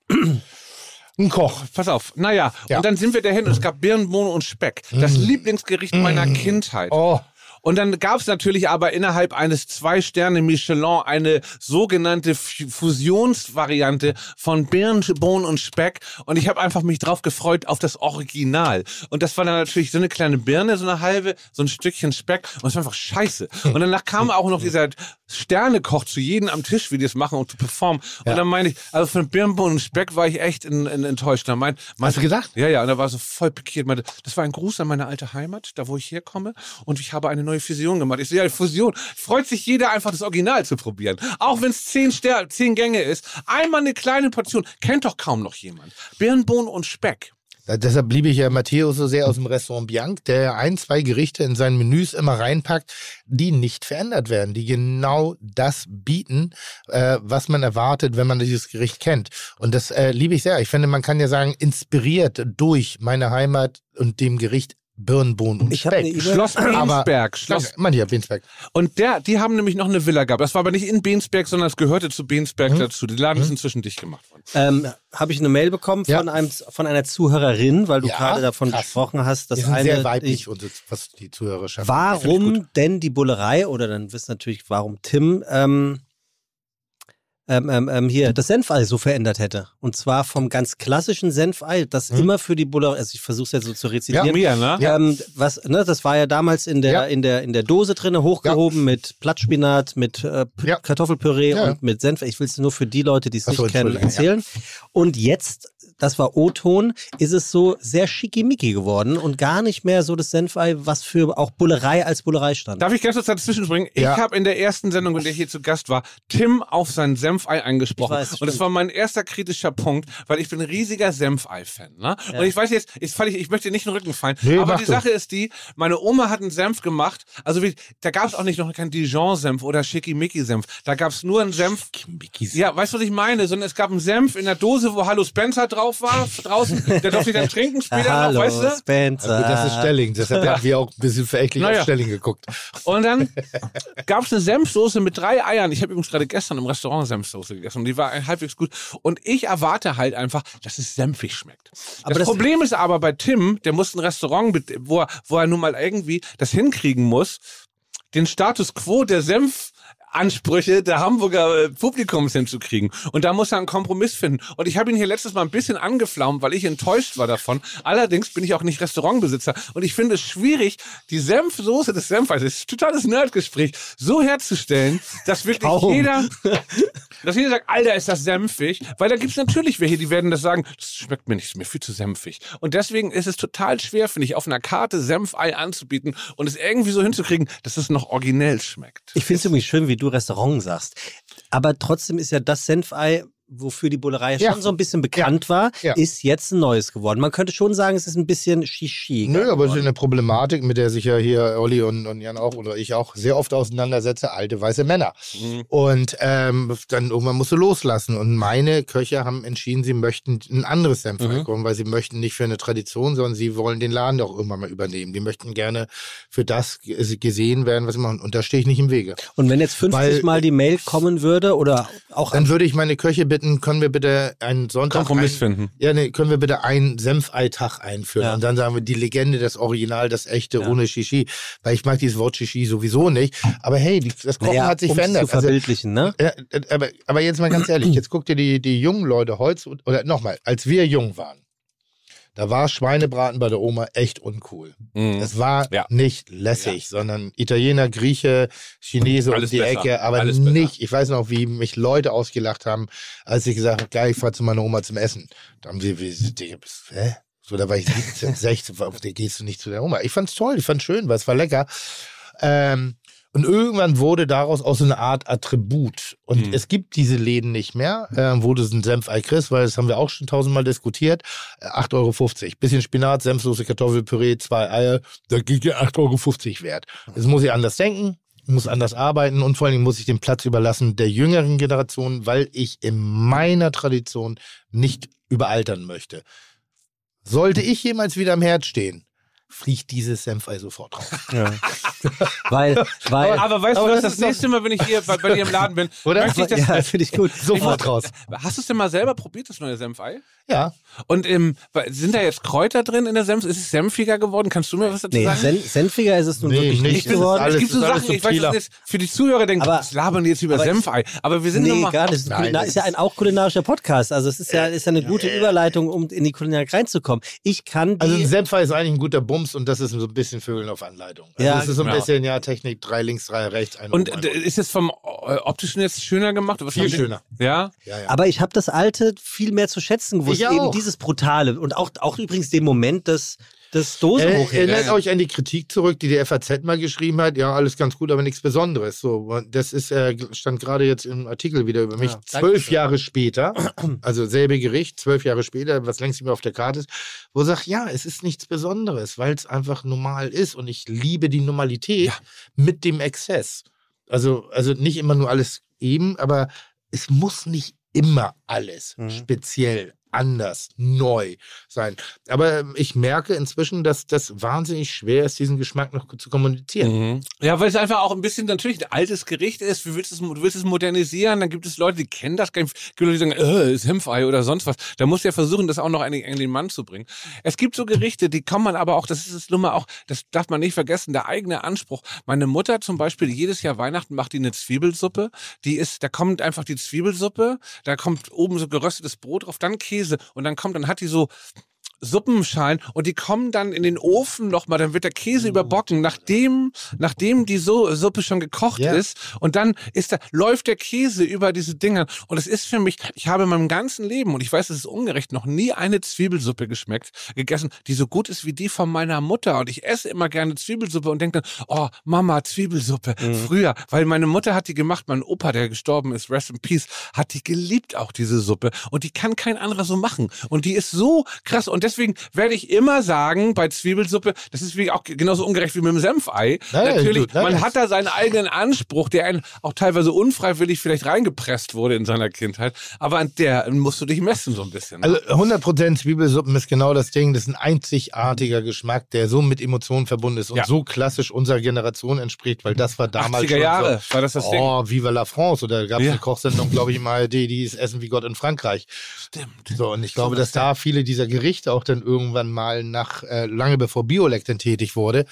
Ein Koch. Pass auf, naja, Ja. und dann sind wir dahin und es gab Birnen, Bohnen und Speck. Das Lieblingsgericht meiner Kindheit. Oh. Und dann gab es natürlich aber innerhalb eines Zwei-Sterne Michelin eine sogenannte Fusionsvariante von Birnen, Bohnen und Speck. Und ich habe einfach mich drauf gefreut auf das Original. Und das war dann natürlich so eine kleine Birne, so eine halbe, so ein Stückchen Speck. Und es war einfach scheiße. Und danach kam auch noch dieser Sternekoch zu jedem am Tisch, wie die es machen und zu performen. Und dann meine ich, also von Birnen, Bohnen und Speck war ich echt in, in, enttäuscht. Da meint, Hast du gedacht? ja, ja, und er war so voll pikiert. Meinte, das war ein Gruß an meine alte Heimat, da wo ich herkomme. Und ich habe eine neue Fusion gemacht. Ich so, ja, Fusion. Freut sich jeder einfach, das Original zu probieren. Auch wenn es zehn, zehn Gänge ist. Einmal eine kleine Portion. Kennt doch kaum noch jemand. Birnbohnen und Speck. Deshalb liebe ich ja Matteo so sehr aus dem Restaurant Bianc, der ein, zwei Gerichte in seinen Menüs immer reinpackt, die nicht verändert werden, die genau das bieten, äh, was man erwartet, wenn man dieses Gericht kennt. Und das äh, liebe ich sehr. Ich finde, man kann ja sagen, inspiriert durch meine Heimat und dem Gericht Birnen, Bohnen und Ich Speck. E-Mail- Schloss Bensberg. Schloss man ja, Bensberg. Und der, die haben nämlich noch eine Villa gehabt. Das war aber nicht in Bensberg, sondern es gehörte zu Bensberg Mhm. dazu. Die Laden ist inzwischen dicht gemacht worden. Ähm, Habe ich eine Mail bekommen Ja. von, einem, von einer Zuhörerin, weil du Ja, gerade davon krass. gesprochen hast, dass Die sind eine, sehr weiblich, ich, und was die Zuhörerschaft. Ich gut. warum denn die Bullerei oder dann wisst natürlich, warum Tim ähm, ähm, ähm, ähm, hier das Senfei so verändert hätte. Und zwar vom ganz klassischen Senfei, das immer für die Bullerei, also ich versuche es jetzt so zu rezitieren. Mir, ne? Ja. Ähm, was, ne, das war ja damals in der, Ja. in der, in der Dose drinne hochgehoben mit Blattspinat, mit äh, Ja. Kartoffelpüree Ja. und mit Senf. Ich will es nur für die Leute, die es nicht kennen, erzählen. Und jetzt, das war O-Ton, ist es so sehr schickimicki geworden und gar nicht mehr so das Senfei, was für auch Bullerei als Bullerei stand. Darf ich ganz kurz dazwischen springen? Ja. Ich habe in der ersten Sendung, in der ich hier zu Gast war, Tim auf sein Senfei angesprochen. Ich weiß, und das war mein erster kritischer Punkt, weil ich bin ein riesiger Senfei-Fan. Ne? Ja. Und ich weiß jetzt, jetzt fall ich, ich möchte dir nicht in den Rücken fallen, Nee, aber die du. Sache ist die, meine Oma hat einen Senf gemacht, also wie, da gab es auch nicht noch keinen Dijon-Senf oder Schickimicki-Senf. Da gab es nur einen Senf. Ja, weißt du, was ich meine? Sondern es gab einen Senf in der Dose, wo Hallo Spencer drauf war, draußen. Der durfte ich dann trinken später Hallo, noch, weißt du? Spencer. Gut, das ist Stelling, deshalb haben wir auch ein bisschen verächtlich Naja. auf Stelling geguckt. Und dann gab es eine Senfsoße mit drei Eiern. Ich habe übrigens gerade gestern im Restaurant Senfsoße gegessen und die war halbwegs gut. Und ich erwarte halt einfach, dass es senfig schmeckt. Aber das, das- Problem ist aber bei Tim, der muss ein Restaurant, wo er, wo er nun mal irgendwie das hinkriegen muss, den Status quo der Senf Ansprüche der Hamburger äh, Publikums hinzukriegen. Und da muss er einen Kompromiss finden. Und ich habe ihn hier letztes Mal ein bisschen angeflaumt, weil ich enttäuscht war davon. Allerdings bin ich auch nicht Restaurantbesitzer. Und ich finde es schwierig, die Senfsoße des Senfeis, das ist ein totales Nerdgespräch, so herzustellen, dass wirklich jeder, dass jeder sagt, Alter, ist das senfig? Weil da gibt's natürlich welche, die werden das sagen, das schmeckt mir nicht, ist mir viel zu senfig. Und deswegen ist es total schwer, finde ich, auf einer Karte Senfei anzubieten und es irgendwie so hinzukriegen, dass es noch originell schmeckt. Ich finde es übrigens schön, wie du Restaurant sagst. Aber trotzdem ist ja das Senfei, wofür die Bullerei Ja. schon so ein bisschen bekannt war, Ja. ist jetzt ein neues geworden. Man könnte schon sagen, es ist ein bisschen Shishi. Nö, aber es ist eine Problematik, mit der sich ja hier Olli und, und Jan auch oder ich auch sehr oft auseinandersetze, alte weiße Männer. Und ähm, dann irgendwann musst du loslassen. Und meine Köche haben entschieden, sie möchten ein anderes Senf Mhm. kommen, weil sie möchten nicht für eine Tradition, sondern sie wollen den Laden auch irgendwann mal übernehmen. Die möchten gerne für das ge- gesehen werden, was sie machen. Und da stehe ich nicht im Wege. Und wenn jetzt 50 Weil- Mal die Mail kommen würde oder auch Dann würde ich meine Köche bitten, können wir bitte einen Sonntag Kompromiss ein, finden. Ja, nee, können wir bitte einen Senfeitag einführen Ja. und dann sagen wir die Legende, das Original, das echte Ja. ohne Shishi, weil ich mag dieses Wort Shishi sowieso nicht, aber hey, das Kochen naja, hat sich verändert. zu Also, verbildlichen, ne? ja, äh, aber, aber jetzt mal ganz ehrlich, jetzt guck dir die, die jungen Leute heute, oder nochmal, als wir jung waren, da war Schweinebraten bei der Oma echt uncool. Mhm. Es war Ja. nicht lässig, sondern Italiener, Grieche, Chinese Alles um die besser. Ecke, aber Alles besser. nicht. Ich weiß noch, wie mich Leute ausgelacht haben, als ich gesagt habe, geil, ich fahr zu meiner Oma zum Essen. Da haben sie, wie, hä? So, da war ich 17, 16, warum gehst du nicht zu der Oma? Ich fand's toll, ich fand's schön, weil es war lecker. Ähm, und irgendwann wurde daraus auch so eine Art Attribut. Und Mhm. es gibt diese Läden nicht mehr, äh, wo du so ein Senfei kriegst, weil das haben wir auch schon tausendmal diskutiert. Äh, 8,50 Euro. Bisschen Spinat, Senfsoße, Kartoffelpüree, zwei Eier. Da geht ja 8,50 Euro wert. Jetzt muss ich anders denken, muss anders arbeiten und vor allen Dingen muss ich den Platz überlassen der jüngeren Generation, weil ich in meiner Tradition nicht überaltern möchte. Sollte ich jemals wieder am Herd stehen, fliegt dieses Senfei sofort raus. Ja. weil, weil, Aber, aber weißt aber du was, das das, nächste Mal, wenn ich hier bei, bei dir im Laden bin, Oder? möchte ich das, ja, finde ich gut. Sofort raus. Hast du es denn mal selber probiert, das neue Senfei? Ja. Und ähm, sind da jetzt Kräuter drin in der Senf? Ist es senfiger geworden? Kannst du mir was dazu Nee, sagen? sen senfiger ist es nun Nee, wirklich nicht. nicht geworden. alles- es gibt so Sachen, ich weiß, ist für die Zuhörer denken, Aber- was labern die jetzt über aber- Senfei? Aber wir sind Nee, mal, gar nicht. Das ist, Nein, ist ja ein auch kulinarischer Podcast. Also es ist ja, ist ja eine gute Überleitung, um in die Kulinarik reinzukommen. Ich kann die... Also ein Senfei ist eigentlich ein guter Bums und das ist so ein bisschen Vögeln auf Anleitung. Also Ja, das ist so ein genau. bisschen, ja, Technik, drei links, drei rechts, ein Und äh, unten. ist es vom äh, optischen jetzt schöner gemacht? Was Viel schöner. Ja? ja, ja. aber ich habe das Alte viel mehr zu schätzen gewusst. Ich Eben auch. dieses Brutale. Und auch, auch übrigens den Moment des, des Äh, erinnert ja. euch an die Kritik zurück, die die FAZ mal geschrieben hat. Ja, alles ganz gut, aber nichts Besonderes. So, das ist äh, stand gerade jetzt im Artikel wieder über mich. Ja, zwölf. Jahre später, also selbe Gericht, zwölf Jahre später, was längst nicht mehr auf der Karte ist, wo sagt, ja, es ist nichts Besonderes, weil es einfach normal ist und ich liebe die Normalität Ja. mit dem Exzess. Also, also nicht immer nur alles eben, aber es muss nicht immer alles Mhm. speziell anders, neu sein. Aber ähm, ich merke inzwischen, dass das wahnsinnig schwer ist, diesen Geschmack noch zu kommunizieren. Mhm. Ja, weil es einfach auch ein bisschen natürlich ein altes Gericht ist. Du willst es, du willst es modernisieren, dann gibt es Leute, die kennen das gar nicht. Es gibt Leute, die sagen, äh, ist Senfei oder sonst was. Da musst du ja versuchen, das auch noch an den, an den Mann zu bringen. Es gibt so Gerichte, die kann man aber auch, das ist es nun mal auch, das darf man nicht vergessen, der eigene Anspruch. Meine Mutter zum Beispiel, jedes Jahr Weihnachten macht die eine Zwiebelsuppe. Die ist, da kommt einfach die Zwiebelsuppe, da kommt oben so geröstetes Brot drauf, dann Käse und dann kommt, dann hat die so Suppenschalen und die kommen dann in den Ofen nochmal, dann wird der Käse überbocken, nachdem, nachdem die so Suppe schon gekocht Ja. ist. Und dann ist da, läuft der Käse über diese Dinger. Und es ist für mich, ich habe in meinem ganzen Leben und ich weiß, es ist ungerecht, noch nie eine Zwiebelsuppe geschmeckt, gegessen, die so gut ist wie die von meiner Mutter. Und ich esse immer gerne Zwiebelsuppe und denke dann, oh, Mama, Zwiebelsuppe, früher, weil meine Mutter hat die gemacht, mein Opa, der gestorben ist, rest in peace, hat die geliebt auch diese Suppe. Und die kann kein anderer so machen. Und die ist so krass. Und deswegen werde ich immer sagen, bei Zwiebelsuppe, das ist wie auch genauso ungerecht wie mit dem Senfei. Nein, Natürlich, nein, man hat da seinen eigenen Anspruch, der einen auch teilweise unfreiwillig vielleicht reingepresst wurde in seiner Kindheit, aber an der musst du dich messen so ein bisschen. ne? Also 100% Zwiebelsuppen ist genau das Ding. Das ist ein einzigartiger Geschmack, der so mit Emotionen verbunden ist und Ja. so klassisch unserer Generation entspricht, weil das war damals 80er schon Jahre so, war das das Ding. oh, Viva la France. Oder gab es Ja. eine Kochsendung, glaube ich, im ARD, die ist Essen wie Gott in Frankreich. Stimmt. So, und ich glaube, dass da viele dieser Gerichte auch dann irgendwann mal nach, äh, lange bevor Biolek dann tätig wurde,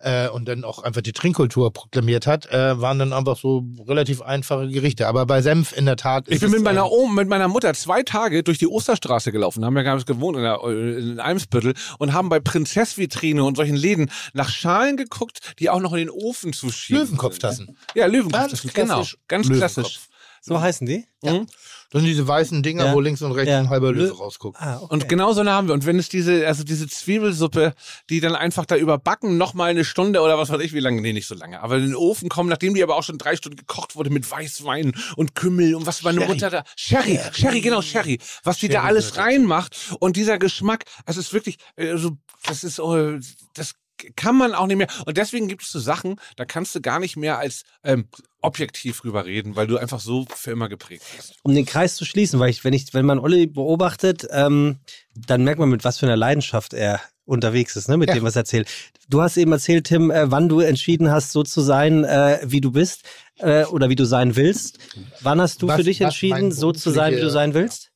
äh, und dann auch einfach die Trinkkultur proklamiert hat, äh, waren dann einfach so relativ einfache Gerichte. Aber bei Senf in der Tat ist Ich bin mit meiner ein- Oma, mit meiner Mutter zwei Tage durch die Osterstraße gelaufen, haben ja gar nicht gewohnt in, der, in Eimsbüttel und haben bei Prinzessvitrine und solchen Läden nach Schalen geguckt, die auch noch in den Ofen zu schieben. Löwenkopftassen. Ja, Löwenkopftassen, Ganz genau. klassisch Ganz Löwenkopf. klassisch. so heißen die? Mhm. Das sind diese weißen Dinger, Ja. wo links und rechts Ja. ein halber Löwe Lö- rausguckt. Ah, okay. Und genau so eine haben wir. Und wenn es diese, also diese Zwiebelsuppe, die dann einfach da überbacken, noch mal eine Stunde oder was weiß ich, wie lange, nee, nicht so lange, aber in den Ofen kommen, nachdem die aber auch schon drei Stunden gekocht wurde mit Weißwein und Kümmel und was meine Sherry. Mutter da, Sherry, Sherry, genau, Sherry, was die da Sherry alles reinmacht und dieser Geschmack, es ist wirklich, also, das ist, äh, das kann man auch nicht mehr. Und deswegen gibt es so Sachen, da kannst du gar nicht mehr als ähm, objektiv drüber reden, weil du einfach so für immer geprägt bist. um den Kreis zu schließen, weil ich, wenn ich, wenn man Olli beobachtet, ähm, dann merkt man, mit was für einer Leidenschaft er unterwegs ist, ne, mit Ja. dem, was er erzählt. Du hast eben erzählt, Tim, äh, wann du entschieden hast, so zu sein, äh, wie du bist, äh, oder wie du sein willst. Wann hast du Was- für dich entschieden, so zu sein, wie du sein willst?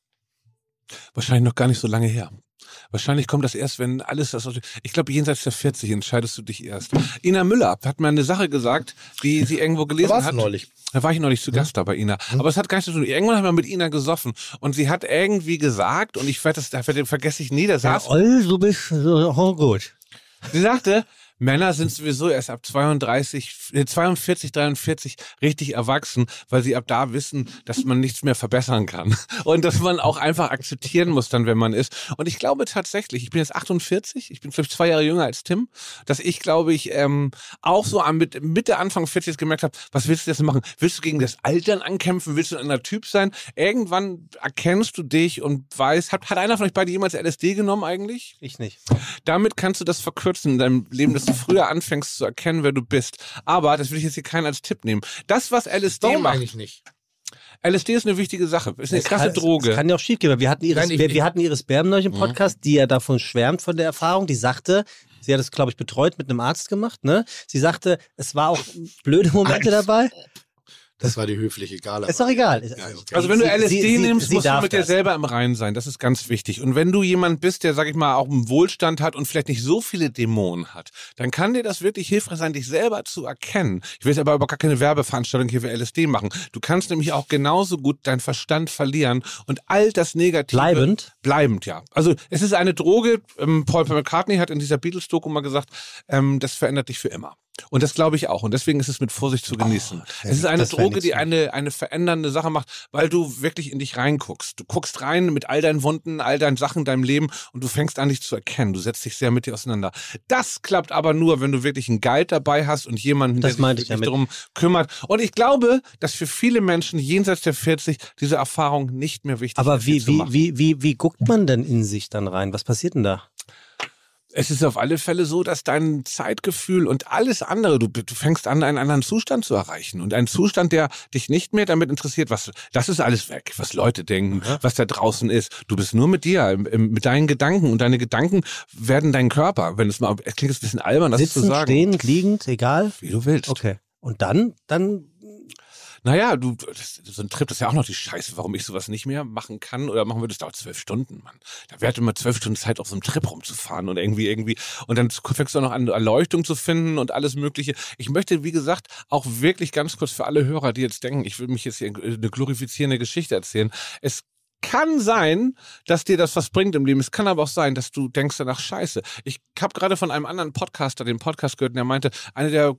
Wahrscheinlich noch gar nicht so lange her. Wahrscheinlich kommt das erst, wenn alles das. Ich glaube, jenseits der 40 entscheidest du dich erst. Ina Müller hat mir eine Sache gesagt, die sie irgendwo gelesen warst hat. neulich. Da war ich nicht zu Gast da bei Ina. Aber es hat gar nichts zu tun. Irgendwann haben wir mit Ina gesoffen und sie hat irgendwie gesagt, und ich werde das, da vergesse ich nie, da Ja, saß Oll, du bist so oh, gut. Sie sagte, Männer sind sowieso erst ab 32, äh, 42, 43 richtig erwachsen, weil sie ab da wissen, dass man nichts mehr verbessern kann. Und dass man auch einfach akzeptieren muss dann, wenn man ist. Und ich glaube tatsächlich, ich bin jetzt 48, ich bin vielleicht zwei Jahre jünger als Tim, dass ich glaube ich ähm, auch so am Mitte, Mitte, Anfang 40 jetzt gemerkt habe, was willst du jetzt machen? Willst du gegen das Altern ankämpfen? Willst du ein anderer Typ sein? Irgendwann erkennst du dich und weißt, hat, hat einer von euch beide jemals LSD genommen eigentlich? Ich nicht. Damit kannst du das verkürzen in deinem Leben, dass du früher anfängst zu erkennen, wer du bist. Aber das will ich jetzt hier keinen als Tipp nehmen. Das, was LSD Warum macht, eigentlich nicht? LSD ist eine wichtige Sache. Ist eine Es krasse kann, Droge. Es kann ja auch schief gehen. Wir hatten Iris, Nein, ich- wir, wir hatten Iris Berben neulich im Podcast, die ja davon schwärmt von der Erfahrung. Die sagte, sie hat es, glaube ich, betreut mit einem Arzt gemacht. Ne? Sie sagte, es war auch blöde Momente dabei. Das war die höfliche Gala. Ist doch egal. Ja, okay. Also wenn du LSD sie- sie- nimmst, sie musst du mit dir das. selber im Reinen sein. Das ist ganz wichtig. Und wenn du jemand bist, der, sag ich mal, auch einen Wohlstand hat und vielleicht nicht so viele Dämonen hat, dann kann dir das wirklich hilfreich sein, dich selber zu erkennen. Ich will jetzt aber aber gar keine Werbeveranstaltung hier für LSD machen. Du kannst nämlich auch genauso gut deinen Verstand verlieren und all das Negative... Bleibend? Bleibend, ja. Also es ist eine Droge, ähm, Paul McCartney hat in dieser Beatles-Doku mal gesagt, ähm, das verändert dich für immer. Und das glaube ich auch. Und deswegen ist es mit Vorsicht zu genießen. es ist eine Droge, die eine, eine verändernde Sache macht, weil du wirklich in dich reinguckst. Du guckst rein mit all deinen Wunden, all deinen Sachen, deinem Leben und du fängst an, dich zu erkennen. Du setzt dich sehr mit dir auseinander. Das klappt aber nur, wenn du wirklich einen Guide dabei hast und jemanden, Das der sich darum kümmert. Und ich glaube, dass für viele Menschen jenseits der 40 diese Erfahrung nicht mehr wichtig Aber ist. wie, zu wie, machen. wie, wie, wie guckt man denn in sich dann rein? Was passiert denn da? Es ist auf alle Fälle so, dass dein Zeitgefühl und alles andere, du, du fängst an, einen anderen Zustand zu erreichen. Und einen Zustand, der dich nicht mehr damit interessiert, was, das ist alles weg, was Leute denken, was da draußen ist. Du bist nur mit dir, im- im- mit deinen Gedanken. Und deine Gedanken werden dein Körper. Wenn es mal, es klingt ein bisschen albern, das zu Sitzen, sagen. stehend, liegend, egal? Wie du willst. Okay. Und dann, dann, Naja, du, das, so ein Trip, das ist ja auch noch die Scheiße, warum ich sowas nicht mehr machen kann oder machen würde. Das dauert zwölf Stunden, Mann. Da wäre halt immer zwölf Stunden Zeit, auf so einem Trip rumzufahren und irgendwie, irgendwie, und dann fängst du auch noch an, Erleuchtung zu finden und alles Mögliche. Ich möchte, wie gesagt, auch wirklich ganz kurz für alle Hörer, die jetzt denken, ich will mich jetzt hier eine glorifizierende Geschichte erzählen. Es kann sein, dass dir das was bringt im Leben. Es kann aber auch sein, dass du denkst danach Scheiße. Ich habe gerade von einem anderen Podcaster den Podcast gehört, und der meinte, einer der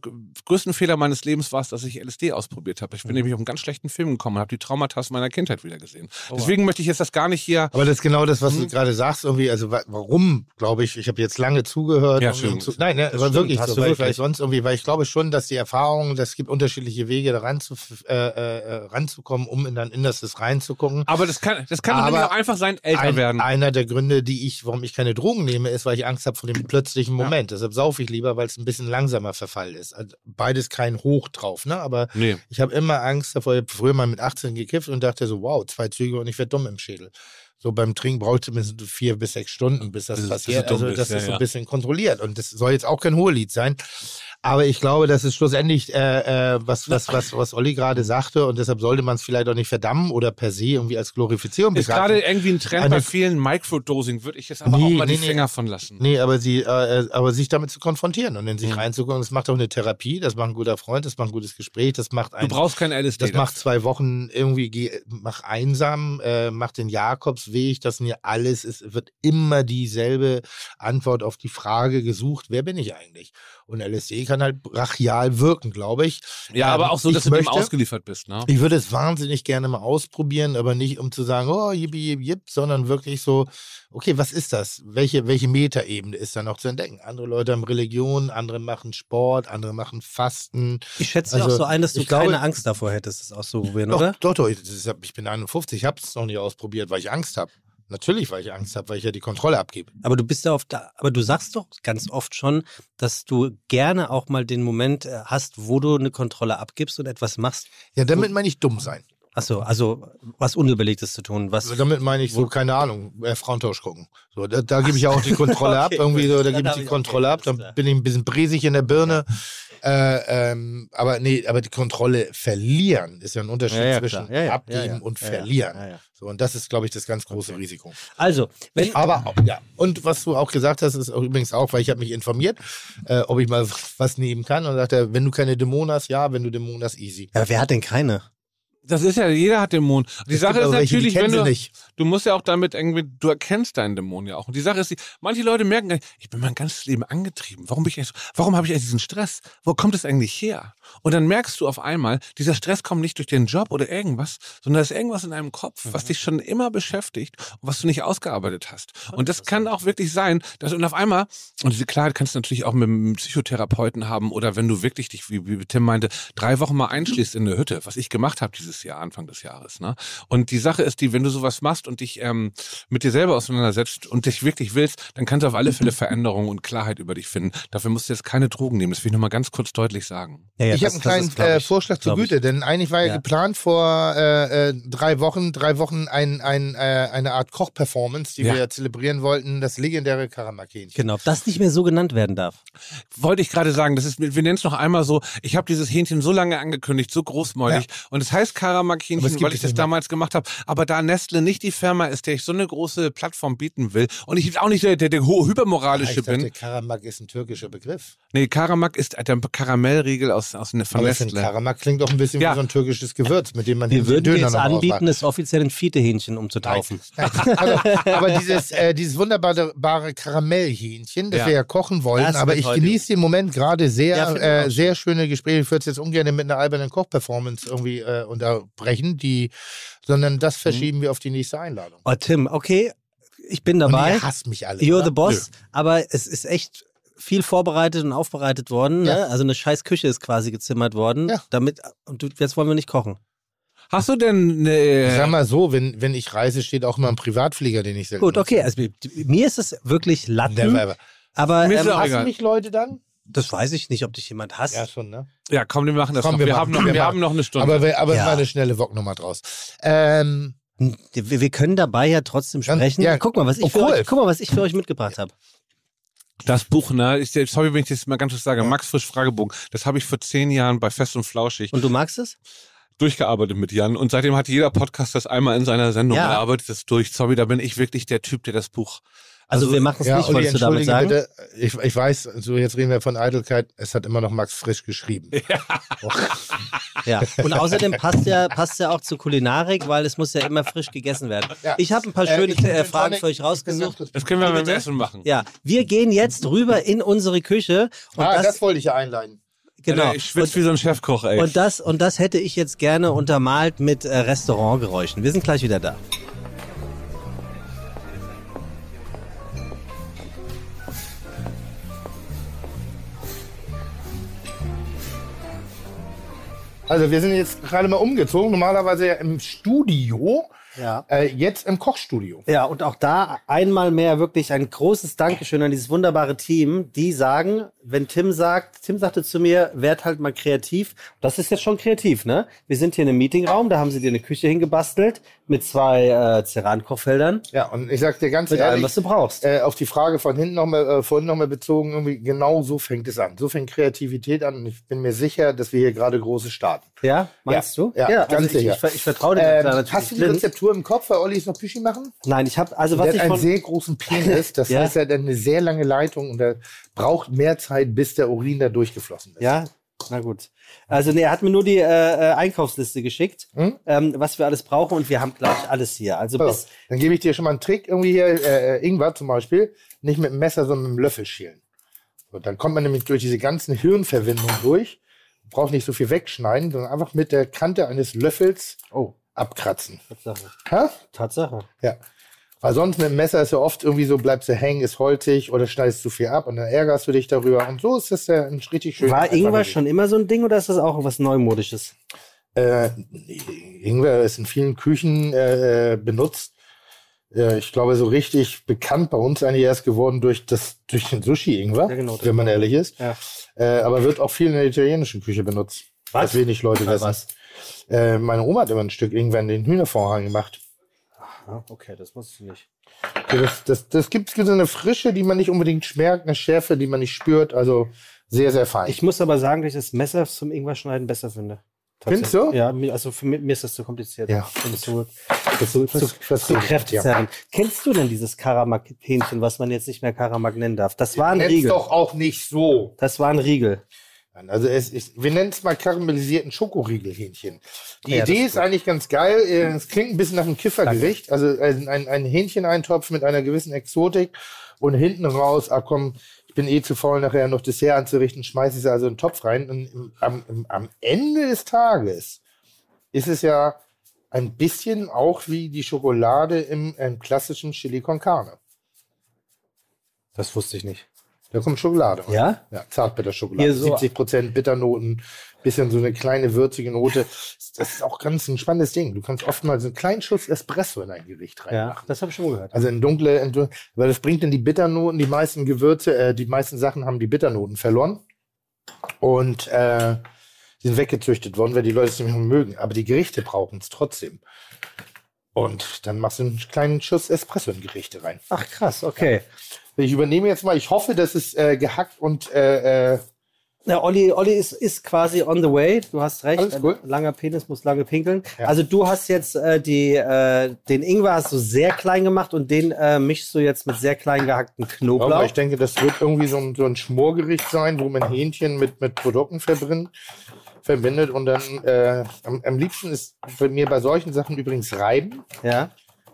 größten Fehler meines Lebens war es, dass ich LSD ausprobiert habe. Ich bin nämlich auf einen ganz schlechten Film gekommen und habe die Traumata meiner Kindheit wieder gesehen. Deswegen möchte ich jetzt das gar nicht hier. Aber das ist genau das, was Hm? du gerade sagst, irgendwie, also wa- warum, glaube ich, ich habe jetzt lange zugehört. Ja, und zu, nein, ne, aber stimmt, wirklich hast so, weil, weil sonst irgendwie, weil ich glaube schon, dass die Erfahrung, das gibt unterschiedliche Wege, da ranzu, äh, äh, ranzukommen, um in, dann in das das reinzugucken. Aber das kann, das kann Aber auch einfach sein, älter Ein, werden. einer der Gründe, die ich, warum ich keine Drogen nehme, ist, weil ich Angst habe vor dem plötzlichen Moment. Deshalb saufe ich lieber, weil es ein bisschen langsamer Verfall ist. Also beides kein Hoch drauf, ne? Aber Nee. ich habe immer Angst davor. Ich habe früher mal mit 18 gekifft und dachte so, wow, zwei Züge und ich werde dumm im Schädel. So beim Trinken braucht es vier bis sechs Stunden, bis das Bis es- passiert. dumm Also das bist, ja, ist so ja. ein bisschen kontrolliert. Und das soll jetzt auch kein Hohelied sein. Aber ich glaube, das ist schlussendlich äh, äh, was, was, was, was Olli gerade sagte. Und deshalb sollte man es vielleicht auch nicht verdammen oder per se irgendwie als Glorifizierung Ist begreifen. gerade irgendwie ein Trend Eine- bei vielen Microdosing, würde ich jetzt aber Nee, auch mal nee, die nee. Finger von lassen. Nee, aber sie, äh, aber sich damit zu konfrontieren und in Mhm. sich reinzugucken, das macht auch eine Therapie, das macht ein guter Freund, das macht ein gutes Gespräch, das macht Du ein, brauchst kein LSD. das macht zwei Wochen irgendwie, mach einsam, äh, mach den Jakobsweg, das mir alles ist, wird immer dieselbe Antwort auf die Frage gesucht, wer bin ich eigentlich? Und LSD kann halt brachial wirken, glaube ich. ja, Ähm, aber auch so, ich dass du dem möchte- ausgeliefert bist, ne? Ich würde es wahnsinnig gerne mal ausprobieren, aber nicht um zu sagen, oh, yippie, yippie, yipp, sondern wirklich so, okay, was ist das? Welche, welche Metaebene ist da noch zu entdecken? Andere Leute haben Religion, andere machen Sport, andere machen Fasten. ich schätze Also, auch so ein, dass du ich glaube- keine Angst davor hättest, das auszuprobieren, Doch, oder? doch, doch, ich, ich bin 51, ich habe es noch nicht ausprobiert, weil ich Angst habe. Natürlich, weil ich Angst habe, weil ich ja die Kontrolle abgebe. Aber du bist ja oft, da, aber du sagst doch ganz oft schon, dass du gerne auch mal den Moment äh, hast, wo du eine Kontrolle abgibst und etwas machst. Ja, damit meine ich dumm sein. Achso, also was Unüberlegtes zu tun, was. Also damit meine ich so, keine Ahnung, äh, Frauentausch gucken. So, da, da gebe ich ja auch die Kontrolle ab. Okay, Irgendwie so, da gebe Dann ich die Kontrolle okay, ab. Dann klar. bin ich ein bisschen bresig in der Birne. Äh, ähm, aber nee, aber die Kontrolle verlieren ist ja ein Unterschied Ja, ja, zwischen. Ja, ja, abgeben ja, ja. und Ja, ja. verlieren. Ja, ja. So, und das ist, glaube ich, das ganz große Risiko. Also, wenn, Aber auch, ja, und was du auch gesagt hast, ist auch übrigens auch, weil ich habe mich informiert, äh, ob ich mal was nehmen kann. Und sagte, wenn du keine Dämonen hast, ja, wenn du Dämonen hast, easy. ja, wer hat denn keine? Das ist ja, jeder hat Dämonen. Die Es Sache ist welche, natürlich, wenn du, du musst ja auch damit irgendwie, du erkennst deinen Dämon ja auch. Und die Sache ist, die, manche Leute merken, gar nicht, ich bin mein ganzes Leben angetrieben. Warum bin ich eigentlich so, warum habe ich eigentlich diesen Stress? Wo kommt es eigentlich her? Und dann merkst du auf einmal, dieser Stress kommt nicht durch den Job oder irgendwas, sondern da ist irgendwas in deinem Kopf, was dich schon immer beschäftigt und was du nicht ausgearbeitet hast. Und das kann auch wirklich sein, dass und auf einmal, und diese Klarheit kannst du natürlich auch mit einem Psychotherapeuten haben oder wenn du wirklich dich, wie, wie Tim meinte, drei Wochen mal einschließt in eine Hütte, was ich gemacht habe dieses dieses Jahr, Anfang des Jahres. Ne? Und die Sache ist die, wenn du sowas machst und dich ähm, mit dir selber auseinandersetzt und dich wirklich willst, dann kannst du auf alle Fälle Veränderungen und Klarheit über dich finden. Dafür musst du jetzt keine Drogen nehmen. Das will ich nochmal ganz kurz deutlich sagen. Ja, ja, ich habe einen kleinen ist, äh, ich, Vorschlag zur. Güte, denn eigentlich war ja, Ja. geplant vor äh, äh, drei Wochen, drei Wochen ein, ein, äh, eine Art Koch-Performance, die Ja. wir zelebrieren wollten, das legendäre Karamak-Hähnchen. Genau, das nicht mehr so genannt werden darf. Wollte ich gerade sagen, das ist, wir nennen es noch einmal so, ich habe dieses Hähnchen so lange angekündigt, so großmäulig und es heißt Gibt weil ich das damals gemacht habe. Aber da Nestle nicht die Firma ist, der ich so eine große Plattform bieten will und ich auch nicht der, der, der hohe hypermoralische Ich dachte, bin. Karamak ist ein türkischer Begriff. Nee, Karamak ist der Karamellriegel aus, aus ne- von Aber Nestle. Karamak klingt doch ein bisschen Ja. wie so ein türkisches Gewürz, mit dem man Wir den würden Döner jetzt anbieten, es offiziell in Fiete-Hähnchen umzutaufen. Nein. Also, aber dieses, äh, dieses wunderbare bare Karamellhähnchen, das Ja. wir ja kochen wollen, Das aber ich genieße den Moment gerade sehr, Ja, äh, sehr schöne Gespräche. Ich würde es jetzt ungern mit einer albernen Koch-Performance irgendwie äh, unterbrechen, die, sondern das verschieben wir auf die nächste Einladung. Oh, Tim, okay, ich bin Und dabei. ihr hasst mich alle. You're oder? the boss, aber es ist echt viel vorbereitet und aufbereitet worden. Ja. Ne? Also eine scheiß Küche ist quasi gezimmert worden. Ja. Damit, und du, jetzt wollen wir nicht kochen. Hast du denn Ich sag eine, mal so, wenn, wenn ich reise, steht auch immer ein Privatflieger, den ich selten Gut, okay, also mir- ist es wirklich Latten, Never ever. aber ähm, Hassen mich Leute dann? Das weiß ich nicht, ob dich jemand hasst. Ja, schon, ne? ja komm, wir machen das Komm, noch. wir Wir, machen- haben, noch, wir haben noch eine Stunde. Aber, wir- aber es Ja. war eine schnelle Wok-Nummer draus. Ähm, Wir, wir können dabei ja trotzdem sprechen. ja. Guck mal, was ich Oh, für euch, guck mal, was ich für euch mitgebracht habe. Das Buch, ne, sorry, wenn ich das mal ganz kurz sage, Max Frisch Fragebogen, das habe ich vor zehn Jahren bei Fest und Flauschig Und du magst es? durchgearbeitet mit Jan und seitdem hat jeder Podcast das einmal in seiner Sendung Ja. und er arbeitet das durch. Sorry, da bin ich wirklich der Typ, der das Buch. Also, wir machen es ja, nicht, Olli, wolltest du damit sagen? bitte. Ich, ich weiß, so jetzt reden wir von Eitelkeit. Es hat immer noch Max Frisch geschrieben. Ja. Und außerdem passt ja, passt ja auch zur Kulinarik, weil es muss ja immer frisch gegessen werden. Ja. Ich habe ein paar Äh, schöne äh, Gin Fragen für euch rausgesucht. Das können wir beim bitte? Essen machen. Ja, wir gehen jetzt rüber in unsere Küche und ah, das, das, wollte ich ja einleiten. genau. Ich schwitze wie so ein Chefkoch, ey. Und das, und das hätte ich jetzt gerne untermalt mit äh, Restaurantgeräuschen. Wir sind gleich wieder da. Also wir sind jetzt gerade mal umgezogen. Normalerweise ja im Studio. Ja. Äh, jetzt im Kochstudio. Ja, und auch da einmal mehr wirklich ein großes Dankeschön an dieses wunderbare Team, die sagen, wenn Tim sagt, Tim sagte zu mir, werd halt mal kreativ. Das ist jetzt schon kreativ, ne? Wir sind hier in einem Meetingraum, da haben sie dir eine Küche hingebastelt mit zwei äh, Ceran-Kochfeldern. Ja, und ich sag dir ganz Mit ehrlich, allem, was du brauchst. äh, auf die Frage von hinten nochmal, äh, vorhin nochmal bezogen, irgendwie genau so fängt es an. So fängt Kreativität an und ich bin mir sicher, dass wir hier gerade große starten. Ja, meinst Ja, du? ja, also ganz ich, sicher. ich, ich vertraue dir Ähm, da natürlich hast du die. Rezeptur im Kopf, weil Olli ist noch Küche machen? Nein, ich habe also was der ich hat einen von sehr großen Penis, das Ja. heißt, er hat eine sehr lange Leitung und er braucht mehr Zeit, bis der Urin da durchgeflossen ist. Ja, na gut. Also nee, er hat mir nur die äh, äh, Einkaufsliste geschickt, Hm? ähm, was wir alles brauchen und wir haben gleich alles hier. Also So, bis, dann gebe ich dir schon mal einen Trick, irgendwie hier, äh, äh, Ingwer zum Beispiel, nicht mit dem Messer, sondern mit dem Löffel schälen. So, dann kommt man nämlich durch diese ganzen Hirnverwindungen durch, braucht nicht so viel wegschneiden, sondern einfach mit der Kante eines Löffels oh, abkratzen. Tatsache. Ha? Tatsache. Ja. Weil sonst mit dem Messer ist ja oft irgendwie so, bleibst du hängen, ist holzig oder schneidest zu viel ab und dann ärgerst du dich darüber. Und so ist das ja ein richtig schön. War Ingwer schon immer so ein Ding oder ist das auch was Neumodisches? Äh, Ingwer ist in vielen Küchen äh, benutzt. Äh, ich glaube, so richtig bekannt bei uns eigentlich erst geworden durch, das, durch den Sushi-Ingwer, Ja, genau, wenn man ehrlich ist. Ja. Äh, aber wird auch viel in der italienischen Küche benutzt. Was? Wenig Leute wissen. was? Äh, meine Oma hat immer ein Stück Ingwer in den Hühnervorhang gemacht. Ja, okay, das wusste ich nicht. Okay, das, das, das gibt so eine Frische, die man nicht unbedingt schmeckt, eine Schärfe, die man nicht spürt. Also sehr, sehr fein. Ich muss aber sagen, dass ich das Messer zum Ingwer-Schneiden besser finde. Findest du? Ja, also für mich, mir ist das zu kompliziert. Ja. Das zu, Das- das- zu ja. kräftezerrend. Kennst du denn dieses Karamak-Hähnchen, was man jetzt nicht mehr Karamak nennen darf? Das war ein Nenn's Riegel. doch auch nicht so. Das war ein Riegel. Also es ist, wir nennen es mal karamellisierten Schokoriegelhähnchen. Die Ja, Idee ist ist eigentlich ganz geil. Äh, Es klingt ein bisschen nach einem Kiffergericht. Also ein, ein, ein Hähncheneintopf mit einer gewissen Exotik und hinten raus, ah komm, ich bin eh zu faul, nachher noch Dessert anzurichten, schmeiße ich es also in den Topf rein. Und im, am, im, am Ende des Tages ist es ja ein bisschen auch wie die Schokolade im, im klassischen Chili con Carne. Das wusste ich nicht. Da kommt Schokolade. rein. Ja? Ja, Zartbitterschokolade. So- 70 Prozent Bitternoten, bisschen so eine kleine würzige Note. Das ist auch ganz ein spannendes Ding. Du kannst oftmals einen kleinen Schuss Espresso in ein Gericht reinmachen. Ja, das habe ich schon mal gehört. Also in dunkle, in, weil das bringt dann die Bitternoten, die meisten Gewürze, äh, die meisten Sachen haben die Bitternoten verloren. Und äh, die sind weggezüchtet worden, weil die Leute es nicht mehr mögen. Aber die Gerichte brauchen es trotzdem. Und dann machst du einen kleinen Schuss Espresso in Gerichte rein. Ach krass, okay. Ich übernehme jetzt mal, ich hoffe, dass es äh, gehackt und äh, äh, Ja, Olli, Olli ist, ist quasi on the way. Du hast recht. Alles cool. Ein langer Penis muss lange pinkeln. Ja. Also du hast jetzt äh, die, äh, den Ingwer hast du sehr klein gemacht und den äh, mischst du jetzt mit sehr klein gehackten Knoblauch. aber ich denke, das wird irgendwie so ein, so ein Schmorgericht sein, wo man Hähnchen mit, mit Produkten verbringt, verbindet und dann äh, am, am liebsten ist bei mir bei solchen Sachen übrigens Reiben. ja.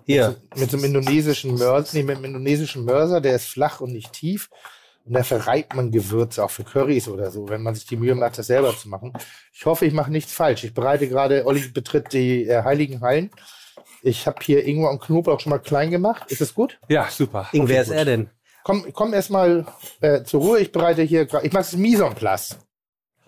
Hier. Mit so einem indonesischen Mörser, nee, mit einem indonesischen Mörser, der ist flach und nicht tief. Und da verreibt man Gewürze, auch für Currys oder so, wenn man sich die Mühe macht, das selber zu machen. Ich hoffe, ich mache nichts falsch. Ich bereite gerade, Olli betritt die äh, Heiligen Hallen. Ich habe hier Ingwer und Knoblauch schon mal klein gemacht. Ist das gut? Ja, super. Ing, wer ist gut. er denn? Komm, komm erstmal äh, zur Ruhe. Ich bereite hier gerade, ich mache es Mise en place.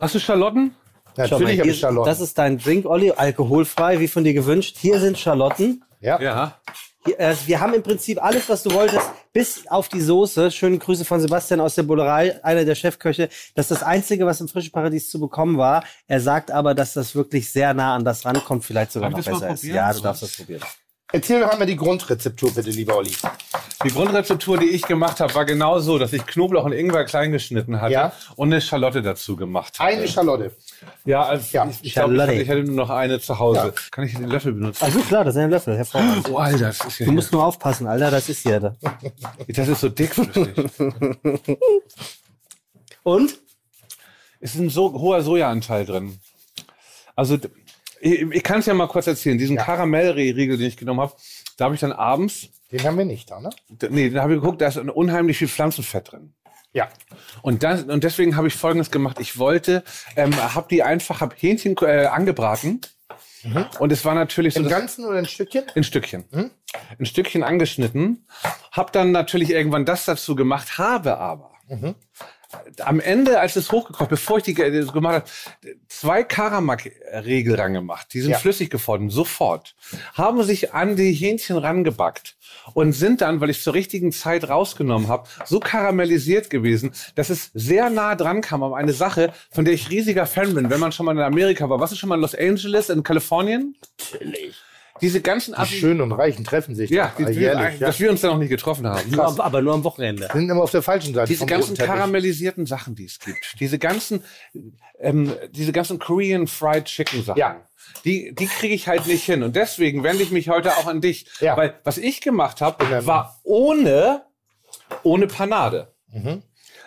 Hast du Schalotten? Schau mal, Natürlich habe hier- ich Schalotten. Das ist dein Drink, Olli, alkoholfrei, wie von dir gewünscht. Hier sind Schalotten. ja. Ja. Hier, äh, wir haben im Prinzip alles, was du wolltest, bis auf die Soße. Schöne Grüße von Sebastian aus der Bullerei, einer der Chefköche. Das ist das Einzige, was im Frischen Paradies zu bekommen war. Er sagt aber, dass das wirklich sehr nah an das rankommt, vielleicht sogar Darf noch besser ist. Ja, du darfst das probieren. Erzähl doch einmal die Grundrezeptur, bitte, lieber Olli. Die Grundrezeptur, die ich gemacht habe, war genau so, dass ich Knoblauch und Ingwer klein geschnitten hatte Ja. und eine Schalotte dazu gemacht habe. Eine Schalotte. Ja, also Ja. ich, ich glaube, ich, hatte- ich hatte nur noch eine zu Hause. Ja. Kann ich den Löffel benutzen? Also klar, das ist ein Löffel, hervorragend. Oh, Alter, das ist ja Du musst nur aufpassen, Alter, das ist hier. da. das ist so dickflüssig. Und? es ist ein so hoher Sojaanteil drin. Also ich, ich kann es ja mal kurz erzählen. Diesen Karamellriegel, den ich genommen habe, da habe ich dann abends, Den haben wir nicht da, ne? nee, da habe ich geguckt, da ist unheimlich viel Pflanzenfett drin. Ja. Und, das, und deswegen habe ich Folgendes gemacht. Ich wollte, ähm, habe die einfach, habe Hähnchen äh, angebraten. Und es war natürlich so Im Ganzen oder ein Stückchen? in Stückchen. In Stückchen angeschnitten. Hab dann natürlich irgendwann das dazu gemacht, habe aber am Ende, als es hochgekocht, bevor ich die ge- gemacht habe, zwei Karamak-Regel rangemacht. Die sind Ja. flüssig geworden, sofort. Haben sich an die Hähnchen rangebackt und sind dann, weil ich zur richtigen Zeit rausgenommen habe, so karamellisiert gewesen, dass es sehr nah dran kam an eine Sache, von der ich riesiger Fan bin, wenn man schon mal in Amerika war. Was ist schon mal in Los Angeles, in Kalifornien? Natürlich. Diese ganzen Die Schönen und Reichen treffen sich. ja, doch die, alljährlich, ja. dass wir uns da noch nicht getroffen haben. Nur, am- aber nur am Wochenende. sind immer auf der falschen Seite. Diese vom ganzen karamellisierten Sachen, die es gibt, diese ganzen, ähm, diese ganzen Korean Fried Chicken Sachen, Ja. die, die kriege ich halt nicht hin. Und deswegen wende ich mich heute auch an dich, Ja. weil was ich gemacht habe, war ohne, ohne Panade. Mhm.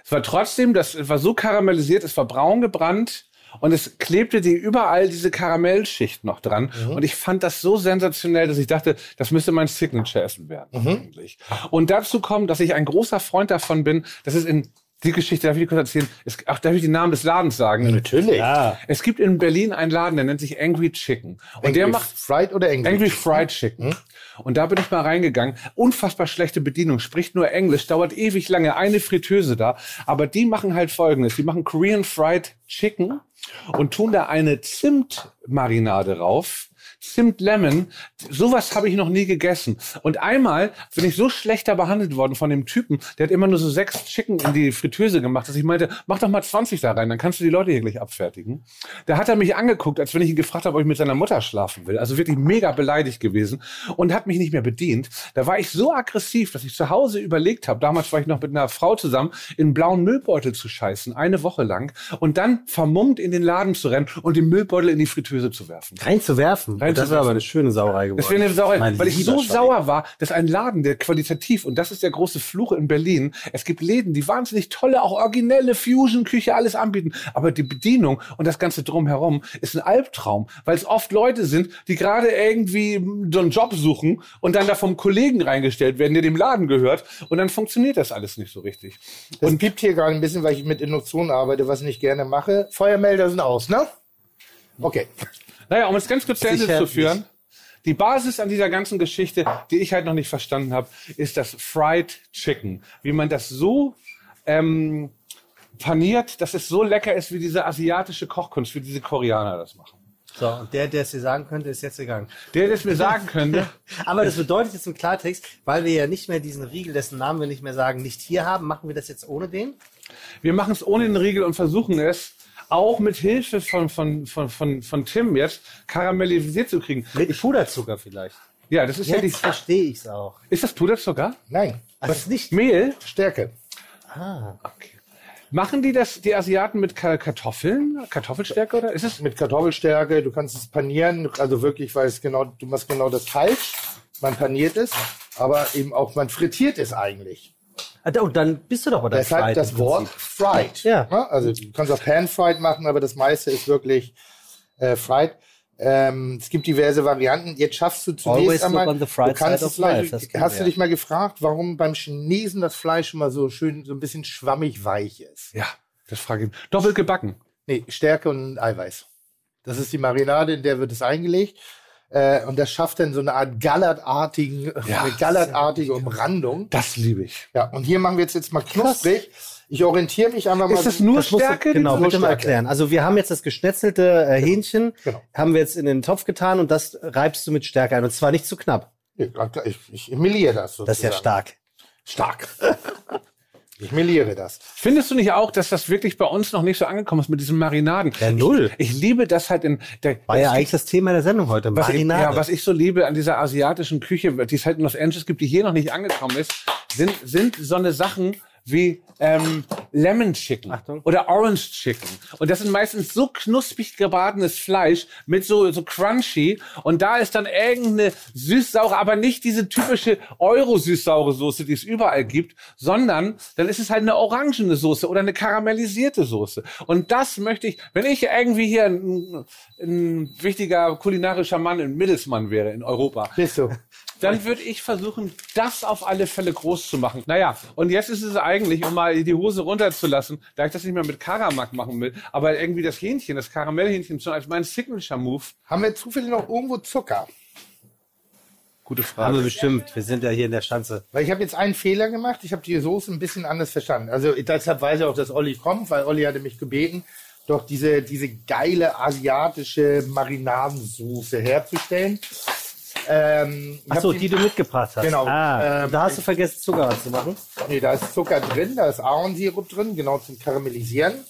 Es war trotzdem, das war so karamellisiert, es war braun gebrannt. Und es klebte dir überall diese Karamellschicht noch dran. Mhm. Und ich fand das so sensationell, dass ich dachte, das müsste mein Signature-Essen werden. Mhm. Eigentlich. Und dazu kommt, dass ich ein großer Freund davon bin, dass es in die Geschichte, darf ich die kurz erzählen? Es, ach, darf ich den Namen des Ladens sagen? Natürlich. Ja. Es gibt in Berlin einen Laden, der nennt sich Angry Chicken. Und der Angry macht Fried oder Angry? Angry Fried Chicken. Und da bin ich mal reingegangen. Unfassbar schlechte Bedienung, spricht nur Englisch, dauert ewig lange, eine Fritteuse da. Aber die machen halt folgendes. Die machen Korean Fried Chicken und tun da eine Zimtmarinade rauf. Zimt Lemon, sowas habe ich noch nie gegessen. Und einmal bin ich so schlechter behandelt worden von dem Typen, der hat immer nur so sechs Chicken in die Fritteuse gemacht, dass ich meinte, mach doch mal 20 da rein, dann kannst du die Leute hier gleich abfertigen. Da hat er mich angeguckt, als wenn ich ihn gefragt habe, ob ich mit seiner Mutter schlafen will. Also wirklich mega beleidigt gewesen und hat mich nicht mehr bedient. Da war ich so aggressiv, dass ich zu Hause überlegt habe, damals war ich noch mit einer Frau zusammen, in einen blauen Müllbeutel zu scheißen, eine Woche lang und dann vermummt in den Laden zu rennen und den Müllbeutel in die Fritteuse zu werfen. Reinzuwerfen. Rein das wäre aber eine schöne Sauerei geworden. Das wäre eine Sauerei, Mein weil ich so Schatz. sauer war, dass ein Laden, der qualitativ, und das ist der große Fluch in Berlin, es gibt Läden, die wahnsinnig tolle, auch originelle Fusion-Küche, alles anbieten, aber die Bedienung und das Ganze drumherum ist ein Albtraum, weil es oft Leute sind, die gerade irgendwie so einen Job suchen und dann da vom Kollegen reingestellt werden, der dem Laden gehört, und dann funktioniert das alles nicht so richtig. Es gibt hier gerade ein bisschen, weil ich mit Induktion arbeite, was ich nicht gerne mache. Feuermelder sind aus, ne? Okay. Naja, um es ganz kurz zu Ende zu führen. Die Basis an dieser ganzen Geschichte, die ich halt noch nicht verstanden habe, ist das Fried Chicken. Wie man das so ähm, paniert, dass es so lecker ist wie diese asiatische Kochkunst, wie diese Koreaner das machen. So, und der, der es dir sagen könnte, ist jetzt gegangen. Der, der es mir sagen könnte, Aber das bedeutet jetzt im Klartext, weil wir ja nicht mehr diesen Riegel, dessen Namen wir nicht mehr sagen, nicht hier haben, machen wir das jetzt ohne den? wir machen es ohne den Riegel und versuchen es auch mit Hilfe von, von, von, von, von Tim jetzt karamellisiert zu kriegen. Mit Puderzucker vielleicht. Ja, das ist ja die, Jetzt verstehe ich es auch. ist das Puderzucker? Nein, Was nicht? Mehl? Stärke. Ah, Machen die das, die Asiaten mit Ka- Kartoffeln? Kartoffelstärke oder ist es? Mit Kartoffelstärke, du kannst es panieren, also wirklich, weil es genau, du machst genau das falsch. Man paniert es, aber eben auch, man frittiert es eigentlich. Ah, Und dann bist du doch bei der Deshalb Fried das Wort fried. Ja. Also du kannst auch pan-fried machen, aber das meiste ist wirklich äh, fried. Ähm, es gibt diverse Varianten. Jetzt schaffst du Always zunächst look einmal, on the fried du kannst side es life, hast du dich mal gefragt, warum beim Chinesen das Fleisch immer so schön, so ein bisschen schwammig weich ist? Ja, das frage ich. Doppelt gebacken. Nee, Stärke und Eiweiß. Das ist die Marinade, in der wird es eingelegt. Äh, und das schafft dann so eine Art gallertartigen, Ja. eine gallertartige Umrandung. Das liebe ich. Ja, und hier machen wir jetzt, jetzt mal knusprig. Ich orientiere mich einfach mal. Ist das nur Das musst du, Stärke? genau, bitte mal Stärke. erklären. Also wir haben jetzt das geschnetzelte äh, Hähnchen, Genau. haben wir jetzt in den Topf getan und das reibst du mit Stärke ein. Und zwar nicht zu knapp. Ich, ich meliere das sozusagen. Das ist ja stark. Stark. ich meliere das. Findest du nicht auch, dass das wirklich bei uns noch nicht so angekommen ist mit diesen Marinaden? Ja, null. Ich, ich liebe das halt in der. War ja eigentlich das Thema der Sendung heute. Was ich, Marinade. ja, was ich so liebe an dieser asiatischen Küche, die es halt in Los Angeles gibt, die hier noch nicht angekommen ist, sind, sind so eine Sachen wie ähm, Lemon Chicken Achtung. oder Orange Chicken. Und das sind meistens so knusprig gebratenes Fleisch mit so, so crunchy. Und da ist dann irgendeine süß-saure, aber nicht diese typische Euro-süß-saure Soße, die es überall gibt, sondern dann ist es halt eine orangene Soße oder eine karamellisierte Soße. Und das möchte ich, wenn ich irgendwie hier ein, ein wichtiger kulinarischer Mann, ein Mittelsmann wäre in Europa, Bist du? Dann würde ich versuchen, das auf alle Fälle groß zu machen. Naja, und jetzt ist es eigentlich, um mal die Hose runterzulassen, da ich das nicht mehr mit Karamak machen will, aber irgendwie das Hähnchen, das Karamellhähnchen, schon als mein Signature-Move. Haben wir zufällig noch irgendwo Zucker? Gute haben Frage. wir bestimmt. Wir sind ja hier in der Schanze. Weil ich habe jetzt einen Fehler gemacht. Ich habe die Soße ein bisschen anders verstanden. Also deshalb weiß ich auch, dass Olli kommt, weil Olli hatte mich gebeten, doch diese, diese geile asiatische Marinadensoße herzustellen. Ähm, ich Ach so, hab die du mitgebracht hast. Genau. Ah, Ähm, da hast du vergessen, Zucker anzumachen. Nee, da ist Zucker drin, da ist Ahornsirup drin, genau zum Karamellisieren.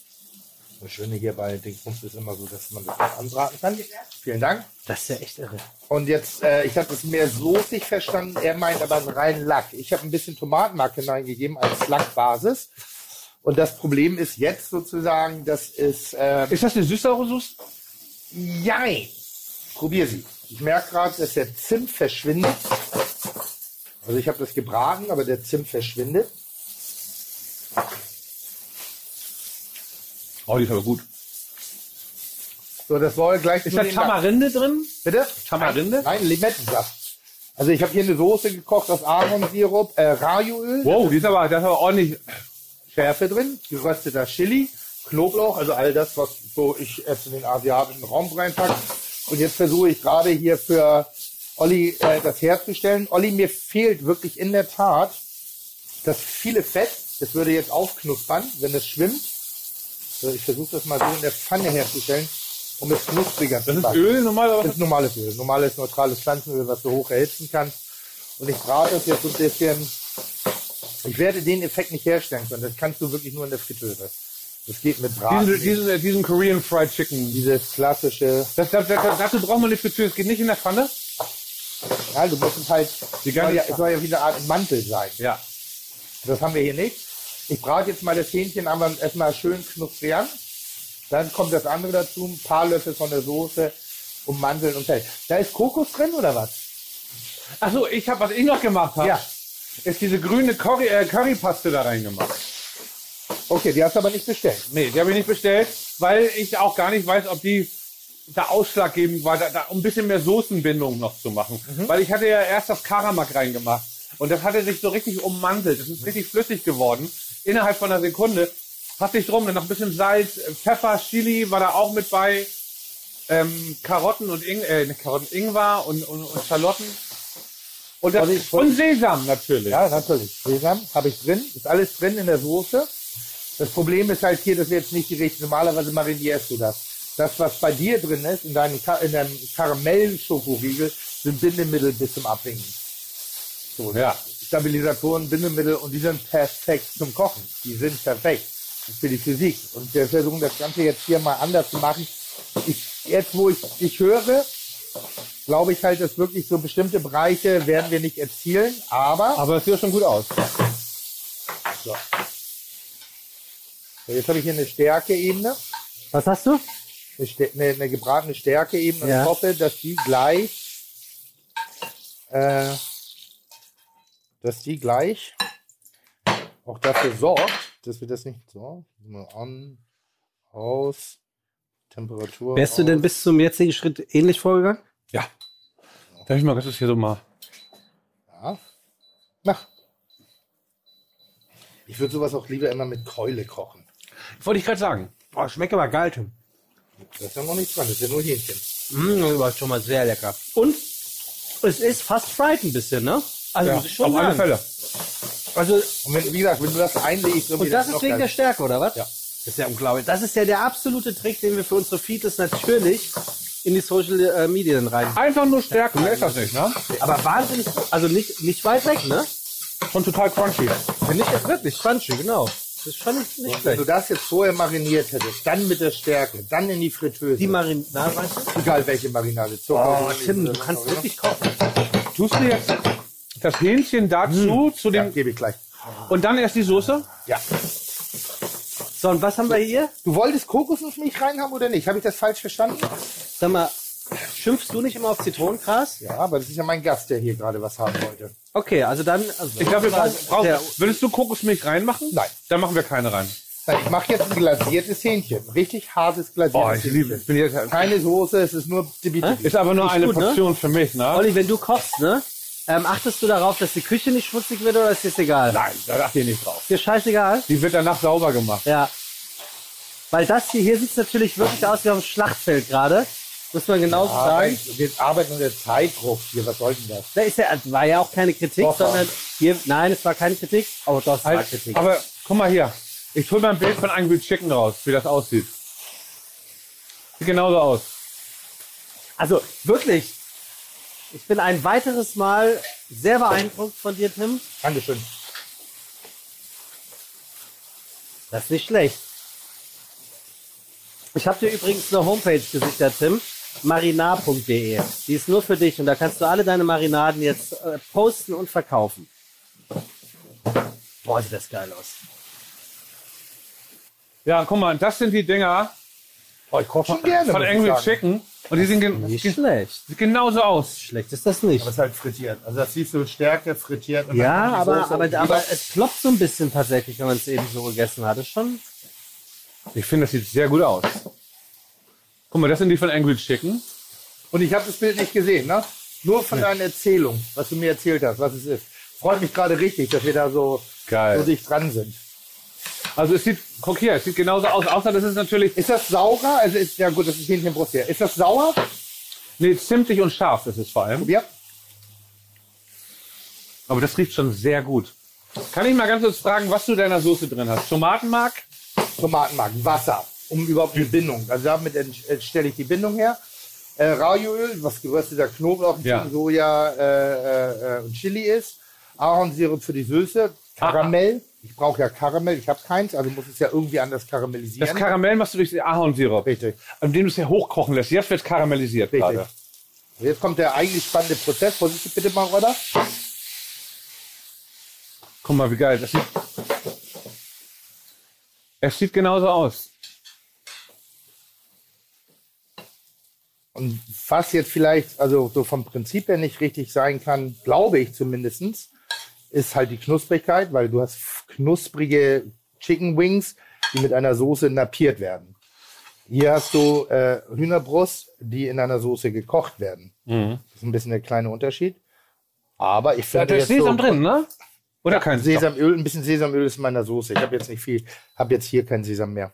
Das Schöne hier bei Dingsbums ist immer so, dass man das auch anbraten kann. Vielen Dank. Das ist ja echt irre. Und jetzt, äh, ich habe das mehr soßig verstanden, er meint aber einen reinen Lack. Ich habe ein bisschen Tomatenmark hineingegeben als Lackbasis. Und das Problem ist jetzt sozusagen, das ist, äh, Ist das eine süß-saure Soße? jein. Probier sie. Ich merke gerade, dass der Zimt verschwindet. Also ich habe das gebraten, aber der Zimt verschwindet. Oh, die ist aber gut. So, das soll gleich Ist da Tamarinde drin? Bitte? Tamarinde? Nein, Limettensaft. Also ich habe hier eine Soße gekocht aus Ahornsirup, äh, Rajuöl, Wow, die ist aber, das ist aber ordentlich. Schärfe drin, gerösteter Chili, Knoblauch, also all das, was so ich jetzt in den asiatischen Raum reinpacke. Und jetzt versuche ich gerade hier für Olli äh, das herzustellen. Olli, mir fehlt wirklich in der Tat das viele Fett. Das würde jetzt aufknuspern, wenn es schwimmt. So, ich versuche das mal so in der Pfanne herzustellen, um es knuspriger zu Das ist machen. Öl normalerweise. Das ist normales Öl, normales neutrales Pflanzenöl, was du hoch erhitzen kannst. Und ich brate das jetzt so ein bisschen. Ich werde den Effekt nicht herstellen können. Das kannst du wirklich nur in der Fritteuse. Das geht mit Braten. Diesen, diesen, diesen Korean Fried Chicken. Dieses klassische. Das, das, das, dazu braucht man eine Fritteuse. Es geht nicht in der Pfanne. Ja, du musst es halt. Die soll ja, es soll ja wie eine Art Mantel sein. Ja. Das haben wir hier nicht. Ich brate jetzt mal das Hähnchen aber erstmal schön knusprig an. Dann kommt das andere dazu, ein paar Löffel von der Soße und Mandeln und Fett. Da ist Kokos drin oder was? Ach so, ich habe, was ich noch gemacht habe, Ja. ist diese grüne Curry, äh, Currypaste da reingemacht. Okay, die hast du aber nicht bestellt. Nee, die habe ich nicht bestellt, weil ich auch gar nicht weiß, ob die da ausschlaggebend war, da, da, um ein bisschen mehr Soßenbindung noch zu machen. Weil ich hatte ja erst das Karamak reingemacht und das hatte sich so richtig ummantelt. Das ist richtig flüssig geworden. Innerhalb von einer Sekunde. Passt nicht drum, dann noch ein bisschen Salz, Pfeffer, Chili war da auch mit bei. Ähm, Karotten und Ing äh, Karotten, Ingwer und, und, und Schalotten. Und, das, Voll- voll- und Sesam natürlich. Ja, natürlich. Sesam habe ich drin. Ist alles drin in der Soße. Das Problem ist halt hier, das ist jetzt nicht die richtige. Normalerweise marinierst du das. Das, was bei dir drin ist, in deinem, Ka in deinem Karamell-Schokoriegel, sind Bindemittel bis zum Abwinken. So, Ja. Stabilisatoren, Bindemittel und die sind perfekt zum Kochen. Die sind perfekt für die Physik. Und wir versuchen das Ganze jetzt hier mal anders zu machen. Ich, jetzt, wo ich dich höre, glaube ich halt, dass wirklich so bestimmte Bereiche werden wir nicht erzielen, aber Aber es sieht schon gut aus. so. Jetzt habe ich hier eine Stärkeebene, Was hast du? eine, eine, eine gebratene Stärkeebene und Ja. ich hoffe, dass die gleich, äh, dass die gleich auch dafür sorgt, dass wir das nicht so mal an, aus, Temperatur. Wärst du denn bis zum jetzigen Schritt ähnlich vorgegangen? Ja. Darf ich mal kurz hier so mal. Ja. Na. Ich würde sowas auch lieber immer mit Keule kochen. Wollte ich gerade sagen. Oh, schmeckt aber geil, Tim. Da ist ja noch nichts dran, das ist ja nur Hähnchen. Mm, das war schon mal sehr lecker. Und es ist fast fried ein bisschen, ne? Also muss ich schon auf alle. Fälle. Also, Und wenn, wie gesagt, wenn du das einlegst, so und das ist wegen der Stärke, oder was? Ja. Das ist ja unglaublich. Das ist ja der absolute Trick, den wir für unsere Feeds natürlich in die Social äh, Medien rein. Einfach nur Stärke, mehr ist das nicht, ne? Aber wahnsinnig, also nicht, nicht weit weg, ne? Schon total crunchy. Finde ich jetzt wirklich crunchy, genau. Das ist schon nicht, Und wenn du schlecht. das jetzt vorher mariniert hättest, dann mit der Stärke, dann in die Fritteuse. Die Marinade, weißt du? Egal welche Marinade. Zucker, Oh, Tim, du kannst wirklich kochen. Tust du jetzt das Hähnchen dazu, zu immer. Ja, dem, gebe ich gleich. und dann erst die Soße? Ja. So, und was haben wir hier? Du wolltest Kokosnussmilch reinhaben oder nicht? Habe ich das falsch verstanden? Sag mal, schimpfst du nicht immer auf Zitronengras? Ja, aber das ist ja mein Gast, der hier gerade was haben wollte. Okay, also dann. Also Ich glaube, wir brauchen, brauchen, Der- würdest du Kokosmilch reinmachen? Nein. Dann machen wir keine rein. Nein, ich mache jetzt ein glasiertes Hähnchen. Richtig hartes glasiertes Boah, ich Hähnchen. liebe es. Bin jetzt, Keine Soße, es ist nur Dibi Dibi. ist aber nur Ist eine gut, ne? Portion für mich, ne? Olli, wenn du kochst, ne? Ähm, achtest du darauf, dass die Küche nicht schmutzig wird oder ist dir das egal? Nein, da dachte ich nicht drauf. Ist dir scheißegal? Die wird danach sauber gemacht. Ja. Weil das hier, hier sieht natürlich wirklich aus wie auf dem Schlachtfeld gerade. Muss man genauso sagen. Arbeit, wir arbeiten unter Zeitdruck hier. Was soll denn das? Da ist ja, war ja auch keine Kritik, Doch, sondern hier, nein, es war keine Kritik. Oh, doch, es war Halt, Kritik. aber guck mal hier. Ich hol mal ein Bild von Angry Chicken raus, wie das aussieht. Sieht genauso aus. Also wirklich, ich bin ein weiteres Mal sehr beeindruckt von dir, Tim. Dankeschön. Das ist nicht schlecht. Ich habe dir übrigens eine Homepage gesichert, Tim. marinar.de. Die ist nur für dich und da kannst du alle deine Marinaden jetzt äh, posten und verkaufen. Boah, sieht das geil aus. Ja, guck mal, das sind die Dinger Oh, ich koche schon gerne. von Angry. Chicken. Und die sehen gen Nicht schlecht. sieht genauso aus. Schlecht ist das nicht. Aber es ist halt frittiert. Also das siehst du Stärke frittiert. Ja, aber, aber, und aber es ploppt so ein bisschen tatsächlich, wenn man es eben so gegessen hat. Ist schon. Ich finde, das sieht sehr gut aus. Guck mal, das sind die von Angry Chicken. Und ich habe das Bild nicht gesehen, ne? Nur von deiner Erzählung, was du mir erzählt hast, was es ist. Freut mich gerade richtig, dass wir da so, Geil. so dicht dran sind. Also es sieht, guck hier, es sieht genauso aus, außer das ist natürlich, Ist das saurer? Also ist, ja gut, das ist Hähnchenbrust hier. Ist das sauer? nee, zimtig und scharf das ist vor allem. Ja. Aber das riecht schon sehr gut. Kann ich mal ganz kurz fragen, was du in deiner Soße drin hast? Tomatenmark? Tomatenmark, Wasser, um überhaupt die Bindung. Also damit stelle ich die Bindung her. Äh, Raioöl, was gerösteter Knoblauch, Ja. Soja äh, äh, äh, und Chili ist. Ahornsirup für die Süße. Karamell. Ich brauche ja Karamell, ich habe keins, also muss es ja irgendwie anders karamellisieren. Das Karamell machst du durch den Ahornsirup. Richtig. An dem du es ja hochkochen lässt. Jetzt wird karamellisiert Richtig. gerade. Jetzt kommt der eigentlich spannende Prozess. Vorsichtig bitte mal, oder? Guck mal, wie geil. Das sieht, es sieht genauso aus. Und was jetzt vielleicht, also so vom Prinzip her nicht richtig sein kann, glaube ich zumindestens, ist halt die Knusprigkeit, weil du hast knusprige Chicken Wings, die mit einer Soße napiert werden. Hier hast du äh, Hühnerbrust, die in einer Soße gekocht werden. Das ist ein bisschen der kleine Unterschied. Aber ich Da finde ist jetzt Sesam so, drin, ne? Oder kein Sesam? Sesamöl, ein bisschen Sesamöl ist in meiner Soße. Ich habe jetzt nicht viel, habe jetzt hier kein Sesam mehr.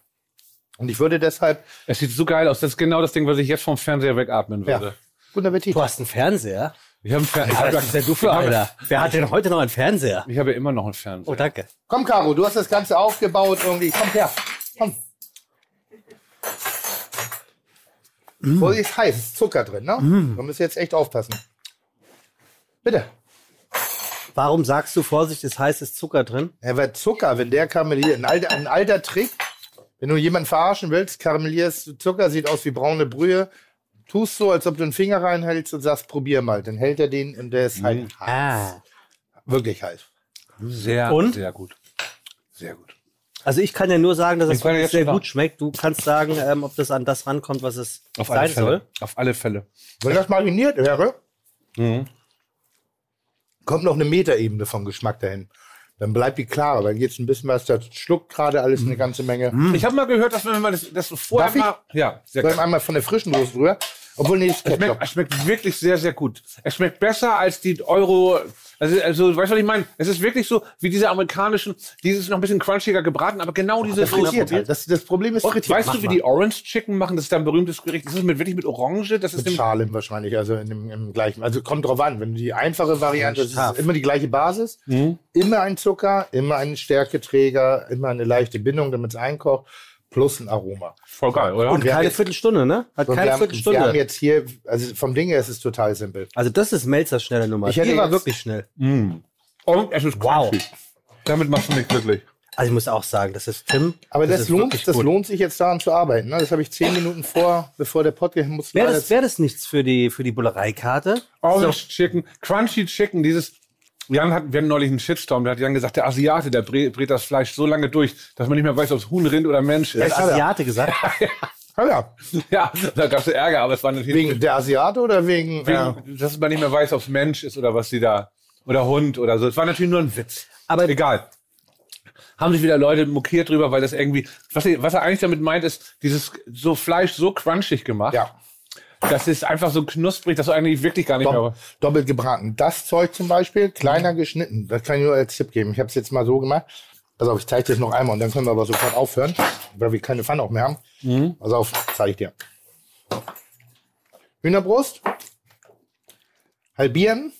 Und ich würde deshalb, Es sieht so geil aus. Das ist genau das Ding, was ich jetzt vom Fernseher wegatmen würde. ja, guten Appetit. Du hast einen Fernseher. Ich habe ist denn du für einer? Wer hat denn heute noch einen Fernseher? ich hab ja immer noch einen Fernseher. Oh, danke. Komm, Caro, du hast das Ganze aufgebaut irgendwie. Komm her. Komm. Vorsicht, ist heiß. Ist Zucker drin, ne? Da müsst ihr jetzt echt aufpassen. Bitte. Warum sagst du Vorsicht, ist heißes Zucker drin? Ja, weil Zucker, wenn der karamelliert, ein alter, ein alter Trick, wenn du jemanden verarschen willst, karamellierst du Zucker, sieht aus wie braune Brühe, tust so, als ob du einen Finger reinhältst und sagst, probier mal. Dann hält er den und der ist halt heiß. Ah. Wirklich heiß. Sehr, Und? sehr gut. Sehr gut. Also ich kann ja nur sagen, dass es Ich jetzt sehr gut schmeckt. Du kannst sagen, ähm, ob das an das rankommt, was es Auf alle sein Fälle. soll. Auf alle Fälle. Wenn das mariniert wäre, Mhm. kommt noch eine Meterebene vom Geschmack dahin. Dann bleibt die klarer, weil jetzt ein bisschen was, das schluckt gerade alles eine ganze Menge. Ich habe mal gehört, dass wenn man das, das vorher Darf ich? mal. Ja, sehr Soll ich einmal von der frischen Soße drüber? Obwohl, nee, Es schmeckt, schmeckt wirklich sehr, sehr gut. Es schmeckt besser als die Euro. Also, also weißt du, was ich meine? Es ist wirklich so wie diese amerikanischen, dieses noch ein bisschen crunchiger gebraten, aber genau diese Das frittiert halt. Das, das Problem ist Und frittiert. weißt Mach du, wie mal. die Orange Chicken machen? Das ist ein berühmtes Gericht. Das ist mit, wirklich mit Orange. Das ist Mit im, Schale wahrscheinlich, also in dem, im gleichen. Also kommt drauf an. Wenn du die einfache Variante, das ist immer die gleiche Basis. Mhm. Immer ein Zucker, immer ein Stärketräger, immer eine leichte Bindung, damit es einkocht, plus ein Aroma. voll geil, oder? Und keine jetzt- Viertelstunde, ne? Hat keine wir, haben, wir haben Viertelstunde. jetzt hier, also vom Ding her ist es total simpel. Also das ist Melzers schnelle Nummer. Ich hätte war wirklich schnell. Und es ist Wow. crunchy. Damit machst du mich glücklich. Also ich muss auch sagen, das ist Tim. Aber das, ist lohnt, das gut. lohnt sich jetzt daran zu arbeiten. Ne? Das habe ich zehn Minuten vor, bevor der Podcast muss. Wäre das, wär das nichts für die, für die Bullereikarte? Orange Chicken, Crunchy Chicken, dieses. Jan hat, wir hatten neulich einen Shitstorm, da hat Jan gesagt, der Asiate, der brät, das Fleisch so lange durch, dass man nicht mehr weiß, ob es Huhn, Rind oder Mensch ist. Das hat er. Asiate gesagt. Ah, ja. Ja, da gab es Ärger, aber es war natürlich Wegen der Asiate oder wegen. ja. wegen, dass man nicht mehr weiß, ob es Mensch ist oder was die da, oder Hund oder so. Es war natürlich nur ein Witz. Aber Egal. Haben sich wieder Leute mokiert drüber, weil das irgendwie, was er, was er eigentlich damit meint, ist, dieses so Fleisch so crunchig gemacht. ja. Das ist einfach so knusprig, dass du eigentlich wirklich gar nicht Dopp mehr. doppelt gebraten. Das Zeug zum Beispiel, kleiner geschnitten. Das kann ich nur als Tipp geben. Ich habe es jetzt mal so gemacht. Pass auf, ich zeige dir das noch einmal und dann können wir aber sofort aufhören, weil wir keine Pfanne auch mehr haben. Mhm. Pass auf, zeige ich dir. Hühnerbrust. Halbieren.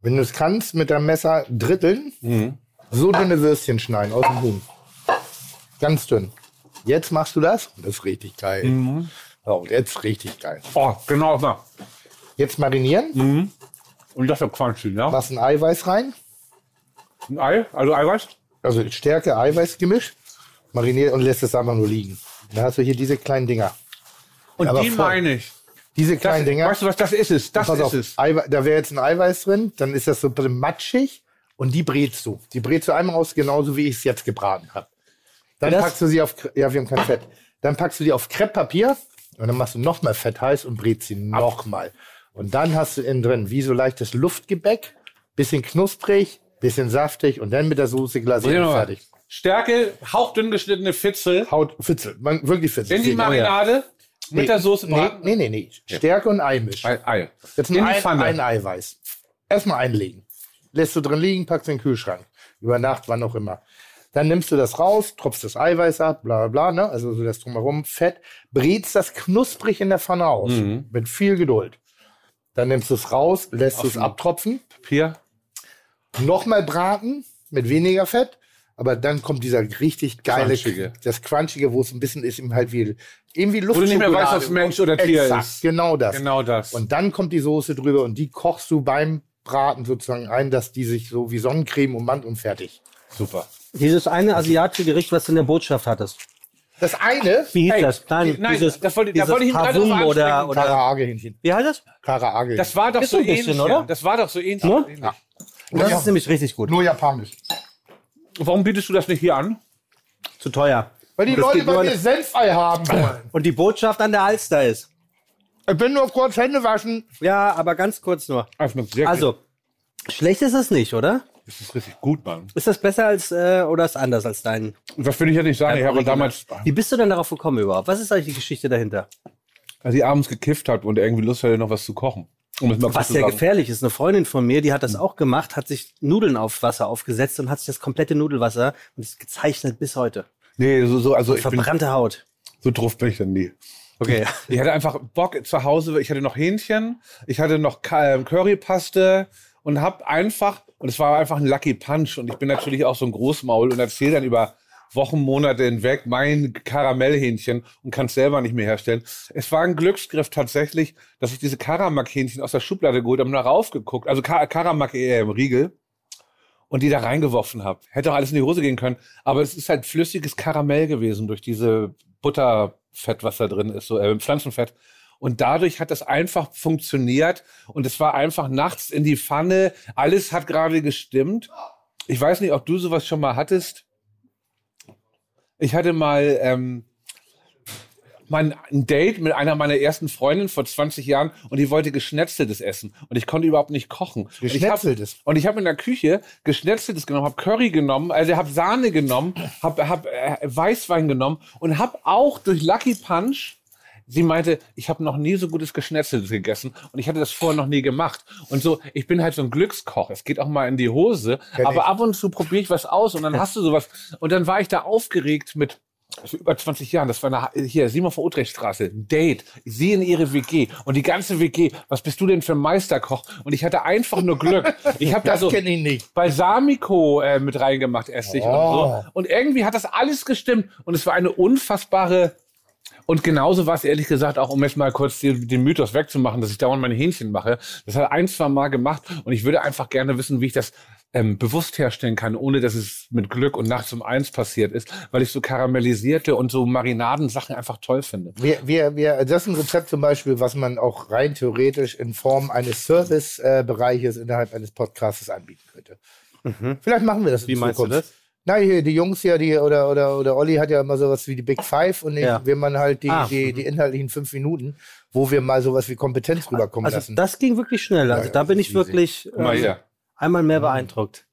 Wenn du es kannst, mit deinem Messer dritteln. Mhm. So dünne Würstchen schneiden aus dem Huhn. Ganz dünn. Jetzt machst du das und das ist richtig geil. Mhm. So, jetzt richtig geil. Oh, genau, na. Jetzt marinieren. Und das ist crunchy, ja? Machst ein Eiweiß rein. Ein Ei, also Eiweiß? Also Stärke, Eiweiß-Gemisch. Mariniert und lässt es einfach nur liegen. Dann hast du hier diese kleinen Dinger. Und Aber die voll. meine ich. Diese Das, kleinen Dinger. weißt du was, das ist es. Das ist auf, es. Eiwe da wäre jetzt ein Eiweiß drin, dann ist das so ein bisschen matschig und die brätst du. Die brätst du einmal raus, genauso wie ich es jetzt gebraten habe. Dann Das- packst du sie auf, ja, wir haben kein Fett. Dann packst du die auf Krepppapier und dann machst du nochmal Fett heiß und brätst sie nochmal. Und dann hast du innen drin wie so leichtes Luftgebäck, bisschen knusprig, bisschen saftig und dann mit der Soße glasiert und fertig. Stärke, hauchdünn geschnittene Fitzel Haut, Fitzel, man, wirklich Fitzel. in die Marinade mit der Soße braten. nee, nee, nee. Stärke und Eimisch. Ei, Ei. Jetzt nur ein, ein Eiweiß. Erstmal einlegen. Lässt du drin liegen, packst in den Kühlschrank. Über Nacht, wann auch immer. Dann nimmst du das raus, tropfst das Eiweiß ab, bla bla bla, ne? also so das drumherum, Fett, brätst das knusprig in der Pfanne aus, Mhm. mit viel Geduld. Dann nimmst du es raus, lässt es abtropfen, Papier. nochmal braten mit weniger Fett, aber dann kommt dieser richtig geile, Crunchige. das Crunchige, wo es ein bisschen ist, eben halt wie, irgendwie du nicht mehr weißt, ob es Mensch oder Tier Exakt, ist. Genau das. Genau das. Und dann kommt die Soße drüber und die kochst du beim Braten sozusagen ein, dass die sich so wie Sonnencreme ummannt und fertig. Super. Dieses eine asiatische Gericht, was du in der Botschaft hattest. Das eine, Wie hieß Hey, das? Nein, nein, dieses, das wollte- da dieses wollte ich ihn gerade Pavum oder, oder Karaage-Hähnchen. wie heißt das? Karaage. Das war doch Ist so ein bisschen, ähnlich. oder? ja. Das war doch so ähnlich. Ähnlich. Ja. Das Ja. ist nämlich richtig gut. Nur japanisch. Warum bietest du das nicht hier an? Zu teuer. Weil die Leute bei mir Senfei haben wollen. Und die Botschaft an der Alster ist. Ich bin nur kurz Hände waschen. Ja, aber ganz kurz nur. Sehr Also, schlecht ist es nicht, oder? Das ist richtig gut, Mann. Ist das besser als äh, oder ist anders als dein? Das will ich jetzt nicht sagen. Ich habe damals, Wie bist du denn darauf gekommen überhaupt? Was ist eigentlich die Geschichte dahinter? als ich abends gekifft habe und irgendwie Lust hatte, noch was zu kochen. Um es mal kurz Was sehr gefährlich ist. Eine Freundin von mir, die hat das auch gemacht, hat sich Nudeln auf Wasser aufgesetzt und hat sich das komplette Nudelwasser und ist gezeichnet bis heute. Nee, so, so also ich bin, Verbrannte Haut. so drauf bin ich dann nie. Okay. Ich hatte einfach Bock zu Hause. Ich hatte noch Hähnchen, ich hatte noch ähm, Currypaste und hab einfach, und es war einfach ein Lucky Punch. Und ich bin natürlich auch so ein Großmaul und erzähle dann über Wochen, Monate hinweg mein Karamellhähnchen und kann es selber nicht mehr herstellen. Es war ein Glücksgriff tatsächlich, dass ich diese Karamak-Hähnchen aus der Schublade geholt habe und da raufgeguckt, also Ka Karamak äh, im Riegel und die da reingeworfen habe. Hätte auch alles in die Hose gehen können, aber es ist halt flüssiges Karamell gewesen durch diese Butterfett, was da drin ist, so äh, Pflanzenfett. Und dadurch hat das einfach funktioniert und es war einfach nachts in die Pfanne. Alles hat gerade gestimmt. Ich weiß nicht, ob du sowas schon mal hattest. Ich hatte mal ähm, mein ein Date mit einer meiner ersten Freundinnen vor 20 Jahren und die wollte geschnetzeltes essen und ich konnte überhaupt nicht kochen. Hab- Geschnetzeltes? Und ich habe in der Küche geschnetzeltes genommen, habe Curry genommen, also habe Sahne genommen, habe hab, äh, Weißwein genommen und habe auch durch Lucky Punch Sie meinte, ich habe noch nie so gutes Geschnetzeltes gegessen und ich hatte das vorher noch nie gemacht. Und so, ich bin halt so ein Glückskoch. Es geht auch mal in die Hose, Kenn aber ich. ab und zu probiere ich was aus und dann hast du sowas. Und dann war ich da aufgeregt mit über 20 Jahren, das war eine, hier, Simon von Utrechtstraße, Date, sie in ihre WG und die ganze WG, was bist du denn für ein Meisterkoch? Und ich hatte einfach nur Glück. Ich habe da Das so kenne ich nicht. Balsamico äh, mit reingemacht, Essig und Oh. so. Und irgendwie hat das alles gestimmt und es war eine unfassbare und genauso war es ehrlich gesagt auch, um jetzt mal kurz den, den Mythos wegzumachen, dass ich dauernd meine Hähnchen mache. Das hat ein, zwei Mal gemacht und ich würde einfach gerne wissen, wie ich das ähm, bewusst herstellen kann, ohne dass es mit Glück und nachts um eins passiert ist, weil ich so karamellisierte und so Marinadensachen einfach toll finde. Wir, wir, wir, das ist ein Rezept zum Beispiel, was man auch rein theoretisch in Form eines Service-Bereiches innerhalb eines Podcasts anbieten könnte. Vielleicht machen wir das in Wie meinst du Zukunft. das? Na, hier, die Jungs ja, die, oder, oder, oder Olli hat ja immer sowas wie die Big Five und Ja. wir man halt die, Ah. die, die inhaltlichen fünf Minuten, wo wir mal sowas wie Kompetenz rüberkommen Also lassen. das ging wirklich schnell. Also Ja, da bin ich ist wirklich hier. einmal mehr beeindruckt.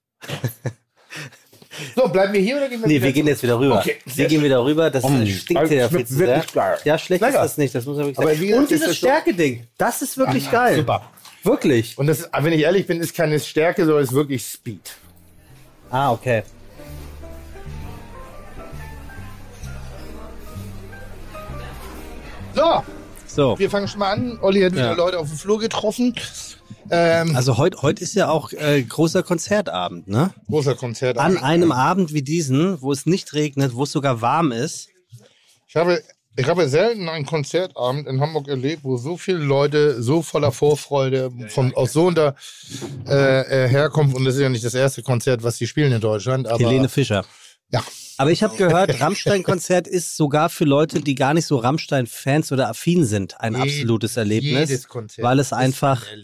So, bleiben wir hier oder gehen wir Nee, wir gehen jetzt wieder rüber. Okay, wir gehen wieder rüber. Das Mm. stinkt Also, hier ja viel zu sehr. wirklich geil. Ja, schlecht Lecker. ist das nicht. Das muss man wirklich Aber sagen. Und dieses Stärke-Ding. Das ist wirklich geil. Super. Wirklich. Und das, wenn ich ehrlich bin, ist keine Stärke, sondern ist wirklich Speed. Ah, okay. So, So. wir fangen schon mal an. Olli hat wieder Ja. Leute auf dem Flur getroffen. Ähm, Also heute heut ist ja auch äh, großer Konzertabend, ne? großer Konzert. An einem Abend wie diesen, wo es nicht regnet, wo es sogar warm ist. Ich habe, ich habe selten einen Konzertabend in Hamburg erlebt, wo so viele Leute so voller Vorfreude von, aus so unter äh, äh, herkommen. Und das ist ja nicht das erste Konzert, was sie spielen in Deutschland. Aber Helene Fischer. ja, Aber ich habe gehört, Rammstein-Konzert ist sogar für Leute, die gar nicht so Rammstein-Fans oder affin sind, ein Je- absolutes Erlebnis. jedes Konzert weil es einfach. ein.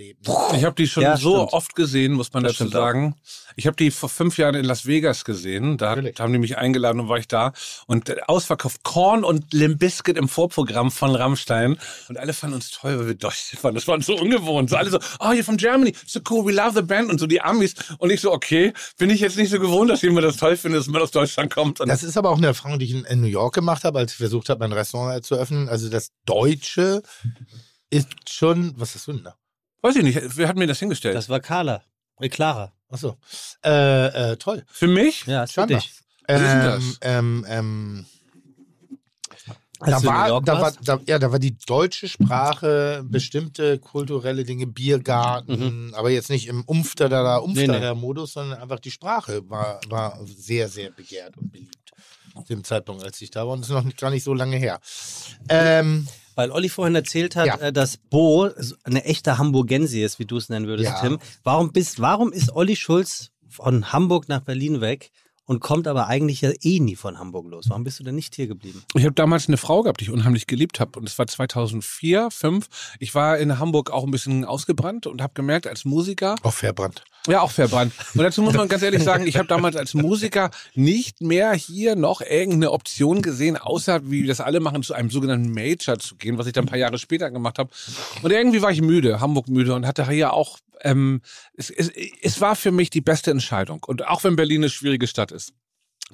Ich habe die schon Ja, so stimmt. oft gesehen, muss man Das dazu auch. sagen. Ich habe die vor fünf Jahren in Las Vegas gesehen. Da Natürlich. haben die mich eingeladen und war ich da. Und äh, ausverkauft Korn und Limp Bizkit im Vorprogramm von Rammstein. Und alle fanden uns toll, weil wir Deutsche waren. Das war so ungewohnt. So alle so, oh, you're from Germany. So cool, we love the band. Und so die Amis. Und ich so, okay, bin ich jetzt nicht so gewohnt, dass jemand das toll findet, dass man aus Deutschland kommt. Und Das ist aber auch eine Erfahrung, die ich in, in New York gemacht habe, als ich versucht habe, mein Restaurant zu öffnen. Also das Deutsche ist schon, was ist das denn da? weiß ich nicht, wer hat mir das hingestellt? Das war Carla. Äh, Clara. Achso. Äh, äh, toll. Für mich? Ja, ist für dich. ist denn Ähm, das? ähm, ähm, Als da war, da war, da, ja, da war die deutsche Sprache, bestimmte kulturelle Dinge, Biergarten, aber jetzt nicht im Umfterder, Umfterder Modus, sondern einfach die Sprache war, war sehr, sehr begehrt und beliebt. Zu dem Zeitpunkt, als ich da war. Und das ist noch nicht, gar nicht so lange her. Ähm, Weil Olli vorhin erzählt hat, Ja. äh, dass Bo eine echte Hamburgensi ist, wie du es nennen würdest, Ja. Tim. Warum, bist, warum ist Olli Schulz von Hamburg nach Berlin weg und kommt aber eigentlich ja eh nie von Hamburg los? Warum bist du denn nicht hier geblieben? Ich habe damals eine Frau gehabt, die ich unheimlich geliebt habe. Und es war 2004, 2005. Ich war in Hamburg auch ein bisschen ausgebrannt und habe gemerkt, als Musiker, auch verbrannt. ja auch verbrannt. Und dazu muss man ganz ehrlich sagen, ich habe damals als Musiker nicht mehr hier noch irgendeine Option gesehen, außer wie das alle machen, zu einem sogenannten Major zu gehen, was ich dann ein paar Jahre später gemacht habe. Und irgendwie war ich müde, Hamburg müde und hatte hier auch, ähm, es, es, es war für mich die beste Entscheidung. Und auch wenn Berlin eine schwierige Stadt ist.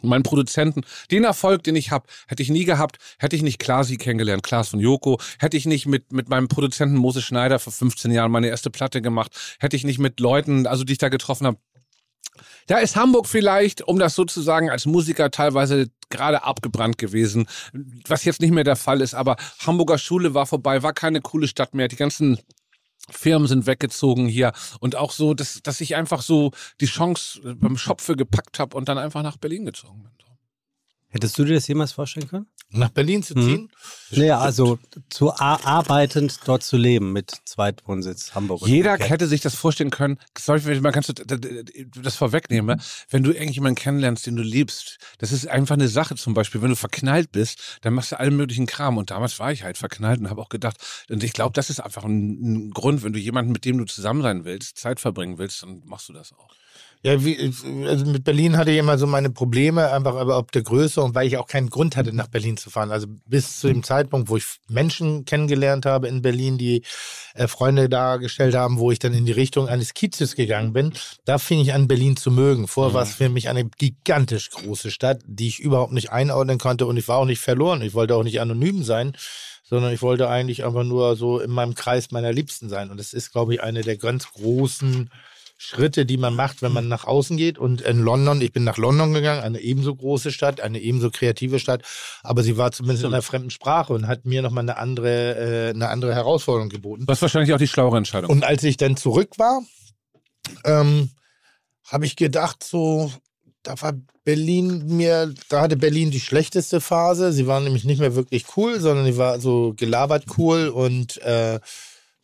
Mein Produzenten, den Erfolg, den ich habe, hätte ich nie gehabt, hätte ich nicht Klasi kennengelernt, Klaas von Joko, hätte ich nicht mit, mit meinem Produzenten Moses Schneider vor 15 Jahren meine erste Platte gemacht, hätte ich nicht mit Leuten, also die ich da getroffen habe, Da ist Hamburg vielleicht, um das sozusagen als Musiker teilweise gerade abgebrannt gewesen, was jetzt nicht mehr der Fall ist, aber Hamburger Schule war vorbei, war keine coole Stadt mehr. Die ganzen Firmen sind weggezogen hier und auch so, dass, dass ich einfach so die Chance beim Schopfe gepackt habe und dann einfach nach Berlin gezogen bin. Hättest du dir das jemals vorstellen können? Nach Berlin zu ziehen? Naja, also zu ar- arbeitend dort zu leben mit Zweitwohnsitz Hamburg. Jeder umgekehrt. hätte sich das vorstellen können. Sorry, wenn- mal kannst du das vorwegnehmen. Wenn du irgendjemanden kennenlernst, den du liebst, das ist einfach eine Sache. Zum Beispiel, wenn du verknallt bist, dann machst du allen möglichen Kram. Und damals war ich halt verknallt und habe auch gedacht, und ich glaube, das ist einfach ein, ein Grund, wenn du jemanden, mit dem du zusammen sein willst, Zeit verbringen willst, dann machst du das auch. Ja, wie, also mit Berlin hatte ich immer so meine Probleme, einfach aber ob der Größe und weil ich auch keinen Grund hatte, nach Berlin zu fahren. Also bis zu dem Zeitpunkt, wo ich Menschen kennengelernt habe in Berlin, die äh, Freunde dargestellt haben, wo ich dann in die Richtung eines Kiezes gegangen bin, da fing ich an, Berlin zu mögen. Vorher war es für mich eine gigantisch große Stadt, die ich überhaupt nicht einordnen konnte und ich war auch nicht verloren. Ich wollte auch nicht anonym sein sondern ich wollte eigentlich einfach nur so in meinem Kreis meiner Liebsten sein. Und das ist, glaube ich, eine der ganz großen Schritte, die man macht, wenn man nach außen geht. Und in London, ich bin nach London gegangen, eine ebenso große Stadt, eine ebenso kreative Stadt, aber sie war zumindest in einer fremden Sprache und hat mir nochmal eine andere, äh, eine andere Herausforderung geboten. Das ist wahrscheinlich auch die schlauere Entscheidung. Und als ich dann zurück war, ähm, habe ich gedacht, so, da war Berlin mir, da hatte Berlin die schlechteste Phase. Sie war nämlich nicht mehr wirklich cool, sondern sie war so gelabert cool und äh,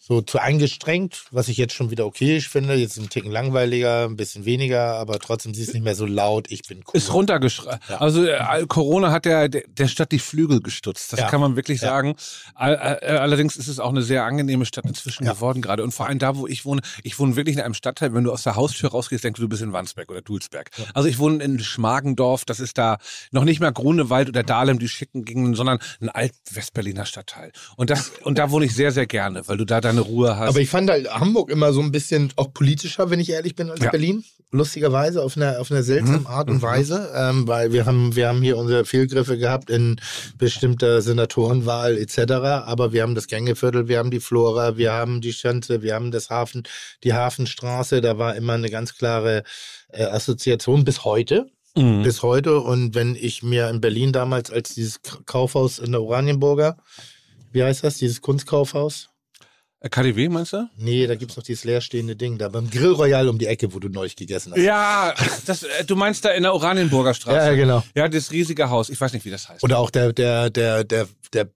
so zu angestrengt, was ich jetzt schon wieder okay finde. Jetzt ein Ticken langweiliger, ein bisschen weniger, aber trotzdem sie ist nicht mehr so laut. Ich bin cool. Ist runtergeschraubt. Ja. Also äh, Corona hat der, der Stadt die Flügel gestutzt. Das Ja. kann man wirklich Ja. sagen. All, äh, allerdings ist es auch eine sehr angenehme Stadt inzwischen geworden gerade. Und vor allem da, wo ich wohne, ich wohne wirklich in einem Stadtteil, wenn du aus der Haustür rausgehst, denkst du, du bist in Wandsberg oder Dulsberg. Also ich wohne in Schmargendorf, das ist da noch nicht mal Grunewald oder Dahlem, die schicken Gegenden, sondern ein Alt-Westberliner Stadtteil. Und das und da wohne ich sehr, sehr gerne, weil du da deine Ruhe hast. Aber ich fand halt Hamburg immer so ein bisschen auch politischer, wenn ich ehrlich bin, als Ja. Berlin. Lustigerweise, auf eine, auf eine seltsame Mhm. Art und Weise. Ähm, weil wir haben, wir haben hier unsere Fehlgriffe gehabt in bestimmter Senatorenwahl etc. Aber wir haben das Gängeviertel, wir haben die Flora, wir haben die Schanze, wir haben das Hafen, die Hafenstraße. Da war immer eine ganz klare äh, Assoziation bis heute. Mhm. Bis heute. Und wenn ich mir in Berlin damals als dieses Kaufhaus in der Oranienburger, wie heißt das, dieses Kunstkaufhaus? Äh, KDW meinst du? Nee, da gibt's noch dieses leerstehende Ding da beim Grill Royal um die Ecke, wo du neulich gegessen hast. Ja, das, äh, du meinst da in der Oranienburger Straße. Ja, genau. Ja, das riesige Haus. Ich weiß nicht, wie das heißt. Oder auch der, der, der, der, der,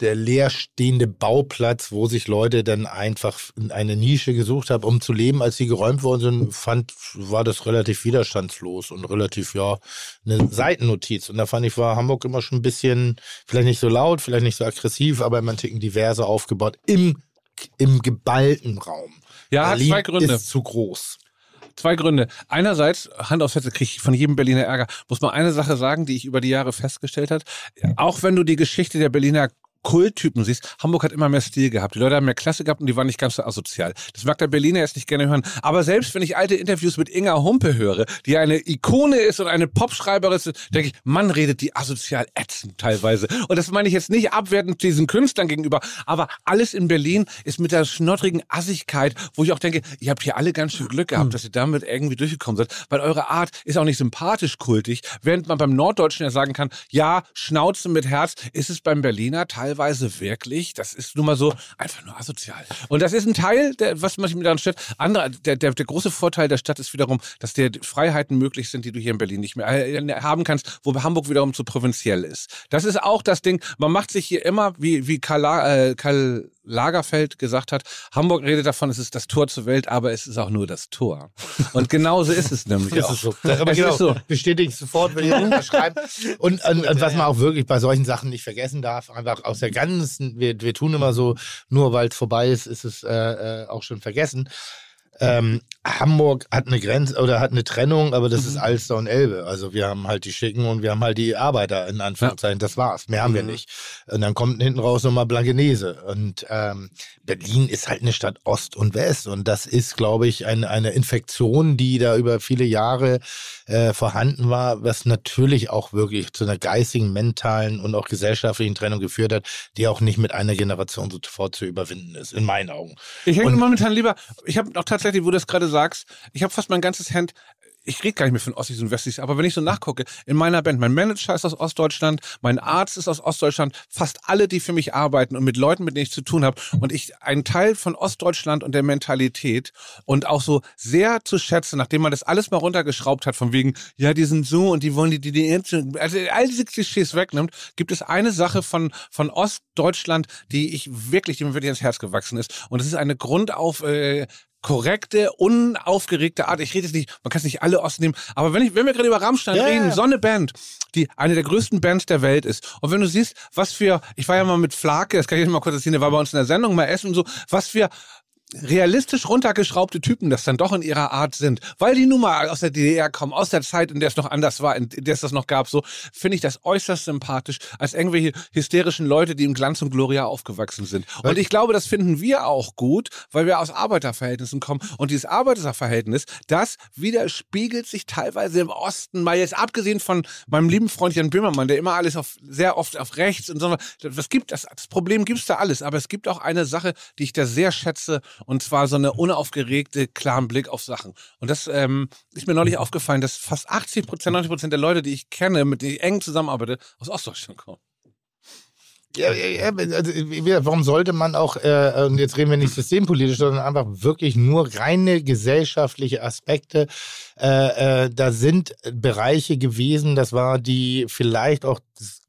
der leerstehende Bauplatz, wo sich Leute dann einfach in eine Nische gesucht haben, um zu leben, als sie geräumt worden sind, fand, war das relativ widerstandslos und relativ, ja, eine Seitennotiz. Und da fand ich, war Hamburg immer schon ein bisschen, vielleicht nicht so laut, vielleicht nicht so aggressiv, aber immer ein Ticken diverser aufgebaut im, im geballten Raum. Ja, hat Berlin zwei Gründe. ist zu groß. Zwei Gründe. Einerseits, Hand aufs Herz, kriege ich von jedem Berliner Ärger. Muss man eine Sache sagen, die ich über die Jahre festgestellt habe. Auch wenn du die Geschichte der Berliner Kulttypen siehst, Hamburg hat immer mehr Stil gehabt. Die Leute haben mehr Klasse gehabt und die waren nicht ganz so asozial. Das mag der Berliner jetzt nicht gerne hören. Aber selbst wenn ich alte Interviews mit Inga Humpe höre, die eine Ikone ist und eine Popschreiberin ist, denke ich, Mann redet die asozial ätzend teilweise. Und das meine ich jetzt nicht abwertend diesen Künstlern gegenüber, aber alles in Berlin ist mit der schnottrigen Assigkeit, wo ich auch denke, ihr habt hier alle ganz schön Glück gehabt, dass ihr damit irgendwie durchgekommen seid, weil eure Art ist auch nicht sympathisch kultig, während man beim Norddeutschen ja sagen kann, ja, Schnauze mit Herz, ist es beim Berliner teilweise wirklich, das ist nun mal so einfach nur asozial. Und das ist ein Teil, der, was mich daran stört. Andere, der, der, der große Vorteil der Stadt ist wiederum, dass dir Freiheiten möglich sind, die du hier in Berlin nicht mehr äh, haben kannst, wo Hamburg wiederum zu provinziell ist. Das ist auch das Ding, man macht sich hier immer, wie, wie Karl, La- äh, Karl Lagerfeld gesagt hat, Hamburg redet davon, es ist das Tor zur Welt, aber es ist auch nur das Tor. Und genauso ist es nämlich Das auch. ist so. Aber Es genau, ist so. bestätige ich sofort, wenn ich das unterschreibe. Und, und, und was man auch wirklich bei solchen Sachen nicht vergessen darf, einfach aus der ganzen, wir, wir tun immer so, nur weil es vorbei ist, ist es äh, äh, auch schon vergessen. Ähm, Hamburg hat eine Grenze oder hat eine Trennung, aber das ist Alster und Elbe. Also wir haben halt die Schicken und wir haben halt die Arbeiter in Anführungszeichen. Das war's. Mehr haben wir nicht. Und dann kommt hinten raus nochmal Blankenese. Und ähm, Berlin ist halt eine Stadt Ost und West. Und das ist, glaube ich, ein, eine Infektion, die da über viele Jahre äh, vorhanden war, was natürlich auch wirklich zu einer geistigen, mentalen und auch gesellschaftlichen Trennung geführt hat, die auch nicht mit einer Generation sofort zu überwinden ist, in meinen Augen. Ich hänge momentan lieber, ich habe auch tatsächlich, wo du das gerade sagst, ich habe fast mein ganzes Hemd, ich rede gar nicht mehr von Ossis und Wessis, aber wenn ich so nachgucke, in meiner Band, mein Manager ist aus Ostdeutschland, mein Arzt ist aus Ostdeutschland, fast alle, die für mich arbeiten und mit Leuten, mit denen ich zu tun habe und ich ein Teil von Ostdeutschland und der Mentalität und auch so sehr zu schätzen, nachdem man das alles mal runtergeschraubt hat, von wegen, ja, die sind so und die wollen die, die also all diese Klischees wegnimmt, gibt es eine Sache von, von Ostdeutschland, die ich wirklich, die mir wirklich ins Herz gewachsen ist. Und das ist eine Grundauf, äh, korrekte, unaufgeregte Art. Ich rede jetzt nicht, man kann es nicht alle Osten nehmen, aber wenn, ich, wenn wir gerade über Rammstein Ja, reden, so eine Band, die eine der größten Bands der Welt ist. Und wenn du siehst, was für, ich war ja mal mit Flake, das kann ich jetzt mal kurz erzählen, der war bei uns in der Sendung, mal essen und so, was für realistisch runtergeschraubte Typen das dann doch in ihrer Art sind, weil die nun mal aus der DDR kommen, aus der Zeit, in der es noch anders war, in der es das noch gab, so finde ich das äußerst sympathisch als irgendwelche hysterischen Leute, die im Glanz und Gloria aufgewachsen sind. Und ich glaube, das finden wir auch gut, weil wir aus Arbeiterverhältnissen kommen. Und dieses Arbeiterverhältnis, das widerspiegelt sich teilweise im Osten, mal jetzt abgesehen von meinem lieben Freund Jan Böhmermann, der immer alles auf, sehr oft auf rechts und so. Das gibt, das, das Problem gibt's da alles. Aber es gibt auch eine Sache, die ich da sehr schätze, und zwar so eine unaufgeregte, klaren Blick auf Sachen. Und das ähm, ist mir neulich aufgefallen, dass fast 80 Prozent, 90 Prozent der Leute, die ich kenne, mit denen ich eng zusammenarbeite, aus Ostdeutschland kommen. Ja, ja, also, warum sollte man auch, äh, und jetzt reden wir nicht systempolitisch, sondern einfach wirklich nur reine gesellschaftliche Aspekte. Äh, äh, da sind Bereiche gewesen, das war die vielleicht auch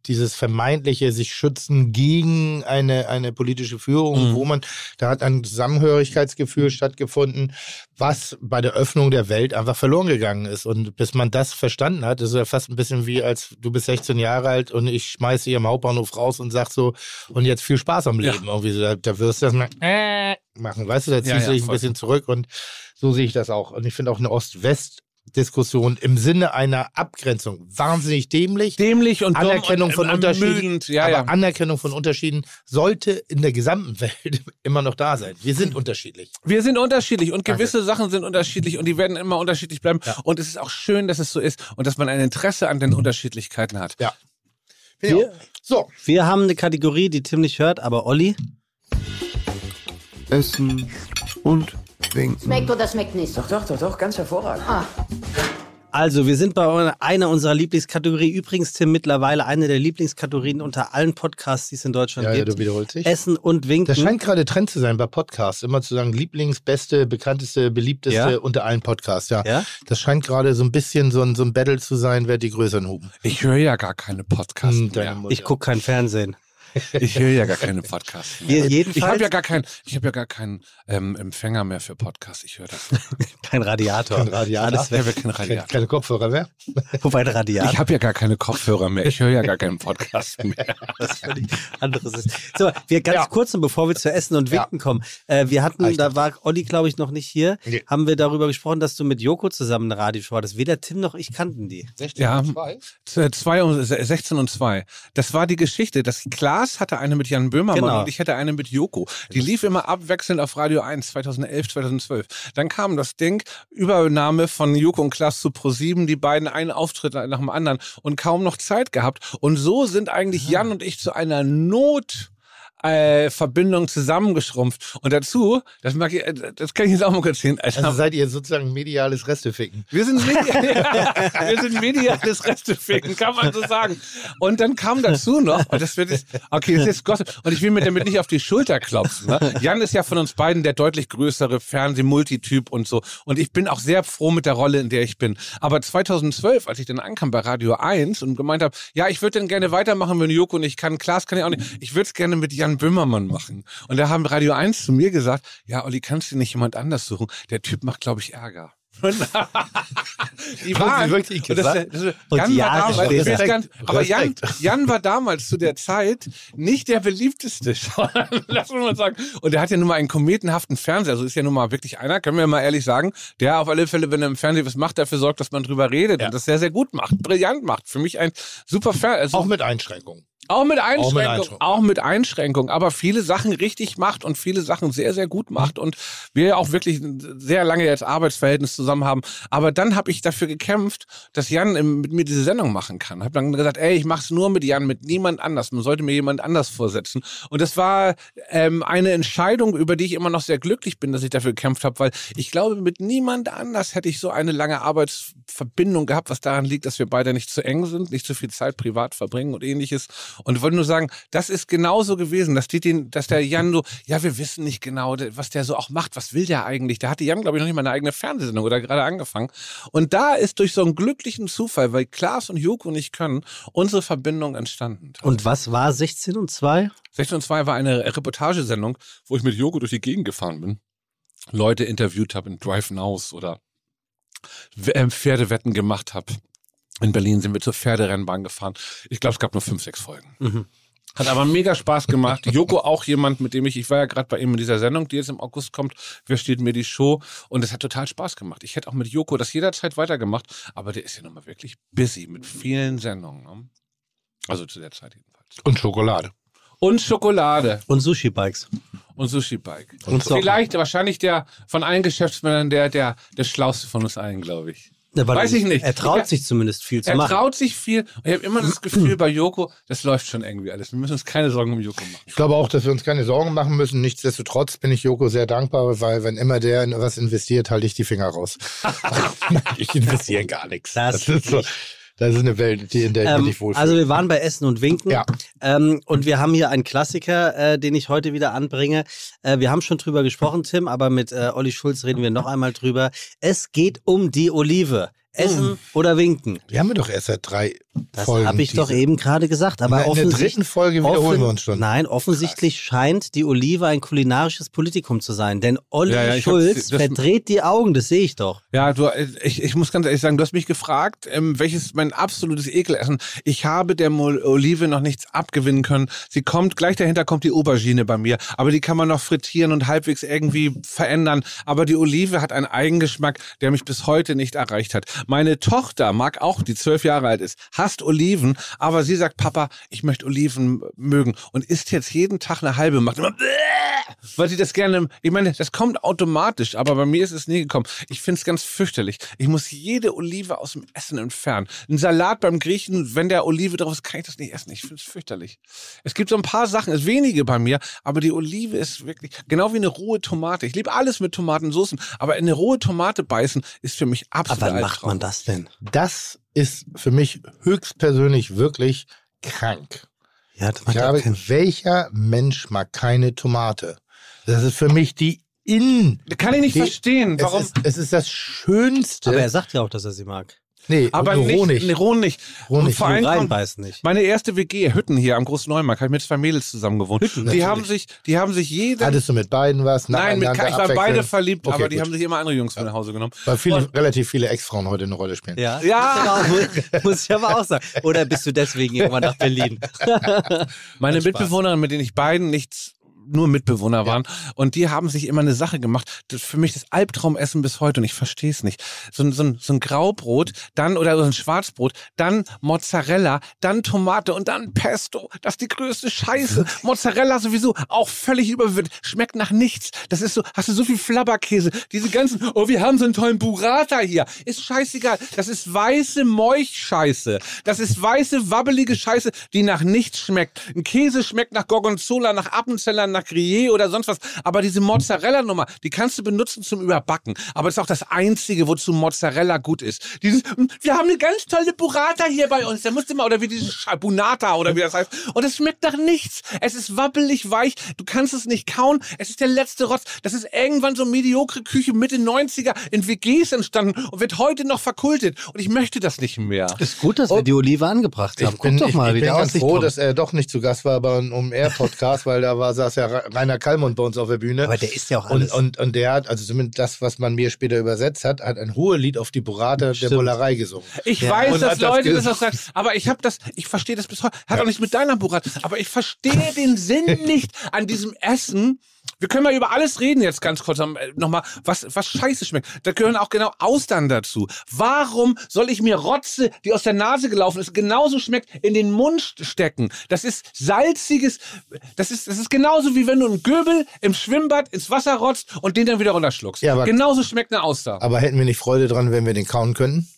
dieses vermeintliche sich schützen gegen eine, eine politische Führung, Mhm. wo man, da hat ein Zusammenhörigkeitsgefühl stattgefunden, was bei der Öffnung der Welt einfach verloren gegangen ist. Und bis man das verstanden hat, ist ja fast ein bisschen wie, als du bist 16 Jahre alt und ich schmeiße hier im Hauptbahnhof raus und sag so, und jetzt viel Spaß am Ja. Leben. Irgendwie so, da, da wirst du das mal äh, machen, weißt du, da ziehst Ja, ja, du dich ein voll. bisschen zurück und so sehe ich das auch. Und ich finde auch eine Ost-West- Diskussion im Sinne einer Abgrenzung wahnsinnig dämlich. Dämlich und Anerkennung und, von äh, Unterschieden. Ja, aber ja. Anerkennung von Unterschieden sollte in der gesamten Welt immer noch da sein. Wir sind unterschiedlich. Wir sind unterschiedlich und Danke. gewisse Sachen sind unterschiedlich und die werden immer unterschiedlich bleiben. Und es ist auch schön, dass es so ist und dass man ein Interesse an den Unterschiedlichkeiten hat. Ja. Wir, So, wir haben eine Kategorie, die Tim nicht hört, aber Olli, Essen und winken. Schmeckt oder schmeckt nicht? Doch, doch, doch, doch, ganz hervorragend. Ah, Also, wir sind bei einer unserer Lieblingskategorien. Übrigens, Tim, mittlerweile eine der Lieblingskategorien unter allen Podcasts, die es in Deutschland ja, ja, gibt. du wiederholst dich. Essen und Winken. Das scheint gerade Trend zu sein bei Podcasts, immer zu sagen, Lieblings, beste, bekannteste, beliebteste Ja? unter allen Podcasts, ja. Ja? Das scheint gerade so ein bisschen so ein, so ein Battle zu sein, wer die größeren Hupen. Ich höre ja gar keine Podcasts Hm, mehr. Ich gucke kein Fernsehen. Ich höre ja gar keine Podcasts mehr. Hier, Ich jedenfalls habe ja gar keinen, ich habe ja gar keinen ähm, Empfänger mehr für Podcasts. Ich höre das. kein Radiator. Kein Radiator. Alles Ich weg. habe ja keinen keine, Radiator. keine Kopfhörer mehr. Wobei der Radiator Ich habe ja gar keine Kopfhörer mehr. Ich höre ja gar keinen Podcast mehr. was völlig anderes ist. So, wir ganz Ja. kurz, und bevor wir zu Essen und Winken kommen. Äh, wir hatten, Reicht da war Olli, glaube ich, noch nicht hier, Nee. haben wir darüber gesprochen, dass du mit Joko zusammen eine Radioshow hattest. Weder Tim noch ich kannten die. Ja, Z- zwei und, 16 und 2. Das war die Geschichte. Das Klaas hatte eine mit Jan Böhmermann Genau. und ich hatte eine mit Joko. Die lief immer abwechselnd auf Radio 1 2011, 2012. Dann kam das Ding, Übernahme von Joko und Klaas zu ProSieben, die beiden einen Auftritt nach dem anderen und kaum noch Zeit gehabt. Und so sind eigentlich Jan und ich zu einer Not äh, Verbindung zusammengeschrumpft. Und dazu, das mag ich, äh, das kann ich jetzt auch mal kurz sehen. Alter. Also seid ihr sozusagen mediales Resteficken. Wir sind, medial, wir sind mediales Resteficken, kann man so sagen. Und dann kam dazu noch, und das wird jetzt, okay, das ist Gossip, und ich will mir damit nicht auf die Schulter klopfen. Ne? Jan ist ja von uns beiden der deutlich größere Fernsehmultityp und so. Und ich bin auch sehr froh mit der Rolle, in der ich bin. Aber 2012, als ich dann ankam bei Radio 1 und gemeint habe, ja, ich würde dann gerne weitermachen, wenn Joko nicht kann, Klaas kann ja auch nicht, ich würde es gerne mit Jan Böhmermann machen. Und da haben Radio 1 zu mir gesagt, ja, Olli, kannst du nicht jemand anders suchen? Der Typ macht, glaube ich, Ärger. die waren wirklich und das, gesagt? das, das, Und Jan war Jahre damals, gar nicht, aber Jan, Respekt. Jan war damals zu der Zeit nicht der beliebteste, lass uns mal sagen. Und er hat ja nun mal einen kometenhaften Fernseher, also ist ja nun mal wirklich einer, können wir mal ehrlich sagen, der auf alle Fälle, wenn er im Fernsehen was macht, dafür sorgt, dass man drüber redet Ja. und das sehr, sehr gut macht, brillant macht. Für mich ein super Fernseher. Also Auch mit Einschränkungen. Auch mit Einschränkung, Einschränkung. auch mit Einschränkung, aber viele Sachen richtig macht und viele Sachen sehr, sehr gut macht und wir ja auch wirklich sehr lange jetzt Arbeitsverhältnis zusammen haben. Aber dann habe ich dafür gekämpft, dass Jan mit mir diese Sendung machen kann. Habe dann gesagt, ey, ich mache es nur mit Jan, mit niemand anders. Man sollte mir jemand anders vorsetzen. Und das war ähm, eine Entscheidung, über die ich immer noch sehr glücklich bin, dass ich dafür gekämpft habe, weil ich glaube, mit niemand anders hätte ich so eine lange Arbeitsverbindung gehabt, was daran liegt, dass wir beide nicht zu eng sind, nicht zu viel Zeit privat verbringen und ähnliches. Und wollte nur sagen, das ist genauso gewesen, dass, die den, dass der Jan so, ja, wir wissen nicht genau, was der so auch macht, was will der eigentlich? Da hatte Jan, glaube ich, noch nicht mal eine eigene Fernsehsendung oder gerade angefangen. Und da ist durch so einen glücklichen Zufall, weil Klaas und Joko nicht können, unsere Verbindung entstanden. Und was war 16 und 2? 16 und 2 war eine Reportagesendung, wo ich mit Joko durch die Gegend gefahren bin. Leute interviewt habe in Drive Nows oder ähm, Pferdewetten gemacht habe. In Berlin sind wir zur Pferderennbahn gefahren. Ich glaube, es gab nur fünf, sechs Folgen. Mhm. Hat aber mega Spaß gemacht. Joko auch jemand, mit dem ich, ich war ja gerade bei ihm in dieser Sendung, die jetzt im August kommt. Wer steht mir die Show? Und es hat total Spaß gemacht. Ich hätte auch mit Joko das jederzeit weitergemacht, aber der ist ja nun mal wirklich busy mit vielen Sendungen. Ne? Also zu der Zeit jedenfalls. Und Schokolade. Und Schokolade Und Sushi-Bikes. und Sushi Bike. Und. Vielleicht wahrscheinlich der von allen Geschäftsmännern der der der schlauste von uns allen, glaube ich. Ja, weil Weiß er- ich nicht. Er traut sich zumindest viel zu Er machen. traut sich viel. Und ich habe immer das Gefühl bei Joko, das läuft schon irgendwie alles. Wir müssen uns keine Sorgen um Joko machen. Ich glaube auch, dass wir uns keine Sorgen machen müssen. Nichtsdestotrotz bin ich Joko sehr dankbar, weil wenn immer der in was investiert, halte ich die Finger raus. ich investiere in gar nichts. Das Das, ist so, das ist eine Welt, die, in der ich mich Ähm, nicht wohlfühle. also wir waren bei Essen und Winken Ja. ähm, und wir haben hier einen Klassiker, äh, den ich heute wieder anbringe. Äh, wir haben schon drüber gesprochen, Tim, aber mit äh, Olli Schulz reden wir noch einmal drüber. Es geht um die Olive. Essen oder Winken. wir haben wir doch erst seit drei Das Folgen. habe ich doch diese- eben gerade gesagt. Aber in der offensichtlich- dritten Folge wiederholen wir uns schon. Nein, offensichtlich scheint die Olive ein kulinarisches Politikum zu sein. Denn Olli Ja, ja, Schulz das- verdreht die Augen, das sehe ich doch. Ja, du, ich, ich muss ganz ehrlich sagen, du hast mich gefragt, ähm, welches mein absolutes Ekelessen. Ich habe der Mol- Olive noch nichts abgewinnen können. Sie kommt, gleich dahinter kommt die Aubergine bei mir. Aber die kann man noch frittieren und halbwegs irgendwie verändern. Aber die Olive hat einen Eigengeschmack, der mich bis heute nicht erreicht hat. Meine Tochter mag auch, die zwölf Jahre alt ist, hasst Oliven, aber sie sagt, Papa, ich möchte Oliven mögen. Und isst jetzt jeden Tag eine halbe, macht immer bäh, weil sie das gerne, ich meine, das kommt automatisch, aber bei mir ist es nie gekommen. Ich finde es ganz fürchterlich. Ich muss jede Olive aus dem Essen entfernen. Ein Salat beim Griechen, wenn der Olive drauf ist, kann ich das nicht essen. Ich finde es fürchterlich. Es gibt so ein paar Sachen, es wenige bei mir, aber die Olive ist wirklich, genau wie eine rohe Tomate. Ich liebe alles mit Tomatensoßen, aber in eine rohe Tomate beißen ist für mich Aber absolut wann macht man das denn? Das ist für mich höchstpersönlich wirklich krank. Ja, das Ich macht habe, auch keinen- welcher Mensch mag keine Tomate? Das ist für mich die in. Kann ich nicht die, verstehen, Es warum. ist, es ist das Schönste. aber er sagt ja auch, dass er sie mag. nee, Aber nur nicht, nicht. Nee, roh nicht. Roh Und nicht. vor allem reinbeißen nicht. Meine erste WG, Hütten hier am Großen Neumarkt, habe ich mit zwei Mädels zusammen gewohnt. die natürlich. haben sich, die haben sich jede. Hattest du mit beiden was? Nein, mit, ich war beide verliebt, Okay, aber die gut. haben sich immer andere Jungs von nach Hause genommen. Weil viele, Und- relativ viele Ex-Frauen heute eine Rolle spielen. Ja, Ja. Muss, ich aber auch, muss ich aber auch sagen. Oder bist du deswegen irgendwann nach Berlin? Meine. Mitbewohnerin, mit denen ich beiden nichts nur Mitbewohner waren. Und die haben sich immer eine Sache gemacht. Das für mich das Albtraumessen bis heute und ich verstehe es nicht. So, ein- so, so ein Graubrot, dann oder so ein Schwarzbrot, dann Mozzarella, dann Tomate und dann Pesto. Das ist die größte Scheiße. Mozzarella sowieso auch völlig überbewertet. Schmeckt nach nichts. Das ist so, hast du so viel Flabberkäse. Diese ganzen, oh, wir haben so einen tollen Burrata hier. Ist scheißegal. Das ist weiße Meuchscheiße. Das ist weiße, wabbelige Scheiße, die nach nichts schmeckt. Ein Käse schmeckt nach Gorgonzola, nach Appenzeller, nach Gruyère oder sonst was. Aber diese Mozzarella-Nummer, die kannst du benutzen zum Überbacken. Aber das ist auch das Einzige, wozu Mozzarella gut ist. Dieses, "Mm, wir haben eine ganz tolle Burrata hier bei uns. Da musst du mal, oder wie dieses Bunata oder wie das heißt. Und es schmeckt nach nichts. Es ist wabbelig weich. Du kannst es nicht kauen. Es ist der letzte Rotz. Das ist irgendwann so mediokre Küche Mitte 90er in WGs entstanden und wird heute noch verkultet. Und ich möchte das nicht mehr. Ist gut, dass wir die Olive angebracht haben. Ich Guck bin, doch ich, mal, ich wie bin der ganz froh, kommt. dass er doch nicht zu Gast war beim um Air Podcast, weil da war saß ja Ra- Rainer Kallmund bei uns auf der Bühne. Aber der ist ja auch und, alles. und, und der hat, also zumindest das, was man mir später übersetzt hat, hat ein hohes Lied auf die Burrate der. Bullerei gesungen. Ich Ja. weiß, Und dass das Leute das auch sagen, aber ich habe das, ich verstehe das bis heute. Hat auch nichts mit deiner Burat, aber ich verstehe den Sinn nicht an diesem Essen, Wir können mal über alles reden jetzt ganz kurz am- äh, nochmal, was, was scheiße schmeckt. Da gehören auch genau Austern dazu. Warum soll ich mir Rotze, die aus der Nase gelaufen ist, genauso schmeckt, in den Mund stecken? Das ist salziges, das ist, das ist genauso wie wenn du einen Göbel im Schwimmbad ins Wasser rotzt und den dann wieder runterschluckst. Ja, aber- genauso schmeckt eine Auster. Aber hätten wir nicht Freude dran, wenn wir den kauen könnten?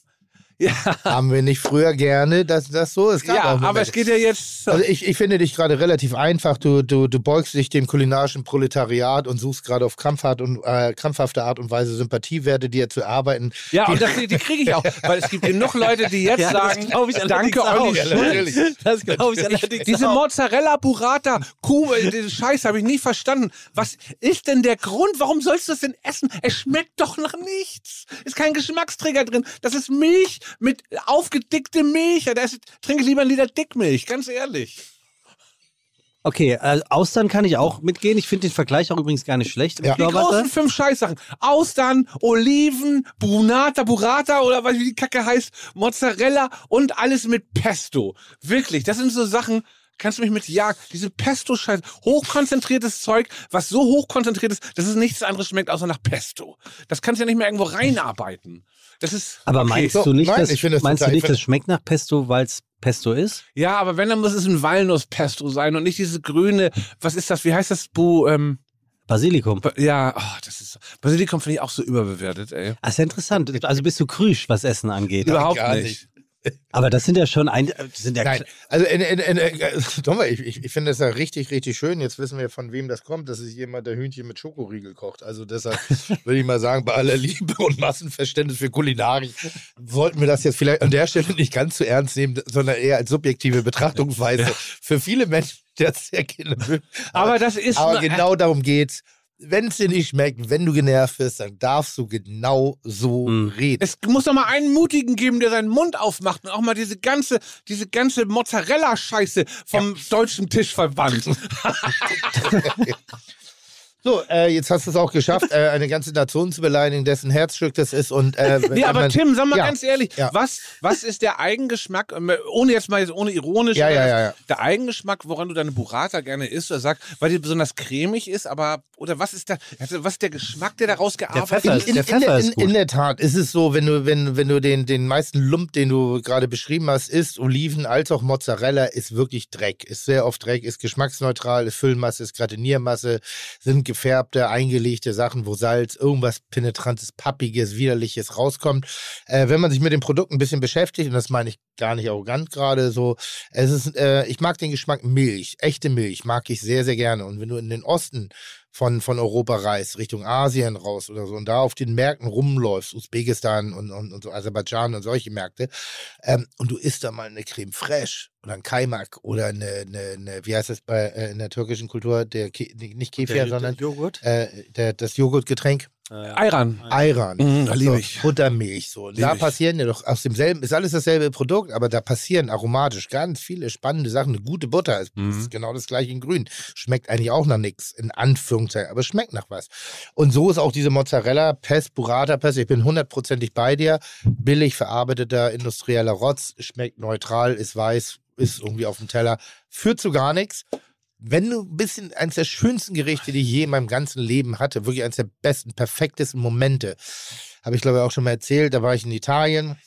Ja, Haben wir nicht früher gerne, dass das so ist? ja aber es geht ja jetzt. Also ich, ich finde dich gerade relativ einfach. Du, du, du beugst dich dem kulinarischen Proletariat und suchst gerade auf krampfhaft und, äh, krampfhafte Art und Weise Sympathiewerte, dir zu erarbeiten. Ja, und das, die kriege ich auch, weil es gibt genug Leute, die jetzt Ja, sagen, ich danke auch. Olli Ja, Schulz. natürlich. Das glaube ich allerdings Diese auch. Mozzarella Burrata, Kuh, äh, Scheiß habe ich nie verstanden. Was ist denn der Grund? Warum sollst du das denn essen? Es schmeckt doch nach nichts. Ist kein Geschmacksträger drin. Das ist Milch mit aufgedickte Milch. Da ist, trinke lieber ein Liter Dickmilch, ganz ehrlich. Okay, äh, Austern kann ich auch mitgehen. Ich finde den Vergleich auch übrigens gar nicht schlecht. Ja. Die großen fünf Scheißsachen. Austern, Oliven, Brunata, Burrata oder was wie die Kacke heißt, Mozzarella und alles mit Pesto. Wirklich, das sind so Sachen, kannst du mich mit jagen. Diese Pesto-Scheiße, hochkonzentriertes Zeug, was so hochkonzentriert ist, dass es nichts anderes schmeckt außer nach Pesto. Das kannst du ja nicht mehr irgendwo reinarbeiten. Das ist. Aber okay. meinst So, du nicht, nein, dass, es meinst du nicht, ich das schmeckt nach Pesto, weil es Pesto ist? Ja, aber wenn, dann muss es ein Walnusspesto sein und nicht diese grüne, was ist das, wie heißt das, Bu, ähm, Basilikum. Ba- ja, oh, das ist, Basilikum finde ich auch so überbewertet, ey. Das ist ja interessant. Also bist du krüsch, was Essen angeht. Überhaupt gar nicht. Aber das sind ja schon ein, sind ja Nein, also in, in, in, äh, ich, ich, finde das ja richtig, richtig schön. Jetzt wissen wir, von wem das kommt. Das ist jemand, der Hühnchen mit Schokoriegel kocht. Also deshalb würde ich mal sagen, bei aller Liebe und Massenverständnis für Kulinarik sollten wir das jetzt vielleicht an der Stelle nicht ganz zu ernst nehmen, sondern eher als subjektive Betrachtungsweise. Für viele Menschen, das sehr gerne mögen. Aber das ist Aber genau darum geht's. Wenn es dir nicht schmeckt, wenn du genervt bist, dann darfst du genau so Mm. reden. Es muss doch mal einen Mutigen geben, der seinen Mund aufmacht und auch mal diese ganze, diese ganze Mozzarella-Scheiße vom deutschen Tisch verbannt. So, äh, jetzt hast du es auch geschafft, äh, eine ganze Nation zu beleidigen, dessen Herzstück das ist. Und, äh, nee, aber man- Tim, sag mal ja, ganz ehrlich, ja. was, was ist der Eigengeschmack, ähm, ohne jetzt mal ohne ironisch, Ja, das- ja, ja. der Eigengeschmack, woran du deine Burrata gerne isst oder sagst, weil die besonders cremig ist, aber, oder was ist der, also was ist der Geschmack, der daraus gearbeitet Pfeffer ist? ist- der Pfeffer in, ist gut. in der Tat ist es so, wenn du, wenn, wenn du den, den meisten Lump, den du gerade beschrieben hast, isst, Oliven als auch Mozzarella, ist wirklich Dreck. Ist sehr oft Dreck, ist geschmacksneutral, ist Füllmasse, ist Gratiniermasse, sind gefärbte, eingelegte Sachen, wo Salz, irgendwas penetrantes, pappiges, widerliches rauskommt. Äh, wenn man sich mit dem Produkt ein bisschen beschäftigt, und das meine ich gar nicht arrogant gerade so, es ist, äh, ich mag den Geschmack Milch, echte Milch, mag ich sehr, sehr gerne. Und wenn du in den Osten von, von Europa reist, Richtung Asien raus oder so, und da auf den Märkten rumläufst, Usbekistan und, und, und so Aserbaidschan und solche Märkte, ähm, und du isst da mal eine Creme fraiche oder ein Kaimak oder eine, eine, eine wie heißt das bei, äh, in der türkischen Kultur, der Ke nicht Kefir, sondern Joghurt. äh, der, das Joghurtgetränk. Ayran. Ayran. Mm, da liebe So, ich. Buttermilch. So. Lieb da ich. passieren ja doch aus demselben, ist alles dasselbe Produkt, aber da passieren aromatisch ganz viele spannende Sachen. Eine gute Butter ist, Mhm. ist genau das gleiche in Grün. Schmeckt eigentlich auch nach nichts, in Anführungszeichen, aber schmeckt nach was. Und so ist auch diese Mozzarella, Pest, Burrata, Pest. Ich bin hundertprozentig bei dir. Billig verarbeiteter industrieller Rotz, schmeckt neutral, ist weiß, ist irgendwie auf dem Teller, führt zu gar nichts wenn du ein bisschen eines der schönsten Gerichte, die ich je in meinem ganzen Leben hatte, wirklich eines der besten, perfektesten Momente, habe ich glaube ich auch schon mal erzählt, da war ich in Italien.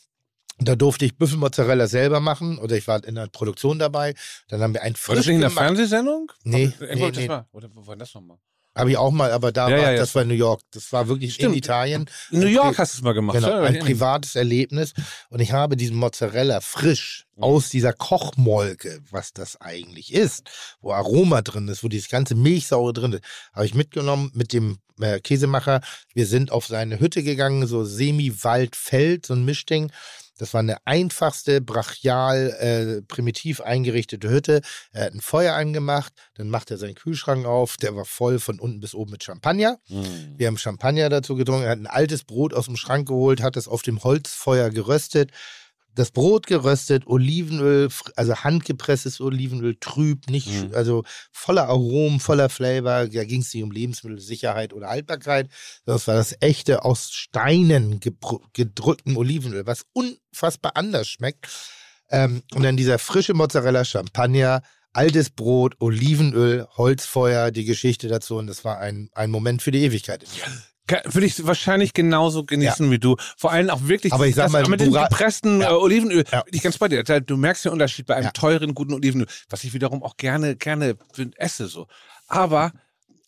Da durfte ich Büffelmozzarella selber machen oder ich war in der Produktion dabei. Dann haben wir ein War das frisch nicht in der. Fernsehsendung? Nee, nee, das nee. War, oder war das nochmal? Habe ich auch mal, aber da Ja, war, ja, ja. das war in New York. Das war wirklich Stimmt. in Italien. In New Ein York hast du es mal gemacht. Genau, ja? ein privates Erlebnis. Und ich habe diesen Mozzarella frisch Mhm. aus dieser Kochmolke, was das eigentlich ist, wo Aroma drin ist, wo dieses ganze Milchsaure drin ist, habe ich mitgenommen mit dem äh, Käsemacher. Wir sind auf seine Hütte gegangen, so Semi-Wald-Feld, so ein Mischding. Das war eine einfachste, brachial, äh, primitiv eingerichtete Hütte. Er hat ein Feuer angemacht, dann macht er seinen Kühlschrank auf, der war voll von unten bis oben mit Champagner. Mhm. Wir haben Champagner dazu getrunken. Er hat ein altes Brot aus dem Schrank geholt, hat es auf dem Holzfeuer geröstet. Das Brot geröstet, Olivenöl, also handgepresstes Olivenöl, trüb, nicht, Mhm. also voller Aromen, voller Flavor. Da ging es nicht um Lebensmittelsicherheit oder Haltbarkeit. Das war das echte aus Steinen gedrückten Olivenöl, was unfassbar anders schmeckt. Ähm, und dann dieser frische Mozzarella Champagner, altes Brot, Olivenöl, Holzfeuer, die Geschichte dazu. Und das war ein, ein Moment für die Ewigkeit. Würde ich wahrscheinlich genauso genießen wie du. Vor allem auch wirklich Aber ich sag mal, mit dem gepressten Ja. äh, Olivenöl. Ja. Bin Ich ganz bei dir. Du merkst den Unterschied bei einem Ja. teuren, guten Olivenöl, was ich wiederum auch gerne, gerne esse so. Aber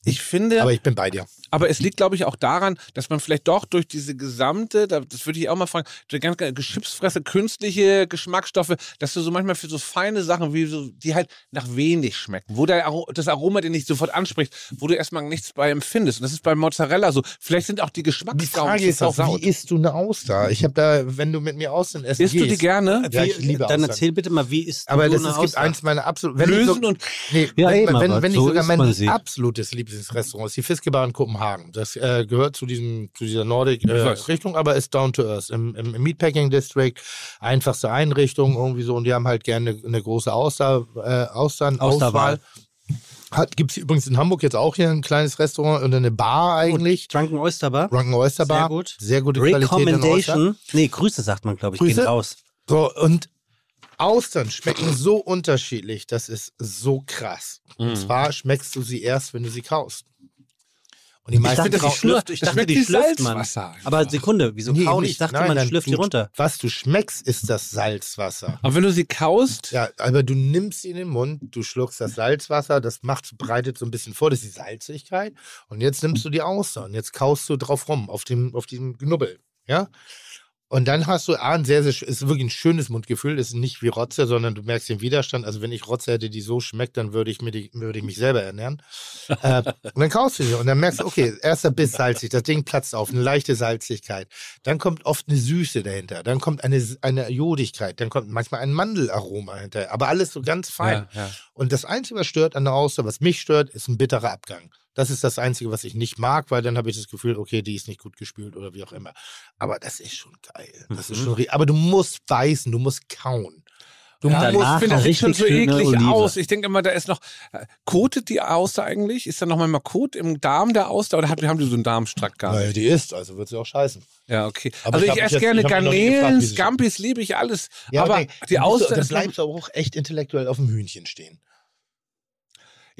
ich finde, Aber ich bin bei dir. aber es liegt, glaube ich, auch daran, dass man vielleicht doch durch diese gesamte, da- das würde ich auch mal fragen, die ganze Geschipsfresse, künstliche Geschmacksstoffe, dass du so manchmal für so feine Sachen, wie so, die halt nach wenig schmecken, wo der, das Aroma dir nicht sofort anspricht, wo du erstmal nichts bei empfindest. Und das ist bei Mozzarella so. Vielleicht sind auch die Die Geschmacksgaumen Frage ist auch, versaut. wie isst du eine Auster? Ich habe da, wenn du mit mir Austern essen Isst du die gerne? Ja, ich liebe Dann Austern. erzähl bitte mal, wie ist Aber du das eine es gibt Auster? eins meiner absoluten. Wenn ich Lösen so, und nee, Ja, wenn, wenn, aber wenn so nicht sogar isst mein absolutes Lieblingsrestaurant ist die Fischgebar in Kopenhagen. Das äh, gehört zu diesem zu dieser Nordic äh, aber ist down to earth im, im, im Meatpacking District. Einfachste Einrichtung irgendwie so und die haben halt gerne eine, eine große Auster, äh, Austern Austerwahl. Auswahl. Hat, gibt's übrigens in Hamburg jetzt auch hier ein kleines Restaurant und eine Bar eigentlich. Drunken Oyster Bar. Drunken Oyster Bar. Sehr gut. Sehr gute Qualität an Oyster. Recommendation. Nee, Grüße sagt man, glaube ich. Grüße? Gehen raus. So, und Austern schmecken so unterschiedlich, das ist so krass. Und zwar schmeckst du sie erst, wenn du sie kaust. Und die Ich meisten dachte, die schlürft, ich das dachte, die schlürft man. Aber Sekunde, wieso Nee, kauen? Ich dachte, Nein, man schlürft die runter. Was du schmeckst, ist das Salzwasser. Aber wenn du sie kaust, Ja, aber du nimmst sie in den Mund, du schluckst das Salzwasser, das macht, breitet so ein bisschen vor, das ist die Salzigkeit. Und jetzt nimmst du die Auster und jetzt kaust du drauf rum, auf dem, auf diesem Knubbel. Ja? Und dann hast du A, ein sehr, sehr, ist wirklich ein schönes Mundgefühl, ist nicht wie Rotze, sondern du merkst den Widerstand. Also wenn ich Rotze hätte, die so schmeckt, dann würde ich, mir die, würde ich mich selber ernähren. äh, und dann kaust du sie und dann merkst du, okay, erster Biss salzig, das Ding platzt auf, eine leichte Salzigkeit. Dann kommt oft eine Süße dahinter, dann kommt eine, eine Jodigkeit, dann kommt manchmal ein Mandelaroma hinterher, aber alles so ganz fein. Ja, ja. Und das Einzige, was stört an der Auster, was mich stört, ist ein bitterer Abgang. Das ist das Einzige, was ich nicht mag, weil dann habe ich das Gefühl, okay, die ist nicht gut gespült oder wie auch immer. Aber das ist schon geil. Das ist schon, ri- aber du musst beißen, du musst kauen. Du Ja, musst, finde, das sieht schon so eklig aus. Ich denke immer, da ist noch. äh, Kotet die Auster eigentlich? Ist da noch mal Kot im Darm der Auster oder haben die so einen Darmstrakt gar nicht? naja, die ist, also wird sie auch scheißen. Ja, okay. Aber also ich ich, esse gerne ich Garnelen, Scampis liebe ich alles. Ja, aber nee, die Auster Dann bleibst du aber auch echt intellektuell auf dem Hühnchen stehen.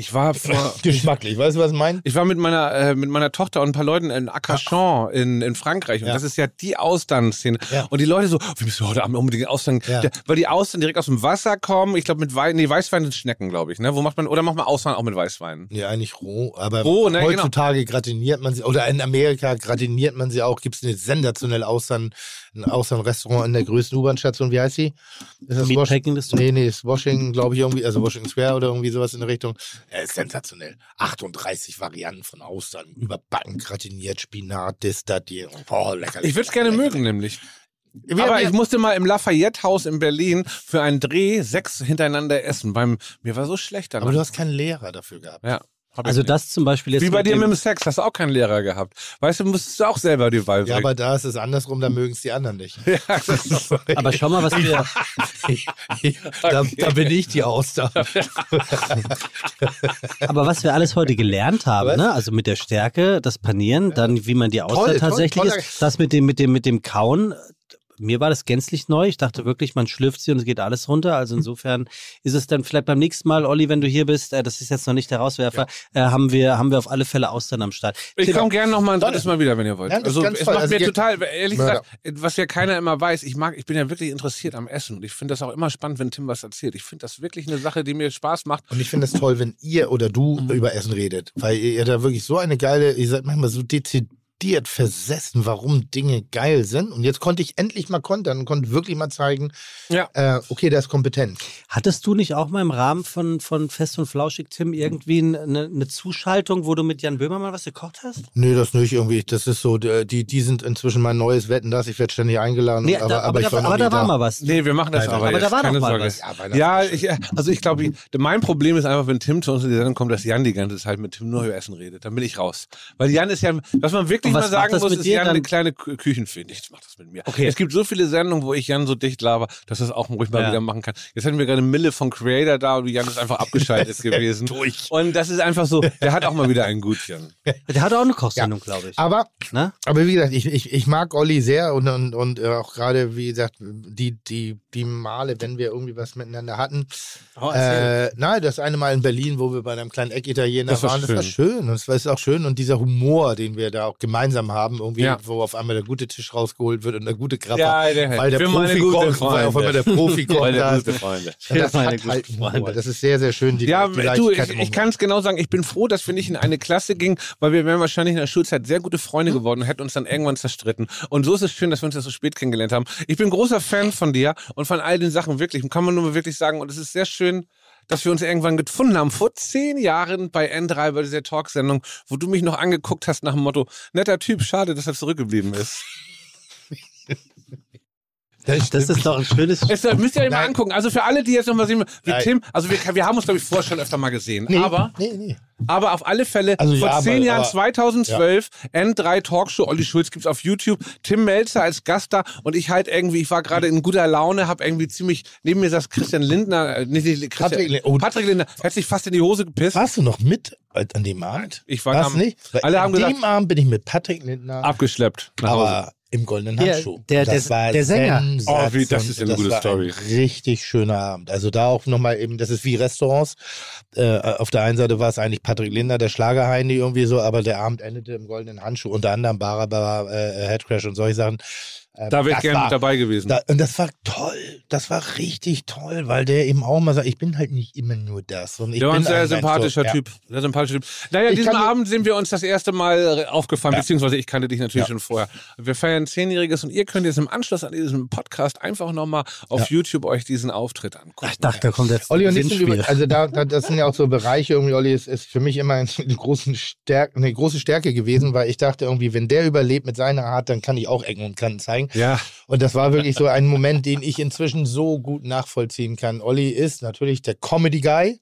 Ich war vor. Geschmacklich, weißt du, was ich meine? Ich war mit meiner, äh, mit meiner Tochter und ein paar Leuten in Arcachon in, in Frankreich. Und Ja. das ist ja die Austernszene. Ja. Und die Leute so, wir müssen heute Abend unbedingt Austern. Ja. Der, weil die Austern direkt aus dem Wasser kommen. Ich glaube, mit Wein, nee, Weißwein sind Schnecken, glaube ich. Ne? Wo macht man, oder macht man Austern auch mit Weißwein? Ja, eigentlich roh, aber Roh, ne, heutzutage gratiniert man sie, oder in Amerika gratiniert man sie auch, gibt es eine sensationelle Austern, ein Austernrestaurant in der größten U-Bahn-Station, wie heißt sie? Ist das District? Nee, nee, ist Washington, glaube ich, irgendwie, also Washington Square oder irgendwie sowas in der Richtung. Ja, ist sensationell. 38 Varianten von Austern, überbacken, gratiniert, Spinat, das, das, die. Boah, lecker. Ich würde es gerne mögen, nämlich. Wir, Aber wir, ich musste mal im Lafayette-Haus in Berlin für einen Dreh sechs hintereinander essen. Beim, mir war so schlecht danach. aber du hast keinen Lehrer dafür gehabt. ja, Also nicht. das zum Beispiel jetzt Wie bei dir dem- mit dem Sex, hast du auch keinen Lehrer gehabt. Weißt du, musstest du auch selber die Wahl Ja, bringen. aber da ist es andersrum, da mögen es die anderen nicht. Ja, das ist Aber schau mal, was wir, da, da bin ich die Auster. aber was wir alles heute gelernt haben, ne? Also mit der Stärke, das Panieren, dann wie man die Auster Toll, toll, tatsächlich toller- ist, das mit dem, mit dem, mit dem Kauen. Mir war das gänzlich neu. Ich dachte wirklich, man schlürft sie und es geht alles runter. Also insofern ist es dann vielleicht beim nächsten Mal, Olli, wenn du hier bist, äh, das ist jetzt noch nicht der Rauswerfer, äh, haben wir haben wir auf alle Fälle Austern am Start. Ich komme gerne noch mal ein drittes Mal wieder, wenn ihr wollt. Ja, also es toll. macht Also mir total, ehrlich Mörder. gesagt, was ja keiner immer weiß, ich mag, ich bin ja wirklich interessiert am Essen und ich finde das auch immer spannend, wenn Tim was erzählt. Ich finde das wirklich eine Sache, die mir Spaß macht. Und ich finde es toll, wenn ihr oder du Mhm. über Essen redet, weil ihr, ihr da wirklich so eine geile, ihr seid manchmal so dezidiert versessen, warum Dinge geil sind. Und jetzt konnte ich endlich mal kontern und konnte wirklich mal zeigen, Ja. äh, okay, der ist kompetent. Hattest du nicht auch mal im Rahmen von, von Fest und Flauschig, Tim, irgendwie eine, eine Zuschaltung, wo du mit Jan Böhmermann was gekocht hast? Nee, das nicht irgendwie. Das ist so, die, die sind inzwischen mein neues Wetten, das. Ich werde ständig eingeladen. Nee, aber, da, aber, aber, ich da, aber da war mal was. Nee, wir machen das Nein, aber, aber jetzt. da war doch keine mal Sorge. was. Ja, Ja, ich, also ich glaube, mein Problem ist einfach, wenn Tim zu uns in die Sendung kommt, dass Jan die ganze Zeit mit Tim nur über Essen redet. Dann bin ich raus. Weil Jan ist ja, was man wirklich ich was mal sagen macht das muss, mit ist dir Jan dann? eine kleine Kü- Küchenfee. Nichts macht das mit mir. Okay. Es gibt so viele Sendungen, wo ich Jan so dicht laber, dass das auch ruhig mal Ja. wieder machen kann. Jetzt hatten wir gerade Mille von Creator da und Jan ist einfach abgeschaltet gewesen. Und das ist einfach so, der hat auch mal wieder ein Gutchen. Der hat auch eine Kochsendung, glaube ich. Aber, Ne? aber wie gesagt, ich, ich, ich mag Olli sehr und, und, und äh, auch gerade, wie gesagt, die, die, die Male, wenn wir irgendwie was miteinander hatten. Oh, äh, nein, das eine Mal in Berlin, wo wir bei einem kleinen Eckitaliener Das war waren, das war schön. Und es war auch schön. Und dieser Humor, den wir da auch gemeinsam haben, irgendwie, Ja. wo auf einmal der gute Tisch rausgeholt wird und der gute Krabber. Ja, der- weil der für meine Profi kocht, weil auf einmal der. Profi. Meine da gute ist. Freunde. Und das Meine hat halt. Freunde. Das ist sehr, sehr schön. Die, Ja, die du, ich, ich kann es genau sagen. Ich bin froh, dass wir nicht in eine Klasse gingen, weil wir wären wahrscheinlich in der Schulzeit sehr gute Freunde geworden und hätten uns dann irgendwann zerstritten. Und so ist es schön, dass wir uns das so spät kennengelernt haben. Ich bin großer Fan von dir und von all den Sachen wirklich. Kann man nur wirklich sagen. Und es ist sehr schön, dass wir uns irgendwann gefunden haben. Vor zehn Jahren bei N3 bei dieser Talksendung, wo du mich noch angeguckt hast nach dem Motto, netter Typ, schade, dass er zurückgeblieben ist. Das, Das ist doch ein schönes. Es, äh, müsst ihr euch mal Nein. angucken. Also für alle, die jetzt noch mal sehen, wie Nein. Tim, also wir, wir haben uns, glaube ich, vorher schon öfter mal gesehen. nee, aber nee, nee. aber auf alle Fälle, Also vor ja, zehn aber- Jahren, aber- 2012, N3 Talkshow, Olli Schulz gibt's auf YouTube, Tim Melzer als Gast da und ich halt irgendwie, ich war gerade in guter Laune, hab irgendwie ziemlich, neben mir saß Christian Lindner, äh, nicht, nicht Christian, Patrick Lindner. Oh. Patrick Lindner, hat sich fast in die Hose gepisst. Warst du noch mit an dem Abend? Ich war Warst am- nicht? Weil alle an haben gesagt- dem Abend bin ich mit Patrick Lindner, Abgeschleppt nach Hause. aber im goldenen Handschuh. der- das der- war der Sänger. Oh, wie- das ist eine Das gute war Story. Ein richtig schöner Abend. Also da auch nochmal eben, das ist wie Restaurants. Äh, auf der einen Seite war es eigentlich Patrick Lindner, der Schlagerheini irgendwie so, aber der Abend endete im goldenen Handschuh. Unter anderem Barbara äh, Headcrash und solche Sachen. Ähm, da wäre ich gerne mit dabei gewesen. Da, und das war toll. Das war richtig toll, weil der eben auch mal sagt, ich bin halt nicht immer nur das. Und ich Der war bin ein sehr sympathischer so, ja. Typ. Sehr sympathischer Typ. Naja, Ich diesen Abend sind wir uns das erste Mal äh, aufgefallen, Ja. beziehungsweise ich kannte dich natürlich Ja. schon vorher. Wir feiern Zehnjähriges und ihr könnt jetzt im Anschluss an diesem Podcast einfach nochmal auf Ja. YouTube euch diesen Auftritt angucken. Ich dachte, da kommt jetzt Olli und ich sind Gewinnspiel. über, also da, da, das sind ja auch so Bereiche, irgendwie, Olli ist, ist für mich immer eine, großen Stärke, eine große Stärke gewesen, weil ich dachte irgendwie, wenn der überlebt mit seiner Art, dann kann ich auch Ecken und Kanten zeigen. Ja. Und das war wirklich so ein Moment, den ich inzwischen so gut nachvollziehen kann. Olli ist natürlich der Comedy-Guy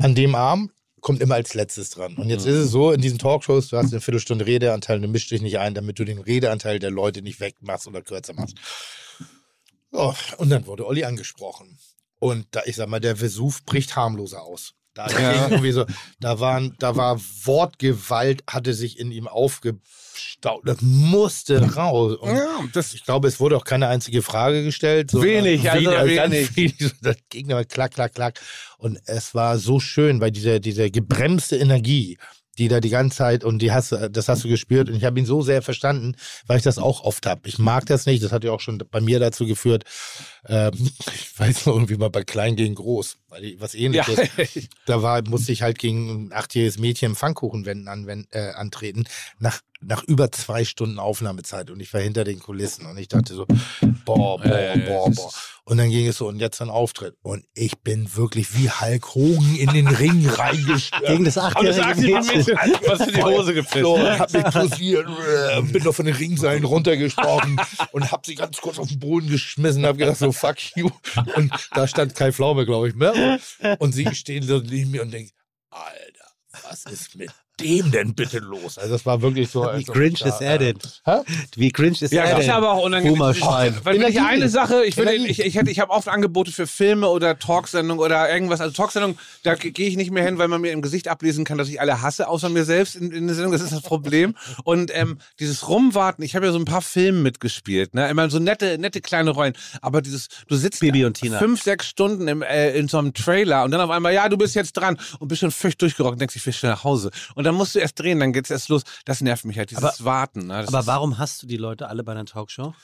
an dem Abend, kommt immer als letztes dran. Und jetzt ist es so, in diesen Talkshows, du hast eine Viertelstunde Redeanteil, du mischst dich nicht ein, damit du den Redeanteil der Leute nicht wegmachst oder kürzer machst. Ja, und dann wurde Olli angesprochen. Und da, ich sag mal, der Vesuv bricht harmloser aus. Da, Ja. irgendwie so, da, waren, da war Wortgewalt, hatte sich in ihm aufgestaut. Das musste raus. Und ja, das ich glaube, es wurde auch keine einzige Frage gestellt. sondern Wenig, also wenig, ganz wenig. wenig. Das ging aber klack, klack, klack. Und es war so schön, weil diese, diese gebremste Energie, die da die ganze Zeit, und die hast, das hast du gespürt, und ich habe ihn so sehr verstanden, weil ich das auch oft habe. Ich mag das nicht, das hat ja auch schon bei mir dazu geführt, ähm, ich weiß noch irgendwie mal bei Klein gegen Groß, was ja, ähnliches. Da war, musste ich halt gegen ein achtjähriges Mädchen im Pfannkuchenwänden anwenden, äh, antreten, nach, nach über zwei Stunden Aufnahmezeit. Und ich war hinter den Kulissen und ich dachte so, boah, boah, Ja, boah, boah. Und dann ging es so, und jetzt ein Auftritt. Und ich bin wirklich wie Hulk Hogan in den Ring reingestürzt. Gegen das Und achtjährige Mädchen. Was in die Hose gepisst. So, hab mich posiert, äh, bin noch von den Ringseilen runtergesprungen und hab sie ganz kurz auf den Boden geschmissen, hab gedacht so, fuck you. Und da stand Kai Pflaume, glaube ich, ne? Und sie stehen so neben mir und denken, Alter, was ist mit dem denn bitte los? Also das war wirklich so. Wie cringe ist er denn? Hä? Wie cringe ist Ja, er das denn? ist aber auch unangenehm. Boomerschwein. Weil Energie. eine Sache, ich, würde, ich, ich, hätte, ich habe oft Angebote für Filme oder Talksendungen oder irgendwas. Also Talksendungen, da ge- gehe ich nicht mehr hin, weil man mir im Gesicht ablesen kann, dass ich alle hasse, außer mir selbst in, in der Sendung. Das ist das Problem. Und ähm, dieses Rumwarten, ich habe ja so ein paar Filme mitgespielt, ne? Immer so nette, nette kleine Rollen. Aber dieses, du sitzt Bibi und Tina. fünf, sechs Stunden im, äh, in so einem Trailer und dann auf einmal, ja, du bist jetzt dran und bist schon völlig durchgerockt und denkst, ich will schnell nach Hause. Und dann musst du erst drehen, dann geht's erst los. Das nervt mich halt, dieses Aber- Warten. Ne? Aber warum hast du die Leute alle bei einer Talkshow?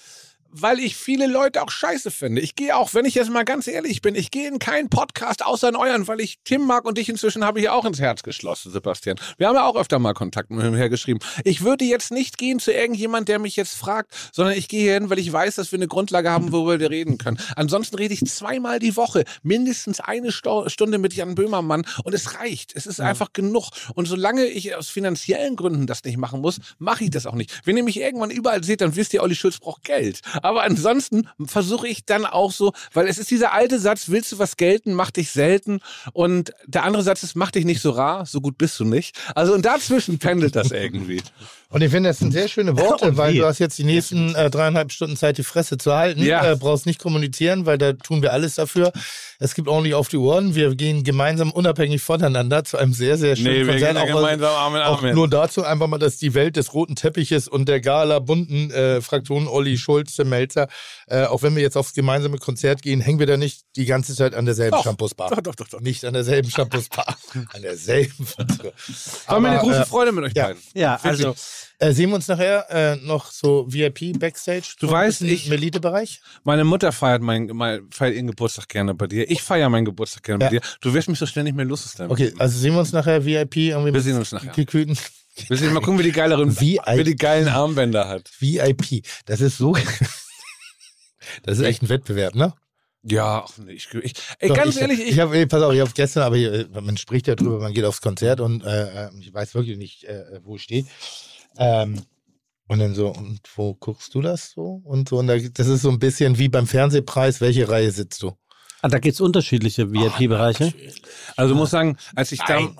Weil ich viele Leute auch scheiße finde. Ich gehe auch, wenn ich jetzt mal ganz ehrlich bin, ich gehe in keinen Podcast außer in euren, weil ich Tim mag und dich inzwischen habe ich ja auch ins Herz geschlossen, Sebastian. Wir haben ja auch öfter mal Kontakt mit ihm hergeschrieben. Ich würde jetzt nicht gehen zu irgendjemand, der mich jetzt fragt, sondern ich gehe hin, weil ich weiß, dass wir eine Grundlage haben, worüber wir reden können. Ansonsten rede ich zweimal die Woche, mindestens eine Sto Stunde mit Jan Böhmermann und es reicht. Es ist einfach genug. Und solange ich aus finanziellen Gründen das nicht machen muss, mache ich das auch nicht. Wenn ihr mich irgendwann überall seht, dann wisst ihr, Olli Schulz braucht Geld. Aber ansonsten versuche ich dann auch so, weil es ist dieser alte Satz, willst du was gelten, mach dich selten. Und der andere Satz ist, mach dich nicht so rar, so gut bist du nicht. Also und dazwischen pendelt das irgendwie. Und ich finde, das sind sehr schöne Worte, Und weil du hast jetzt die nächsten äh, dreieinhalb Stunden Zeit, die Fresse zu halten. Ja. Äh, brauchst nicht kommunizieren, weil da tun wir alles dafür. Es gibt ordentlich auf die Ohren. Wir gehen gemeinsam unabhängig voneinander zu einem sehr, sehr schönen Nee, wir Konzert. gehen da Auch- gemeinsam Arm in Arm Auch nur dazu einfach mal, dass die Welt des roten Teppiches und der Gala bunten äh, Fraktionen Olli Schulz, Tim Melzer, äh, auch wenn wir jetzt aufs gemeinsame Konzert gehen, hängen wir da nicht die ganze Zeit an derselben Doch. Shampoosbar. Doch, doch, doch, doch. Nicht an derselben Shampoosbar. an derselben. War mir eine große äh, Freude mit euch ja. beiden. Ja, also Äh, sehen wir uns nachher äh, noch so VIP Backstage? Du weißt, ich- Im Elitebereich? Meine Mutter feiert, mein, mein, feiert ihren Geburtstag gerne bei dir. Ich feiere meinen Geburtstag gerne Ja. bei dir. Du wirst mich so schnell nicht mehr los. Okay, also sehen wir uns nachher VIP irgendwie Wir sehen uns nachher. gekühlten Wir sehen mal gucken, wie die geileren, Wie wie die geilen Armbänder hat. VIP. Das ist so. das ist echt ein Wettbewerb, ne? Ja, ach nee, ich, ich, ey, Doch, ganz ich, ehrlich, ich, ich, habe, pass auf, ich habe gestern, aber hier, man spricht ja drüber, man geht aufs Konzert und äh, äh, ich weiß wirklich nicht, äh, wo ich stehe. Ähm, und dann so, und wo guckst du das so? Und so, und da, das ist so ein bisschen wie beim Fernsehpreis, welche Reihe sitzt du? ah, da gibt's unterschiedliche VIP-Bereiche. also muss sagen, als ich da, Nein.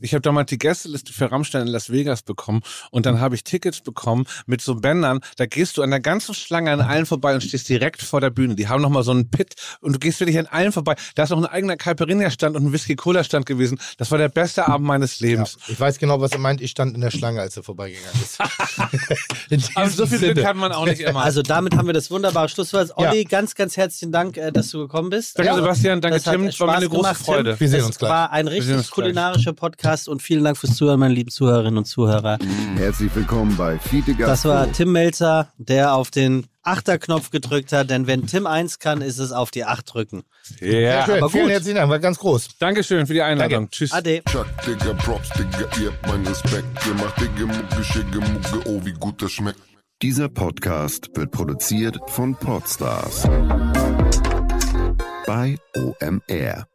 Ich habe damals die Gästeliste für Rammstein in Las Vegas bekommen und dann habe ich Tickets bekommen mit so Bändern, da gehst du an der ganzen Schlange an allen vorbei und stehst direkt vor der Bühne. Die haben nochmal so einen Pit und du gehst wirklich an allen vorbei. Da ist noch ein eigener Caipirinha-Stand und ein Whisky-Cola-Stand gewesen. Das war der beste Abend meines Ja, Lebens. ich weiß genau, was er meint. Ich stand in der Schlange, als er vorbeigegangen ist. Aber so viel Glück hat man auch nicht immer. Also damit haben wir das wunderbare Schlusswort. Ja. Olli, ganz, ganz herzlichen Dank, äh, dass du gekommen bist. Danke, Ja. Sebastian. Danke, Das Tim. Spaß War mir eine große gemacht, Tim. Freude. Wir sehen es uns gleich. war ein richtig kulinarischer Podcast und vielen Dank fürs Zuhören, meine lieben Zuhörerinnen und Zuhörer. Herzlich willkommen bei Fiete Gastro. Das war Tim Melzer, der auf den Achterknopf gedrückt hat, denn wenn Tim eins kann, ist es auf die Acht drücken. Ja, Schön, aber vielen gut. herzlichen Dank, war ganz groß. Dankeschön für die Einladung. Danke. Tschüss. Ade. Chuck, Digga, Props, Digga, ihr habt meinen Respekt. Ihr macht Digga, Mucke, Schicke, Mucke, oh, wie gut das schmeckt. Dieser Podcast wird produziert von Podstars bei OMR.